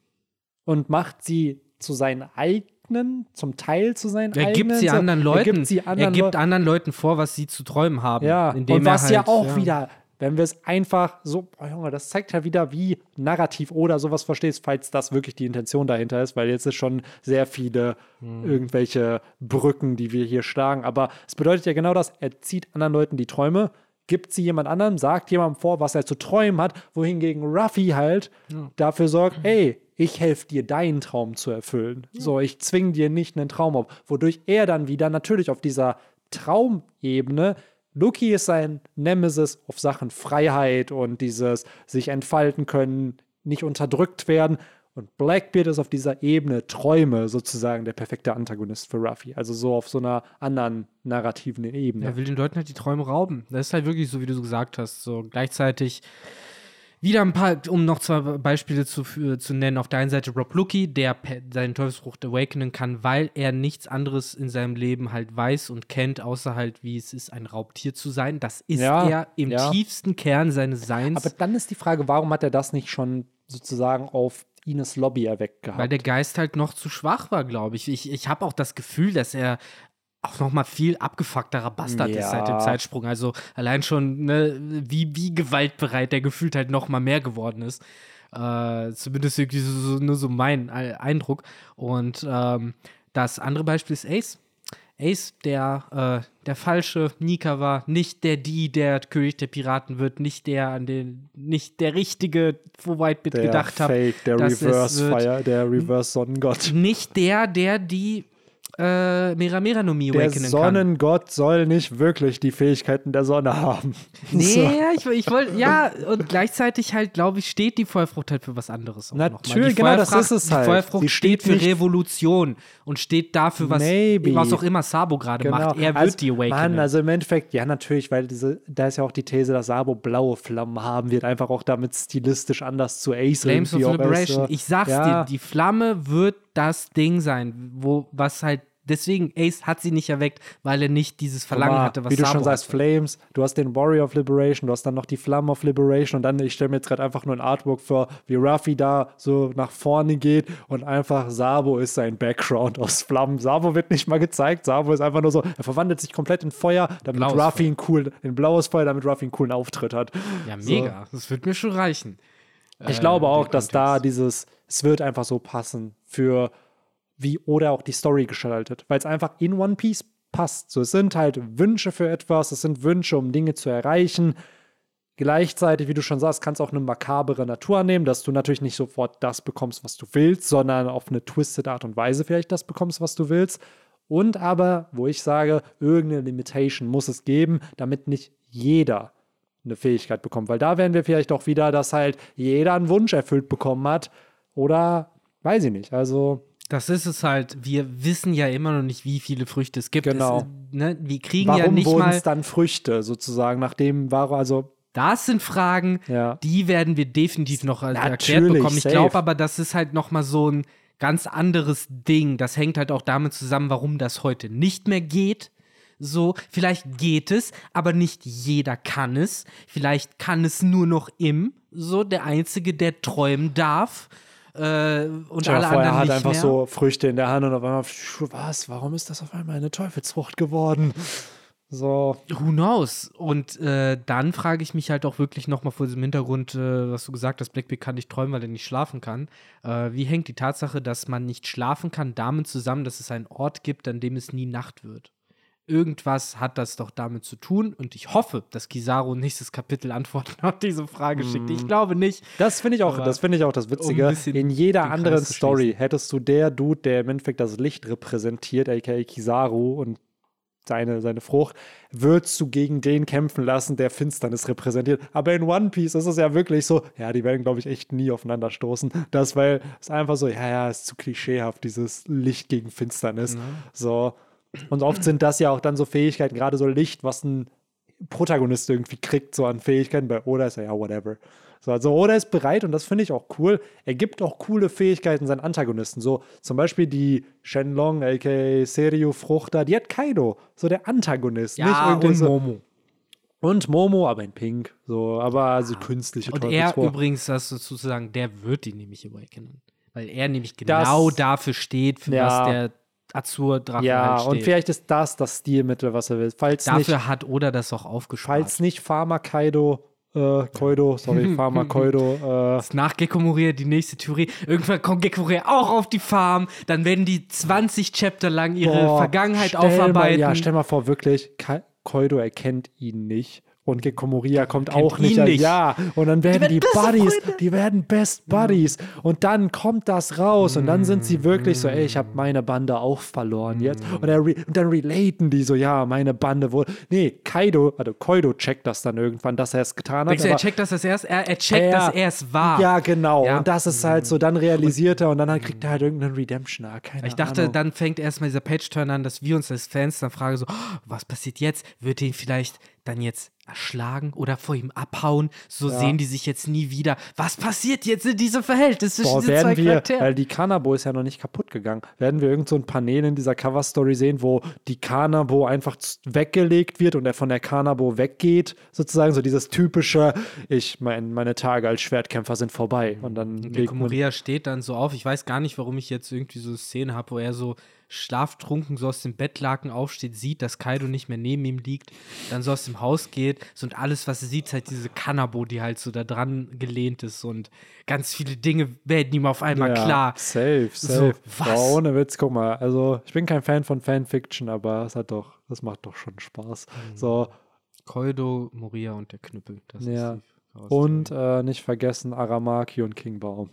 und macht sie zu seinen eigenen, zum Teil zu seinen Er eigenen. gibt sie anderen Er Leuten. gibt sie anderen er gibt anderen Leuten vor, was sie zu träumen haben. Ja, indem und was er ja halt, auch wieder, wenn wir es einfach so, oh Junge, das zeigt ja wieder, wie narrativ oder sowas verstehst, falls das wirklich die Intention dahinter ist, weil jetzt ist schon sehr viele Hm. irgendwelche Brücken, die wir hier schlagen. Aber es bedeutet ja genau das, er zieht anderen Leuten die Träume, gibt sie jemand anderem, sagt jemandem vor, was er zu träumen hat, wohingegen Ruffy halt dafür sorgt, ey, ich helfe dir, deinen Traum zu erfüllen. So, ich zwinge dir nicht einen Traum auf. Wodurch er dann wieder natürlich auf dieser Traumebene Lucky ist sein Nemesis auf Sachen Freiheit und dieses sich entfalten können, nicht unterdrückt werden. Und Blackbeard ist auf dieser Ebene Träume sozusagen der perfekte Antagonist für Ruffy. Also so auf so einer anderen narrativen Ebene. Er will den Leuten halt die Träume rauben. Das ist halt wirklich so, wie du so gesagt hast. So gleichzeitig Wieder ein paar, um noch zwei Beispiele zu, zu nennen. Auf der einen Seite Rob Lucky, der seinen Teufelsfrucht awakenen kann, weil er nichts anderes in seinem Leben halt weiß und kennt, außer halt, wie es ist, ein Raubtier zu sein. Das ist Ja, er im ja. tiefsten Kern seines Seins. Aber dann ist die Frage, warum hat er das nicht schon sozusagen auf Ines Lobby erweckt gehabt? Weil der Geist halt noch zu schwach war, glaube ich. Ich, ich habe auch das Gefühl, dass er auch noch mal viel abgefuckterer Bastard ist Ja. seit dem Zeitsprung. Also allein schon, ne, wie, wie gewaltbereit der gefühlt halt noch mal mehr geworden ist. Äh, zumindest irgendwie so, nur so mein Ei- Eindruck. Und ähm, das andere Beispiel ist Ace. Ace, der, äh, der falsche Nika war, nicht der die, der König der Piraten wird, nicht der, an den, nicht der richtige, wo Whitebit der gedacht hat. Fake, der Reverse. Fire, der Reverse Sonnengott. Nicht der, der die äh, Mera Mera no Mi Der kann. Sonnengott soll nicht wirklich die Fähigkeiten der Sonne haben. *laughs* Nee, So. ja, ich, ich wollte, ja, und gleichzeitig halt, glaube ich, steht die Feuerfrucht halt für was anderes. Natürlich, die genau, das Feuerfrucht- ist es Die halt. Feuerfrucht Sie steht, steht für Revolution und steht dafür, was, Maybe. was auch immer Sabo gerade macht. Er wird Also, die Awakenen. Mann, also im Endeffekt, ja, natürlich, weil diese, da ist ja auch die These, dass Sabo blaue Flammen haben wird, einfach auch damit stilistisch anders zu Ace Flames of Liberation. so. Ich sag's ja, dir, die Flamme wird das Ding sein, wo, was halt, deswegen, Ace hat sie nicht erweckt, weil er nicht dieses Verlangen hatte, was Wie du schon sagst. Flames, du hast den Warrior of Liberation, du hast dann noch die Flamme of Liberation und dann, ich stelle mir jetzt gerade einfach nur ein Artwork vor, wie Ruffy da so nach vorne geht und einfach Sabo ist sein Background aus Flammen. Sabo wird nicht mal gezeigt, Sabo ist einfach nur so, er verwandelt sich komplett in Feuer, damit Blaues Ruffy einen coolen, in blaues Feuer, damit Ruffy einen coolen Auftritt hat. Ja, So. mega. Das wird mir schon reichen. Ich Äh, glaube auch, dass da dieses, es wird einfach so passen für wie oder auch die Story gestaltet, weil es einfach in One Piece passt. So, es sind halt Wünsche für etwas, es sind Wünsche, um Dinge zu erreichen. Gleichzeitig, wie du schon sagst, kannst auch eine makabere Natur annehmen, dass du natürlich nicht sofort das bekommst, was du willst, sondern auf eine twisted Art und Weise vielleicht das bekommst, was du willst. Und aber, wo ich sage, irgendeine Limitation muss es geben, damit nicht jeder eine Fähigkeit bekommt. Weil da wären wir vielleicht auch wieder, dass halt jeder einen Wunsch erfüllt bekommen hat. Oder weiß ich nicht. Also, Das ist es halt. Wir wissen ja immer noch nicht, wie viele Früchte es gibt. Genau. Es, ne, wir kriegen ja warum nicht wurden mal. es dann Früchte sozusagen, nachdem war also, Das sind Fragen, ja. die werden wir definitiv noch äh, erklärt bekommen. Ich glaube aber, das ist halt noch mal so ein ganz anderes Ding. Das hängt halt auch damit zusammen, warum das heute nicht mehr geht. So, vielleicht geht es, aber nicht jeder kann es. Vielleicht kann es nur noch im, so der Einzige, der träumen darf. Äh, und dir alle vor, er anderen hat nicht einfach mehr. so Früchte in der Hand und auf einmal, was, warum ist das auf einmal eine Teufelsfrucht geworden? So, Who knows? Und äh, dann frage ich mich halt auch wirklich nochmal vor diesem Hintergrund, äh, was du gesagt hast, Blackbeard kann nicht träumen, weil er nicht schlafen kann. Äh, wie hängt die Tatsache, dass man nicht schlafen kann, damit zusammen, dass es einen Ort gibt, an dem es nie Nacht wird? Irgendwas hat das doch damit zu tun und ich hoffe, dass Kizaru nächstes Kapitel Antworten auf diese Frage schickt. Ich glaube nicht. das finde ich auch, das finde ich auch das Witzige. um in jeder anderen Story hättest du der Dude, der im Endeffekt das Licht repräsentiert, aka Kizaru und seine, seine Frucht, würdest du gegen den kämpfen lassen, der Finsternis repräsentiert. Aber in One Piece ist es ja wirklich so, ja, die werden, glaube ich, echt nie aufeinander stoßen. Das, weil es einfach so, ja, ja, ist zu klischeehaft, dieses Licht gegen Finsternis. So. Und oft sind das ja auch dann so Fähigkeiten, gerade so Licht, was ein Protagonist irgendwie kriegt, so an Fähigkeiten. Bei Oda ist er ja, whatever. So, also Oda ist bereit und das finde ich auch cool. Er gibt auch coole Fähigkeiten seinen Antagonisten. So zum Beispiel die Shenlong, aka Seiryu Fruchter, die hat Kaido, so der Antagonist. nicht Ja, irgendwie und so. Momo. Und Momo, aber in Pink. So, aber also künstliche Und er Teufelsfrucht. übrigens, das sozusagen, der wird die nämlich awakenen. Weil er nämlich genau Das- dafür steht, für Ja. was der Azur-Drache Ja, halt und vielleicht ist das das Stilmittel, was er will. Falls nicht, Dafür hat Oda das auch aufgespart. falls nicht Pharma Kaido, äh, Koido, sorry, *laughs* Pharma Koido, äh, Ist nach Gecko Moria die nächste Theorie. Irgendwann kommt Gecko Moria auch auf die Farm. Dann werden die 20 Chapter lang ihre Boah, Vergangenheit aufarbeiten. Mal, ja, stell mal vor, wirklich, Koido erkennt ihn nicht. Und Gekko Moria kommt Kennt auch nicht. nicht. Ja, und dann werden die, beste Buddies, Freunde. die werden Best Buddies. Und dann kommt das raus und dann sind sie wirklich so, ey, ich habe meine Bande auch verloren jetzt. Und, er und dann relaten die so, ja, meine Bande wohl. Nee, Kaido, also Koido checkt das dann irgendwann, dass er es getan hat. Er checkt das als erst? Er, er checkt, Ja. dass er es war. ja, genau. Ja. Und das ist halt so, dann realisiert er und dann kriegt er halt irgendeinen Redemption-Arc. Keine Ich dachte, Ahnung. dann fängt erstmal dieser Page-Turn an, dass wir uns als Fans dann fragen so, oh, was passiert jetzt? Wird ihn vielleicht dann jetzt erschlagen oder vor ihm abhauen. So Ja. sehen die sich jetzt nie wieder. Was passiert jetzt in diesem Verhältnis zwischen Boah, diesen zwei werden wir, Charakteren? weil die Kanabo ist ja noch nicht kaputt gegangen, werden wir irgend so ein Panel in dieser Cover-Story sehen, wo die Kanabo einfach weggelegt wird und er von der Kanabo weggeht, sozusagen so dieses typische, ich, mein, meine Tage als Schwertkämpfer sind vorbei und dann Und der Komorea steht dann so auf. Ich weiß gar nicht, warum ich jetzt irgendwie so Szenen habe, wo er so schlaftrunken so aus dem Bettlaken aufsteht, sieht, dass Kaido nicht mehr neben ihm liegt, dann so aus dem Haus geht. So und alles, was er sieht, ist halt diese Kanabo, die halt so da dran gelehnt ist. Und ganz viele Dinge werden ihm auf einmal ja, klar. Safe, So, safe. was? Boah, ohne Witz, guck mal, also ich bin kein Fan von Fanfiction, aber es hat doch, das macht doch schon Spaß. Mhm. So, Koido, Moria und der Knüppel. Das Ja. und äh, nicht vergessen Aramaki und King Baum.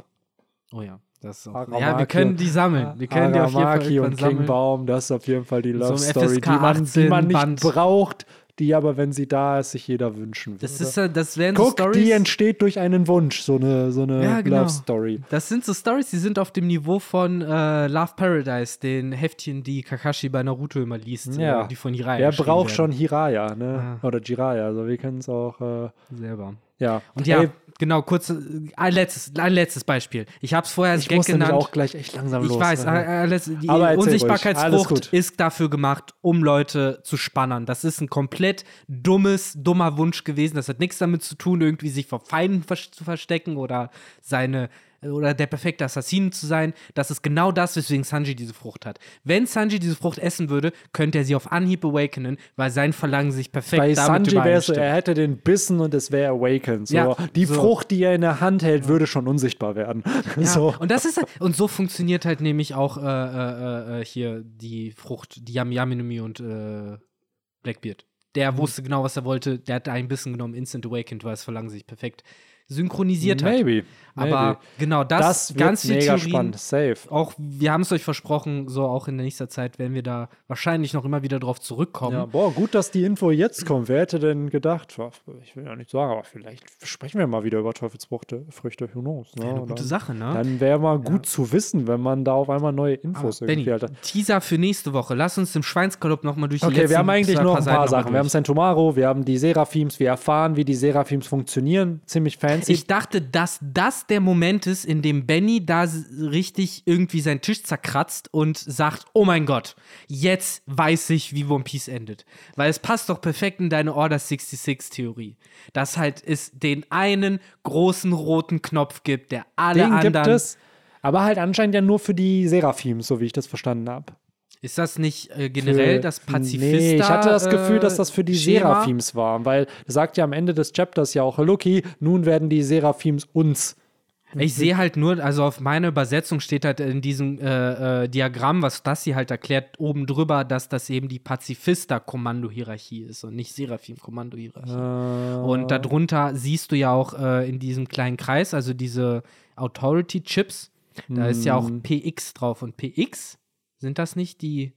Oh ja, das ist auch. Aramaki ja, wir können die sammeln. Wir können die auf jeden Fall Aramaki und sammeln. Baum, das ist auf jeden Fall die So Love im Story, die man, die man 18 nicht Band. braucht, die aber, wenn sie da ist, sich jeder wünschen würde. Das, ist, ja- das wären so Guck, Stories. die entsteht durch einen Wunsch, so eine, so eine Ja, genau. Love Story. Das sind so Stories, die sind auf dem Niveau von äh, Love Paradise, den Heftchen, die Kakashi bei Naruto immer liest, Ja. äh, die von Hiraya Wer braucht werden. schon Hiraya, ne? Ja. Oder Jiraya, also wir können es auch, äh, selber. ja. Und ja, Ey, genau, kurz, äh, ein letztes, ein letztes Beispiel. Ich habe es vorher als ich Gag muss genannt. auch gleich echt langsam Ich los. weiß, ne? äh, äh, letz- die. Alles Unsichtbarkeitsfrucht ist dafür gemacht, um Leute zu spannen. Das ist ein komplett dummes, dummer Wunsch gewesen. Das hat nichts damit zu tun, irgendwie sich vor Feinden zu verstecken oder seine oder der perfekte Assassine zu sein. Das ist genau das, weswegen Sanji diese Frucht hat. Wenn Sanji diese Frucht essen würde, könnte er sie auf Anhieb awakenen, weil sein Verlangen sich perfekt Bei damit Sanji wäre es so, er hätte den Bissen und es wäre Awakened. So. Ja, die so. Frucht, die er in der Hand hält, würde schon unsichtbar werden. *laughs* Ja, so. Und das ist und so funktioniert halt nämlich auch äh, äh, äh, hier die Frucht, die Yami Yami no Mi und äh, Blackbeard. Der wusste genau, was er wollte. Der hat ein bisschen genommen, Instant Awakened, weil es Verlangen sich perfekt synchronisiert hat. Maybe. Aber genau, das, das ganz viele mega Theorien. spannend. Safe. Auch, wir haben es euch versprochen, so auch in der nächsten Zeit werden wir da wahrscheinlich noch immer wieder drauf zurückkommen. Ja, boah, gut, dass die Info jetzt kommt. Wer hätte denn gedacht? Ich will ja nicht sagen, aber vielleicht sprechen wir mal wieder über Teufelsfrüchte. Früchte, who knows? Ne? Eine Und gute dann, Sache, ne? Dann wäre mal gut zu wissen, wenn man da auf einmal neue Infos Aber irgendwie hat. Teaser für nächste Woche. Lass uns im Schweinsgalopp nochmal durch die Okay, wir haben eigentlich noch ein Seiten paar mal Sachen. Wir haben. Sentomaro, wir haben die Seraphims, wir erfahren, wie die Seraphims funktionieren. Ziemlich fancy. Ich dachte, dass das der Moment ist, in dem Benny da richtig irgendwie seinen Tisch zerkratzt und sagt: Oh mein Gott, jetzt weiß ich, wie One Piece endet. Weil es passt doch perfekt in deine Order 66-Theorie. Dass halt es den einen großen roten Knopf gibt, der alle Den anderen. gibt es, aber halt anscheinend ja nur für die Seraphims, so wie ich das verstanden habe. Ist das nicht äh, generell Für- das Pazifista? Nee, ich hatte das Gefühl, dass äh, das für die Schema? Seraphims war, weil sagt ja am Ende des Chapters ja auch Lucky, nun werden die Seraphims uns. Ich sehe halt nur, also auf meiner Übersetzung steht halt in diesem äh, äh, Diagramm, was das hier halt erklärt, oben drüber, dass das eben die Pazifista-Kommando-Hierarchie ist und nicht Seraphim-Kommando-Hierarchie. Äh, Und darunter siehst du ja auch äh, in diesem kleinen Kreis, also diese Authority-Chips, da ist ja auch Mhm. PX drauf. Und PX, sind das nicht die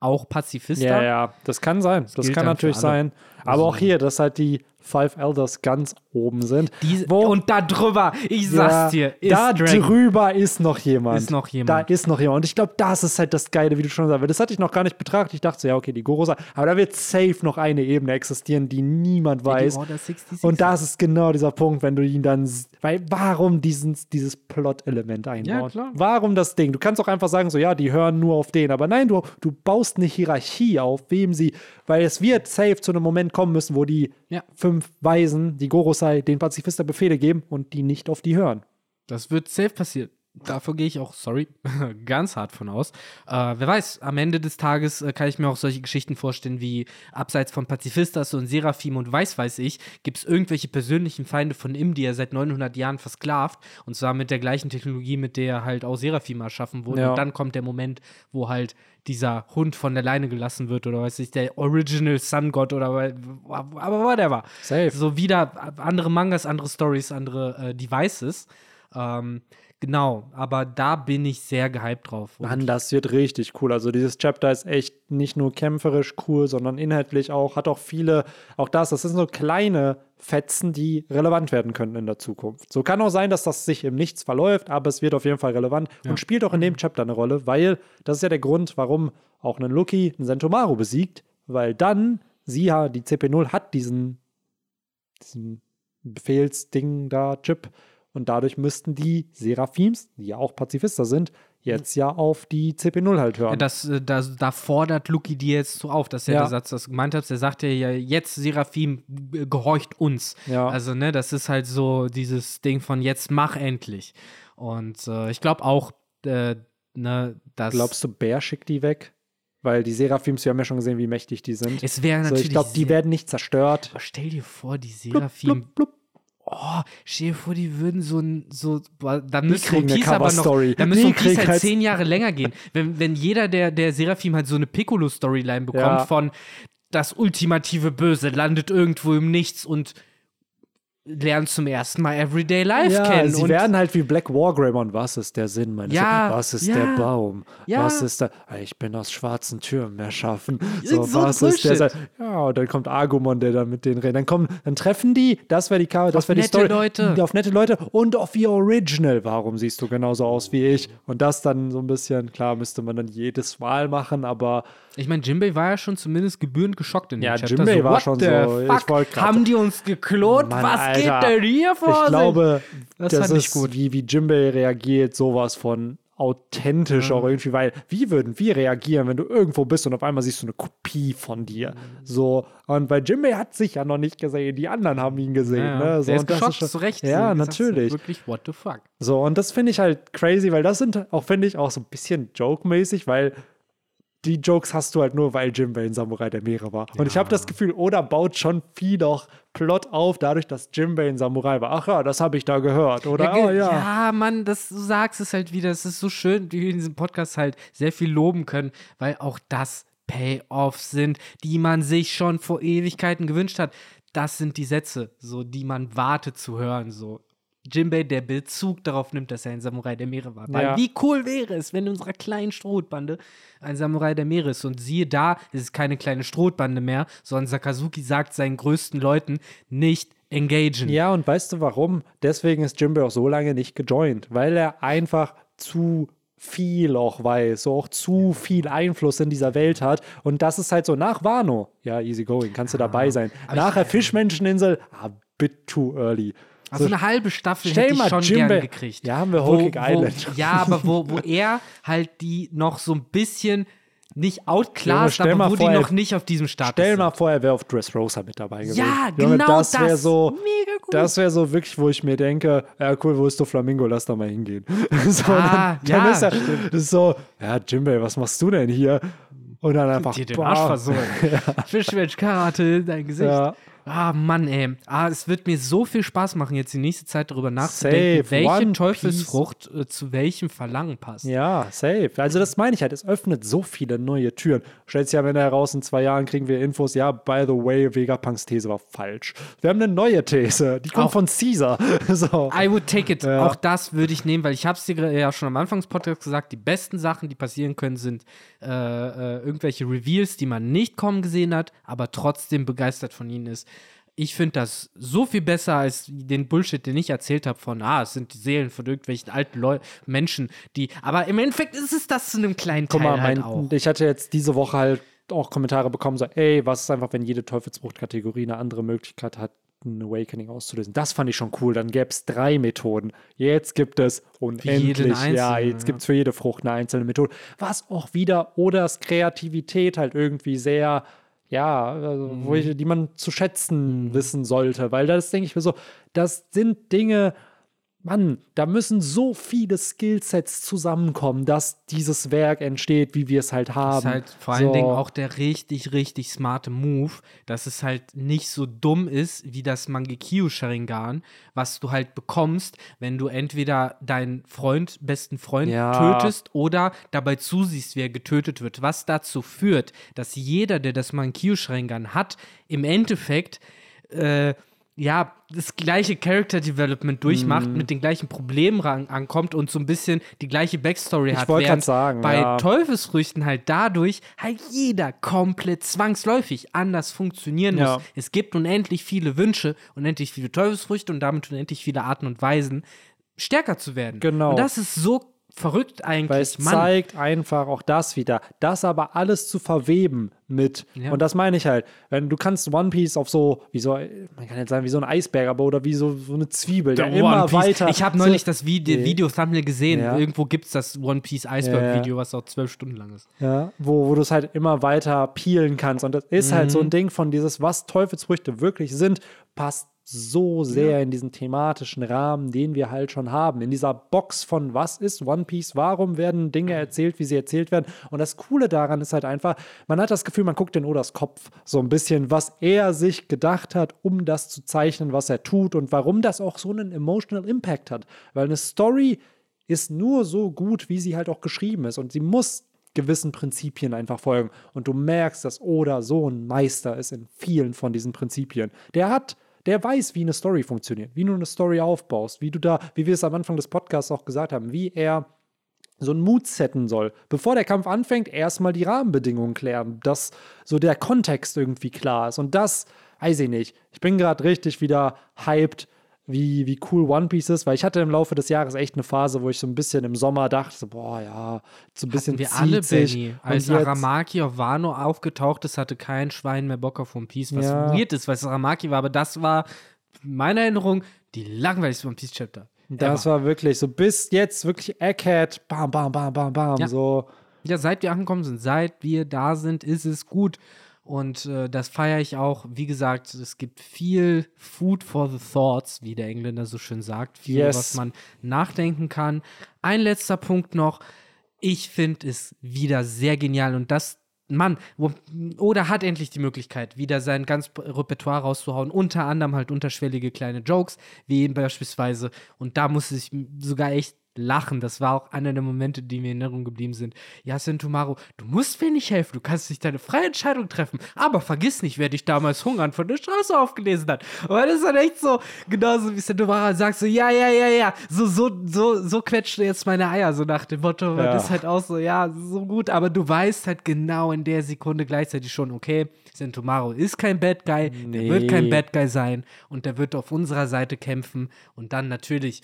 auch Pazifista? Ja, ja, das kann sein. Das, gilt kann natürlich sein. Aber auch hier, dass halt die Five Elders ganz oben sind. Diese, und da drüber, ich sag's dir, ist da Dragon. drüber ist noch jemand. Ist noch jemand. Da ist noch jemand. Und ich glaube, das ist halt das Geile, wie du schon sagst. Das hatte ich noch gar nicht betrachtet. Ich dachte so, ja, okay, die Gorosa. Aber da wird safe noch eine Ebene existieren, die niemand Ja, die weiß. Order 66. Und das ist genau dieser Punkt, wenn du ihn dann. Weil, warum diesen, dieses Plot-Element einbauen? Ja, klar. Warum das Ding? Du kannst auch einfach sagen, so, ja, die hören nur auf den. Aber nein, du, du baust eine Hierarchie auf, wem sie. Weil es wird safe zu einem Moment kommen müssen, wo die Ja. fünf Weisen, die Gorosei, den Pazifista Befehle geben und die nicht auf die hören. Das wird safe passieren. Davor gehe ich auch, sorry, *laughs* ganz hart von aus. Äh, wer weiß, am Ende des Tages äh, kann ich mir auch solche Geschichten vorstellen wie abseits von Pazifistas und Seraphim und weiß weiß ich, gibt es irgendwelche persönlichen Feinde von ihm, die er seit 900 Jahren versklavt und zwar mit der gleichen Technologie, mit der halt auch Seraphim erschaffen wurde. Ja. Und dann kommt der Moment, wo halt dieser Hund von der Leine gelassen wird oder weiß ich, der Original Sun God oder aber whatever. Safe. So wieder andere Mangas, andere Stories, andere äh, Devices. Ähm, genau, aber da bin ich sehr gehypt drauf. Und Mann, das wird richtig cool. Also dieses Chapter ist echt nicht nur kämpferisch cool, sondern inhaltlich auch, hat auch viele, auch das, das sind so kleine Fetzen, die relevant werden können in der Zukunft. So kann auch sein, dass das sich im Nichts verläuft, aber es wird auf jeden Fall relevant und spielt auch in dem Chapter eine Rolle, weil das ist ja der Grund, warum auch ein Lucky einen Sentomaru besiegt, weil dann sie, ha- die CP0 hat diesen, diesen Befehlsding da, Chip. Und dadurch müssten die Seraphims, die ja auch Pazifister sind, jetzt ja auf die CP0 halt hören. Das, äh, das, da fordert Luki dir jetzt so auf, dass er Ja. der Satz, das du gemeint hast, der sagt ja, ja jetzt Seraphim äh, gehorcht uns. Ja. Also, ne, das ist halt so dieses Ding von jetzt mach endlich. Und äh, ich glaube auch, äh, ne, dass Glaubst du, Bär schickt die weg? Weil die Seraphims, wir haben ja schon gesehen, wie mächtig die sind. es wäre so, natürlich. ich glaube, die werden nicht zerstört. Aber stell dir vor, die Blub, Seraphim. blub, blub. Oh, stell dir vor, die würden so ein, so, boah, da Die müsste One eine Piece aber noch, Cover-Story. da müsste Piece kriegen halt halt- zehn Jahre länger gehen. *laughs* Wenn, wenn jeder der, der Seraphim halt so eine Piccolo-Storyline bekommt Ja. von das ultimative Böse landet irgendwo im Nichts und lernt zum ersten Mal Everyday Life Ja, kennen. sie und werden halt wie Black Wargreymon. Was ist der Sinn meines Ja, Was ist ja, der Baum? ja. Was ist der? Ich bin aus schwarzen Türmen erschaffen. So, so was ist der? Ja, und dann kommt Agumon, der dann mit denen redet. Dann kommen, dann treffen die. Das wäre die Cover, das wäre die nette Story. Leute. Auf nette Leute und auf ihr Original. Warum siehst du genauso aus wie ich? Und das dann so ein bisschen. Klar, müsste man dann jedes Mal machen, aber ich meine, Jimbei war ja schon zumindest gebührend geschockt in dem Ja, Chapter. Jimbei so, war schon so, Fuck? Haben die uns geklont? Mann, Was Alter. geht denn hier vor? ich glaube, Das das, ist gut. wie, wie Jimbei reagiert, sowas von authentisch auch irgendwie, weil wie würden wir reagieren, wenn du irgendwo bist und auf einmal siehst du eine Kopie von dir? Mhm. So, und weil Jimbei hat sich ja noch nicht gesehen, die anderen haben ihn gesehen. Ja, ne? so, der ist geschockt, schon- zu Recht. Ja, natürlich. Wirklich, what the fuck? So, und das finde ich halt crazy, weil das sind auch, finde ich, auch so ein bisschen joke-mäßig, weil die Jokes hast du halt nur, weil Jimbei ein Samurai der Meere war. Und ich habe das Gefühl, Oda baut schon viel noch Plot auf, dadurch, dass Jimbei ein Samurai war. Ach ja, das habe ich da gehört. Oder, ge- oh ja. ja, Mann, das du sagst es halt wieder. Es ist so schön, wie wir in diesem Podcast halt sehr viel loben können, weil auch das Payoffs sind, die man sich schon vor Ewigkeiten gewünscht hat. Das sind die Sätze, so die man wartet zu hören. So Jimbei, der Bezug darauf nimmt, dass er ein Samurai der Meere war. Weil Ja. wie cool wäre es, wenn in unserer kleinen Strohbande ein Samurai der Meere ist. Und siehe da, es ist keine kleine Strohbande mehr, sondern Sakazuki sagt seinen größten Leuten nicht engagen. Ja, und weißt du warum? Deswegen ist Jimbei auch so lange nicht gejoint, weil er einfach zu viel auch weiß, so auch zu viel Einfluss in dieser Welt hat. Und das ist halt so nach Wano, ja, easy going, kannst du dabei sein. Nachher ich- Fischmenscheninsel, ah, bit too early. Also So, eine halbe Staffel hätte ich schon Jimbei- gern gekriegt. Ja, haben wir Wo- wo, Island. Ja, aber wo, wo er halt die noch so ein bisschen nicht Junge, outclassed, stell aber wo vor, die noch nicht auf diesem Status Stell sind. mal vor, er wäre auf Dressrosa mit dabei gewesen. Ja, Junge, genau das. wäre das. so, Mega gut. Das wäre so wirklich, wo ich mir denke, ja cool, wo ist Doflamingo, lass da mal hingehen. *laughs* so, Ah, dann, dann ja, ist er das ist so, ja Jimbei, was machst du denn hier? Und dann einfach, dir den boah. Arsch versohlen. *laughs* Fischmensch, Karate in dein Gesicht. Ja. Ah, Mann, ey. Ah, es wird mir so viel Spaß machen, jetzt die nächste Zeit darüber nachzudenken, Safe. welche One Teufelsfrucht äh, zu welchem Verlangen passt. Ja, safe. Also das meine ich halt, es öffnet so viele neue Türen. Stellt sich ja, wenn er heraus, in zwei Jahren kriegen wir Infos, ja, by the way, Vegapunks These war falsch. Wir haben eine neue These, die kommt Auch- von Caesar. *laughs* so. I would take it. Ja. Auch das würde ich nehmen, weil ich habe es dir ja schon am Anfangspodcast gesagt, die besten Sachen, die passieren können, sind äh, äh, irgendwelche Reveals, die man nicht kommen gesehen hat, aber trotzdem begeistert von ihnen ist. Ich finde das so viel besser als den Bullshit, den ich erzählt habe von, ah, es sind die Seelen von irgendwelchen alten Leu Menschen, die, aber im Endeffekt ist es das zu einem kleinen Teil Guck mal, halt mein, auch. ich hatte jetzt diese Woche halt auch Kommentare bekommen, so, ey, was ist einfach, wenn jede Teufelsfrucht-Kategorie eine andere Möglichkeit hat, ein Awakening auszulösen. Das fand ich schon cool. Dann gäbe es drei Methoden. Jetzt gibt es unendlich. ja, jetzt ja. gibt es für jede Frucht eine einzelne Methode. Was auch wieder Odas Kreativität halt irgendwie sehr, ja, also, wo Mhm. ich, die man zu schätzen wissen sollte. Weil das denke ich mir so, das sind Dinge, Mann, da müssen so viele Skillsets zusammenkommen, dass dieses Werk entsteht, wie wir es halt haben. Das ist halt vor allen So. Dingen auch der richtig, richtig smarte Move, dass es halt nicht so dumm ist wie das Mangekyo Sharingan, was du halt bekommst, wenn du entweder deinen Freund, besten Freund Ja. tötest oder dabei zusiehst, wie er getötet wird. Was dazu führt, dass jeder, der das Mangekyo Sharingan hat, im Endeffekt äh, ja, das gleiche Character Development durchmacht, Mhm. mit den gleichen Problemen ran, ankommt und so ein bisschen die gleiche Backstory Ich hat. während sagen, bei ja. Teufelsfrüchten halt dadurch halt jeder komplett zwangsläufig anders funktionieren muss. Ja. Es gibt unendlich viele Wünsche, unendlich viele Teufelsfrüchte und damit unendlich viele Arten und Weisen, stärker zu werden. Genau. Und das ist so verrückt eigentlich. Weil es zeigt einfach auch das wieder. Das aber alles zu verweben mit. Ja. Und das meine ich halt. Wenn du kannst One Piece auf so, wie so, man kann jetzt sagen, wie so ein Eisberg, aber oder wie so, so eine Zwiebel, der immer weiter. Ich habe neulich das Video, Nee. Video-Thumbnail gesehen. Ja. Irgendwo gibt es das One Piece Eisberg-Video, was auch zwölf Stunden lang ist. Ja, wo, wo du es halt immer weiter peelen kannst. Und das ist halt Mhm. so ein Ding von dieses, was Teufelsfrüchte wirklich sind, passt so sehr in diesen thematischen Rahmen, den wir halt schon haben. In dieser Box von was ist One Piece, warum werden Dinge erzählt, wie sie erzählt werden. Und das Coole daran ist halt einfach, man hat das Gefühl, man guckt in Odas Kopf so ein bisschen, was er sich gedacht hat, um das zu zeichnen, was er tut und warum das auch so einen emotional Impact hat. Weil eine Story ist nur so gut, wie sie halt auch geschrieben ist. Und sie muss gewissen Prinzipien einfach folgen. Und du merkst, dass Oda so ein Meister ist in vielen von diesen Prinzipien. Der hat, der weiß, wie eine Story funktioniert, wie du eine Story aufbaust, wie du da, wie wir es am Anfang des Podcasts auch gesagt haben, wie er so einen Mut setten soll. Bevor der Kampf anfängt, erstmal die Rahmenbedingungen klären, dass so der Kontext irgendwie klar ist. Und das, weiß ich nicht. Ich bin gerade richtig wieder hyped, wie, wie cool One Piece ist, weil ich hatte im Laufe des Jahres echt eine Phase, wo ich so ein bisschen im Sommer dachte, so, boah, ja, so ein bisschen Hatten wir alle, sich. Benny. Und Als Aramaki auf Wano aufgetaucht ist, hatte kein Schwein mehr Bock auf One Piece, was Ja. weird ist, weil es Aramaki war, aber das war in meiner Erinnerung die langweiligste One Piece Chapter. Das ever. war wirklich so bis jetzt wirklich Egghead, bam, bam, bam, bam, bam, Ja. so. Ja, seit wir angekommen sind, seit wir da sind, ist es gut. Und äh, das feiere ich auch. Wie gesagt, es gibt viel Food for the Thoughts, wie der Engländer so schön sagt. Viel, Yes. was man nachdenken kann. Ein letzter Punkt noch. Ich finde es wieder sehr genial und das, Mann, wo, oder hat endlich die Möglichkeit, wieder sein ganz Repertoire rauszuhauen. Unter anderem halt unterschwellige kleine Jokes, wie eben beispielsweise. Und da musste ich sogar echt lachen. Das war auch einer der Momente, die mir in Erinnerung geblieben sind. Ja, Sentomaro, du musst mir nicht helfen. Du kannst nicht deine freie Entscheidung treffen. Aber vergiss nicht, wer dich damals hungern von der Straße aufgelesen hat. Und das ist dann echt so, genauso wie Sentomaro sagt so, ja, ja, ja, ja. So, so, so, so quetscht du jetzt meine Eier. So nach dem Motto, Ja. das ist halt auch so, ja, so gut. Aber du weißt halt genau in der Sekunde gleichzeitig schon, okay, Sentomaro ist kein Bad Guy. Der Nee. wird kein Bad Guy sein. Und der wird auf unserer Seite kämpfen. Und dann natürlich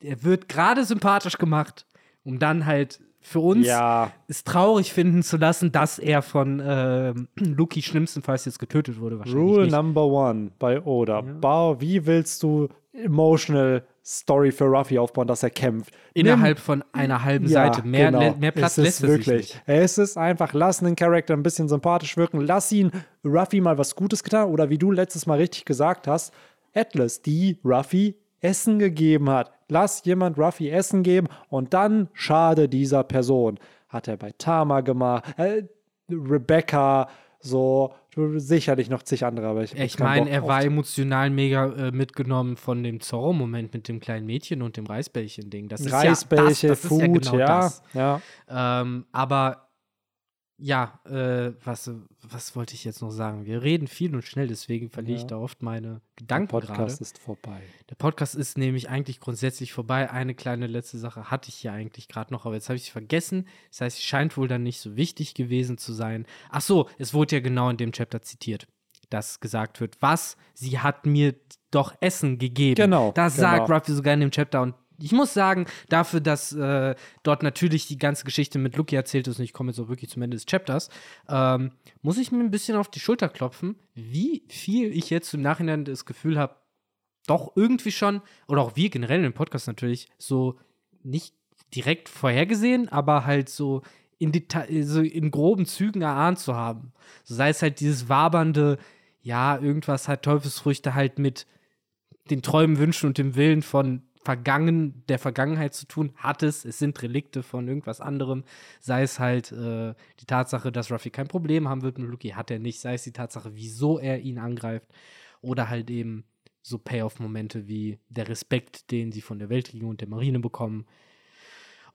er wird gerade sympathisch gemacht, um dann halt für uns Ja. es traurig finden zu lassen, dass er von ähm, Luki schlimmstenfalls jetzt getötet wurde. Rule nicht. number one bei Oda. Bau, wie willst du emotional Story für Ruffy aufbauen, dass er kämpft? Innerhalb von einer halben Seite. Mehr, genau. mehr Platz es lässt ist er sich wirklich. nicht. Es ist einfach, lass einen Charakter ein bisschen sympathisch wirken. Lass ihn Ruffy mal was Gutes getan. Oder wie du letztes Mal richtig gesagt hast, Atlas, die Ruffy Essen gegeben hat. Lass jemand Ruffy Essen geben und dann schade dieser Person. Hat er bei Tama gemacht, äh, Rebecca, so, sicherlich noch zig andere, aber ich Ich meine, er war emotional mega äh, mitgenommen von dem Zorro-Moment mit dem kleinen Mädchen und dem Reisbällchen-Ding. Das ist Reisbällche, ja das, das Food, ist ja genau ja, das. ja. Ähm, aber ja, äh, was, was wollte ich jetzt noch sagen? Wir reden viel und schnell, deswegen verliere ich Ja. da oft meine Der Gedanken Podcast gerade. ist vorbei. Der Podcast ist nämlich eigentlich grundsätzlich vorbei. Eine kleine letzte Sache hatte ich hier eigentlich gerade noch, aber jetzt habe ich sie vergessen. Das heißt, sie scheint wohl dann nicht so wichtig gewesen zu sein. Ach so, es wurde ja genau in dem Chapter zitiert, dass gesagt wird, was? Sie hat mir doch Essen gegeben. Genau, Das genau. sagt Ruffy sogar in dem Chapter und ich muss sagen, dafür, dass äh, dort natürlich die ganze Geschichte mit Lucky erzählt ist und ich komme jetzt auch wirklich zum Ende des Chapters, ähm, muss ich mir ein bisschen auf die Schulter klopfen, wie viel ich jetzt im Nachhinein das Gefühl habe, doch irgendwie schon, oder auch wir generell im Podcast natürlich, so nicht direkt vorhergesehen, aber halt so in, Deta so in groben Zügen erahnt zu haben. So sei es halt dieses wabernde, ja, irgendwas hat Teufelsfrüchte halt mit den Träumen, Wünschen und dem Willen von Vergangen, der Vergangenheit zu tun, hat es. Es sind Relikte von irgendwas anderem. Sei es halt äh, die Tatsache, dass Ruffy kein Problem haben wird mit Lucky, hat er nicht. Sei es die Tatsache, wieso er ihn angreift. Oder halt eben so Payoff-Momente wie der Respekt, den sie von der Weltregierung und der Marine bekommen.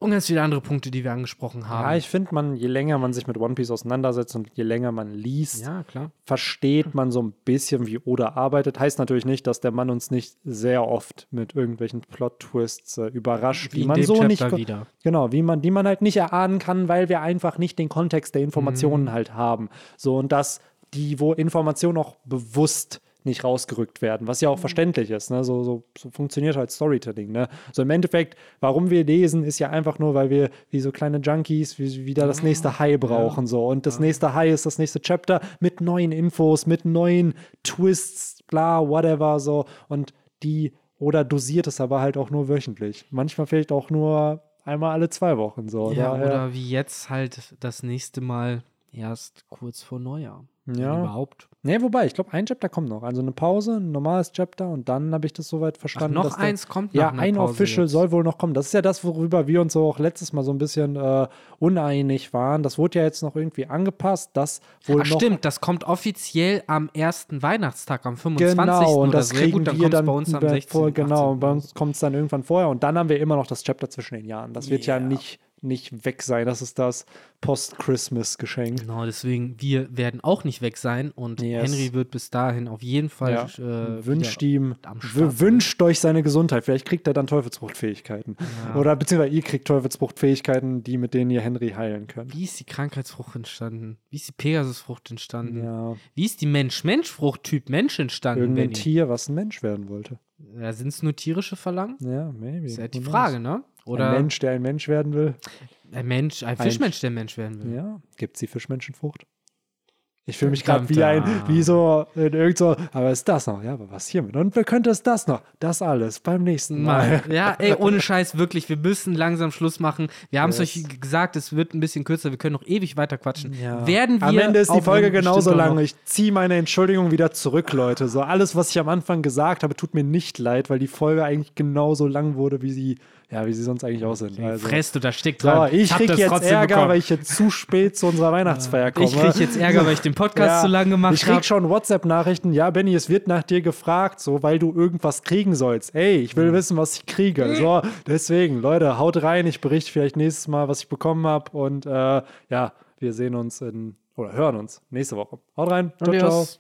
Und ganz viele andere Punkte, die wir angesprochen haben. Ja, ich finde, man, je länger man sich mit One Piece auseinandersetzt und je länger man liest, ja versteht man so ein bisschen, wie Oda arbeitet. Heißt natürlich nicht, dass der Mann uns nicht sehr oft mit irgendwelchen Plot-Twists äh, überrascht, wie, in man so Chapter nicht. wieder. Genau, wie man, die man halt nicht erahnen kann, weil wir einfach nicht den Kontext der Informationen Mhm. halt haben. So, und dass die, wo Informationen auch bewusst nicht rausgerückt werden, was ja auch verständlich ist. Ne? So, so, so funktioniert halt Storytelling. Ne? So im Endeffekt, warum wir lesen, ist ja einfach nur, weil wir wie so kleine Junkies wie, wieder das nächste High brauchen. So. Und das nächste High ist das nächste Chapter mit neuen Infos, mit neuen Twists, bla, whatever. So. Und die, oder dosiert es aber halt auch nur wöchentlich. Manchmal fehlt auch nur einmal alle zwei Wochen. So. Ja, Daher- oder wie jetzt halt das nächste Mal erst kurz vor Neujahr. Wenn Ja. Überhaupt. Nee, wobei, ich glaube, ein Chapter kommt noch. Also eine Pause, ein normales Chapter und dann habe ich das soweit Ach, verstanden. noch dass der- eins kommt Ja, nach einer ein Pause Official jetzt. soll wohl noch kommen. Das ist ja das, worüber wir uns so auch letztes Mal so ein bisschen äh, uneinig waren. Das wurde ja jetzt noch irgendwie angepasst, dass wohl Ach noch. stimmt, das kommt offiziell am ersten Weihnachtstag, am 25. Genau, und das so. Ja kriegen gut, dann wir dann bei uns am bei- 16. Vor, genau, 18. und bei uns kommt es dann irgendwann vorher. Und dann haben wir immer noch das Chapter zwischen den Jahren. Das wird ja Yeah. nicht, nicht weg sein. Das ist das Post-Christmas-Geschenk. Genau, deswegen, wir werden auch nicht weg sein und Yes. Henry wird bis dahin auf jeden Fall Ja. äh, wünscht ihm, wünscht euch seine Gesundheit. Vielleicht kriegt er dann Teufelsfruchtfähigkeiten. Ja. Oder beziehungsweise ihr kriegt Teufelsfruchtfähigkeiten, die mit denen ihr Henry heilen könnt. Wie ist die Krankheitsfrucht entstanden? Wie ist die Pegasusfrucht entstanden? Ja, Wie ist die Mensch-Mensch-Frucht Typ Mensch entstanden, irgendein Benny? Tier, was ein Mensch werden wollte. Ja, Sind es nur tierische Verlangen? Ja, maybe. Das ist halt die? Frage, ne? Oder Ein Mensch, der ein Mensch werden will. ein Mensch, ein Ein- Fischmensch, der Mensch werden will. Ja, gibt es die Fischmenschenfrucht? Ich fühle mich gerade wie ein, wie so, in irgend so, aber ist das noch? Ja, aber was hiermit? Und wer könnte es das noch? Das alles beim nächsten Mal. Mal. Ja, *laughs* ey, ohne Scheiß, wirklich, wir müssen langsam Schluss machen. Wir haben es Yes. euch gesagt, es wird ein bisschen kürzer, wir können noch ewig weiter quatschen. Ja. Werden wir am Ende ist die Folge genauso lang. Ich ziehe meine Entschuldigung wieder zurück, Leute. So alles, was ich am Anfang gesagt habe, tut mir nicht leid, weil die Folge eigentlich genauso lang wurde, wie sie, ja, wie sie sonst eigentlich auch sind. Also. Fress du, da steckt So, dran. ich hab krieg jetzt Ärger, bekommen. weil ich jetzt zu spät zu unserer Weihnachtsfeier komme. Ich krieg jetzt Ärger, weil ich den Podcast *laughs* Ja, zu lang gemacht Ich krieg habe. schon WhatsApp-Nachrichten, ja, Benny, es wird nach dir gefragt, so, weil du irgendwas kriegen sollst. Ey, ich will wissen, was ich kriege. So, deswegen, Leute, haut rein. Ich berichte vielleicht nächstes Mal, was ich bekommen habe. Und äh, ja, wir sehen uns in, oder hören uns nächste Woche. Haut rein. Ciao, ciao. Adios.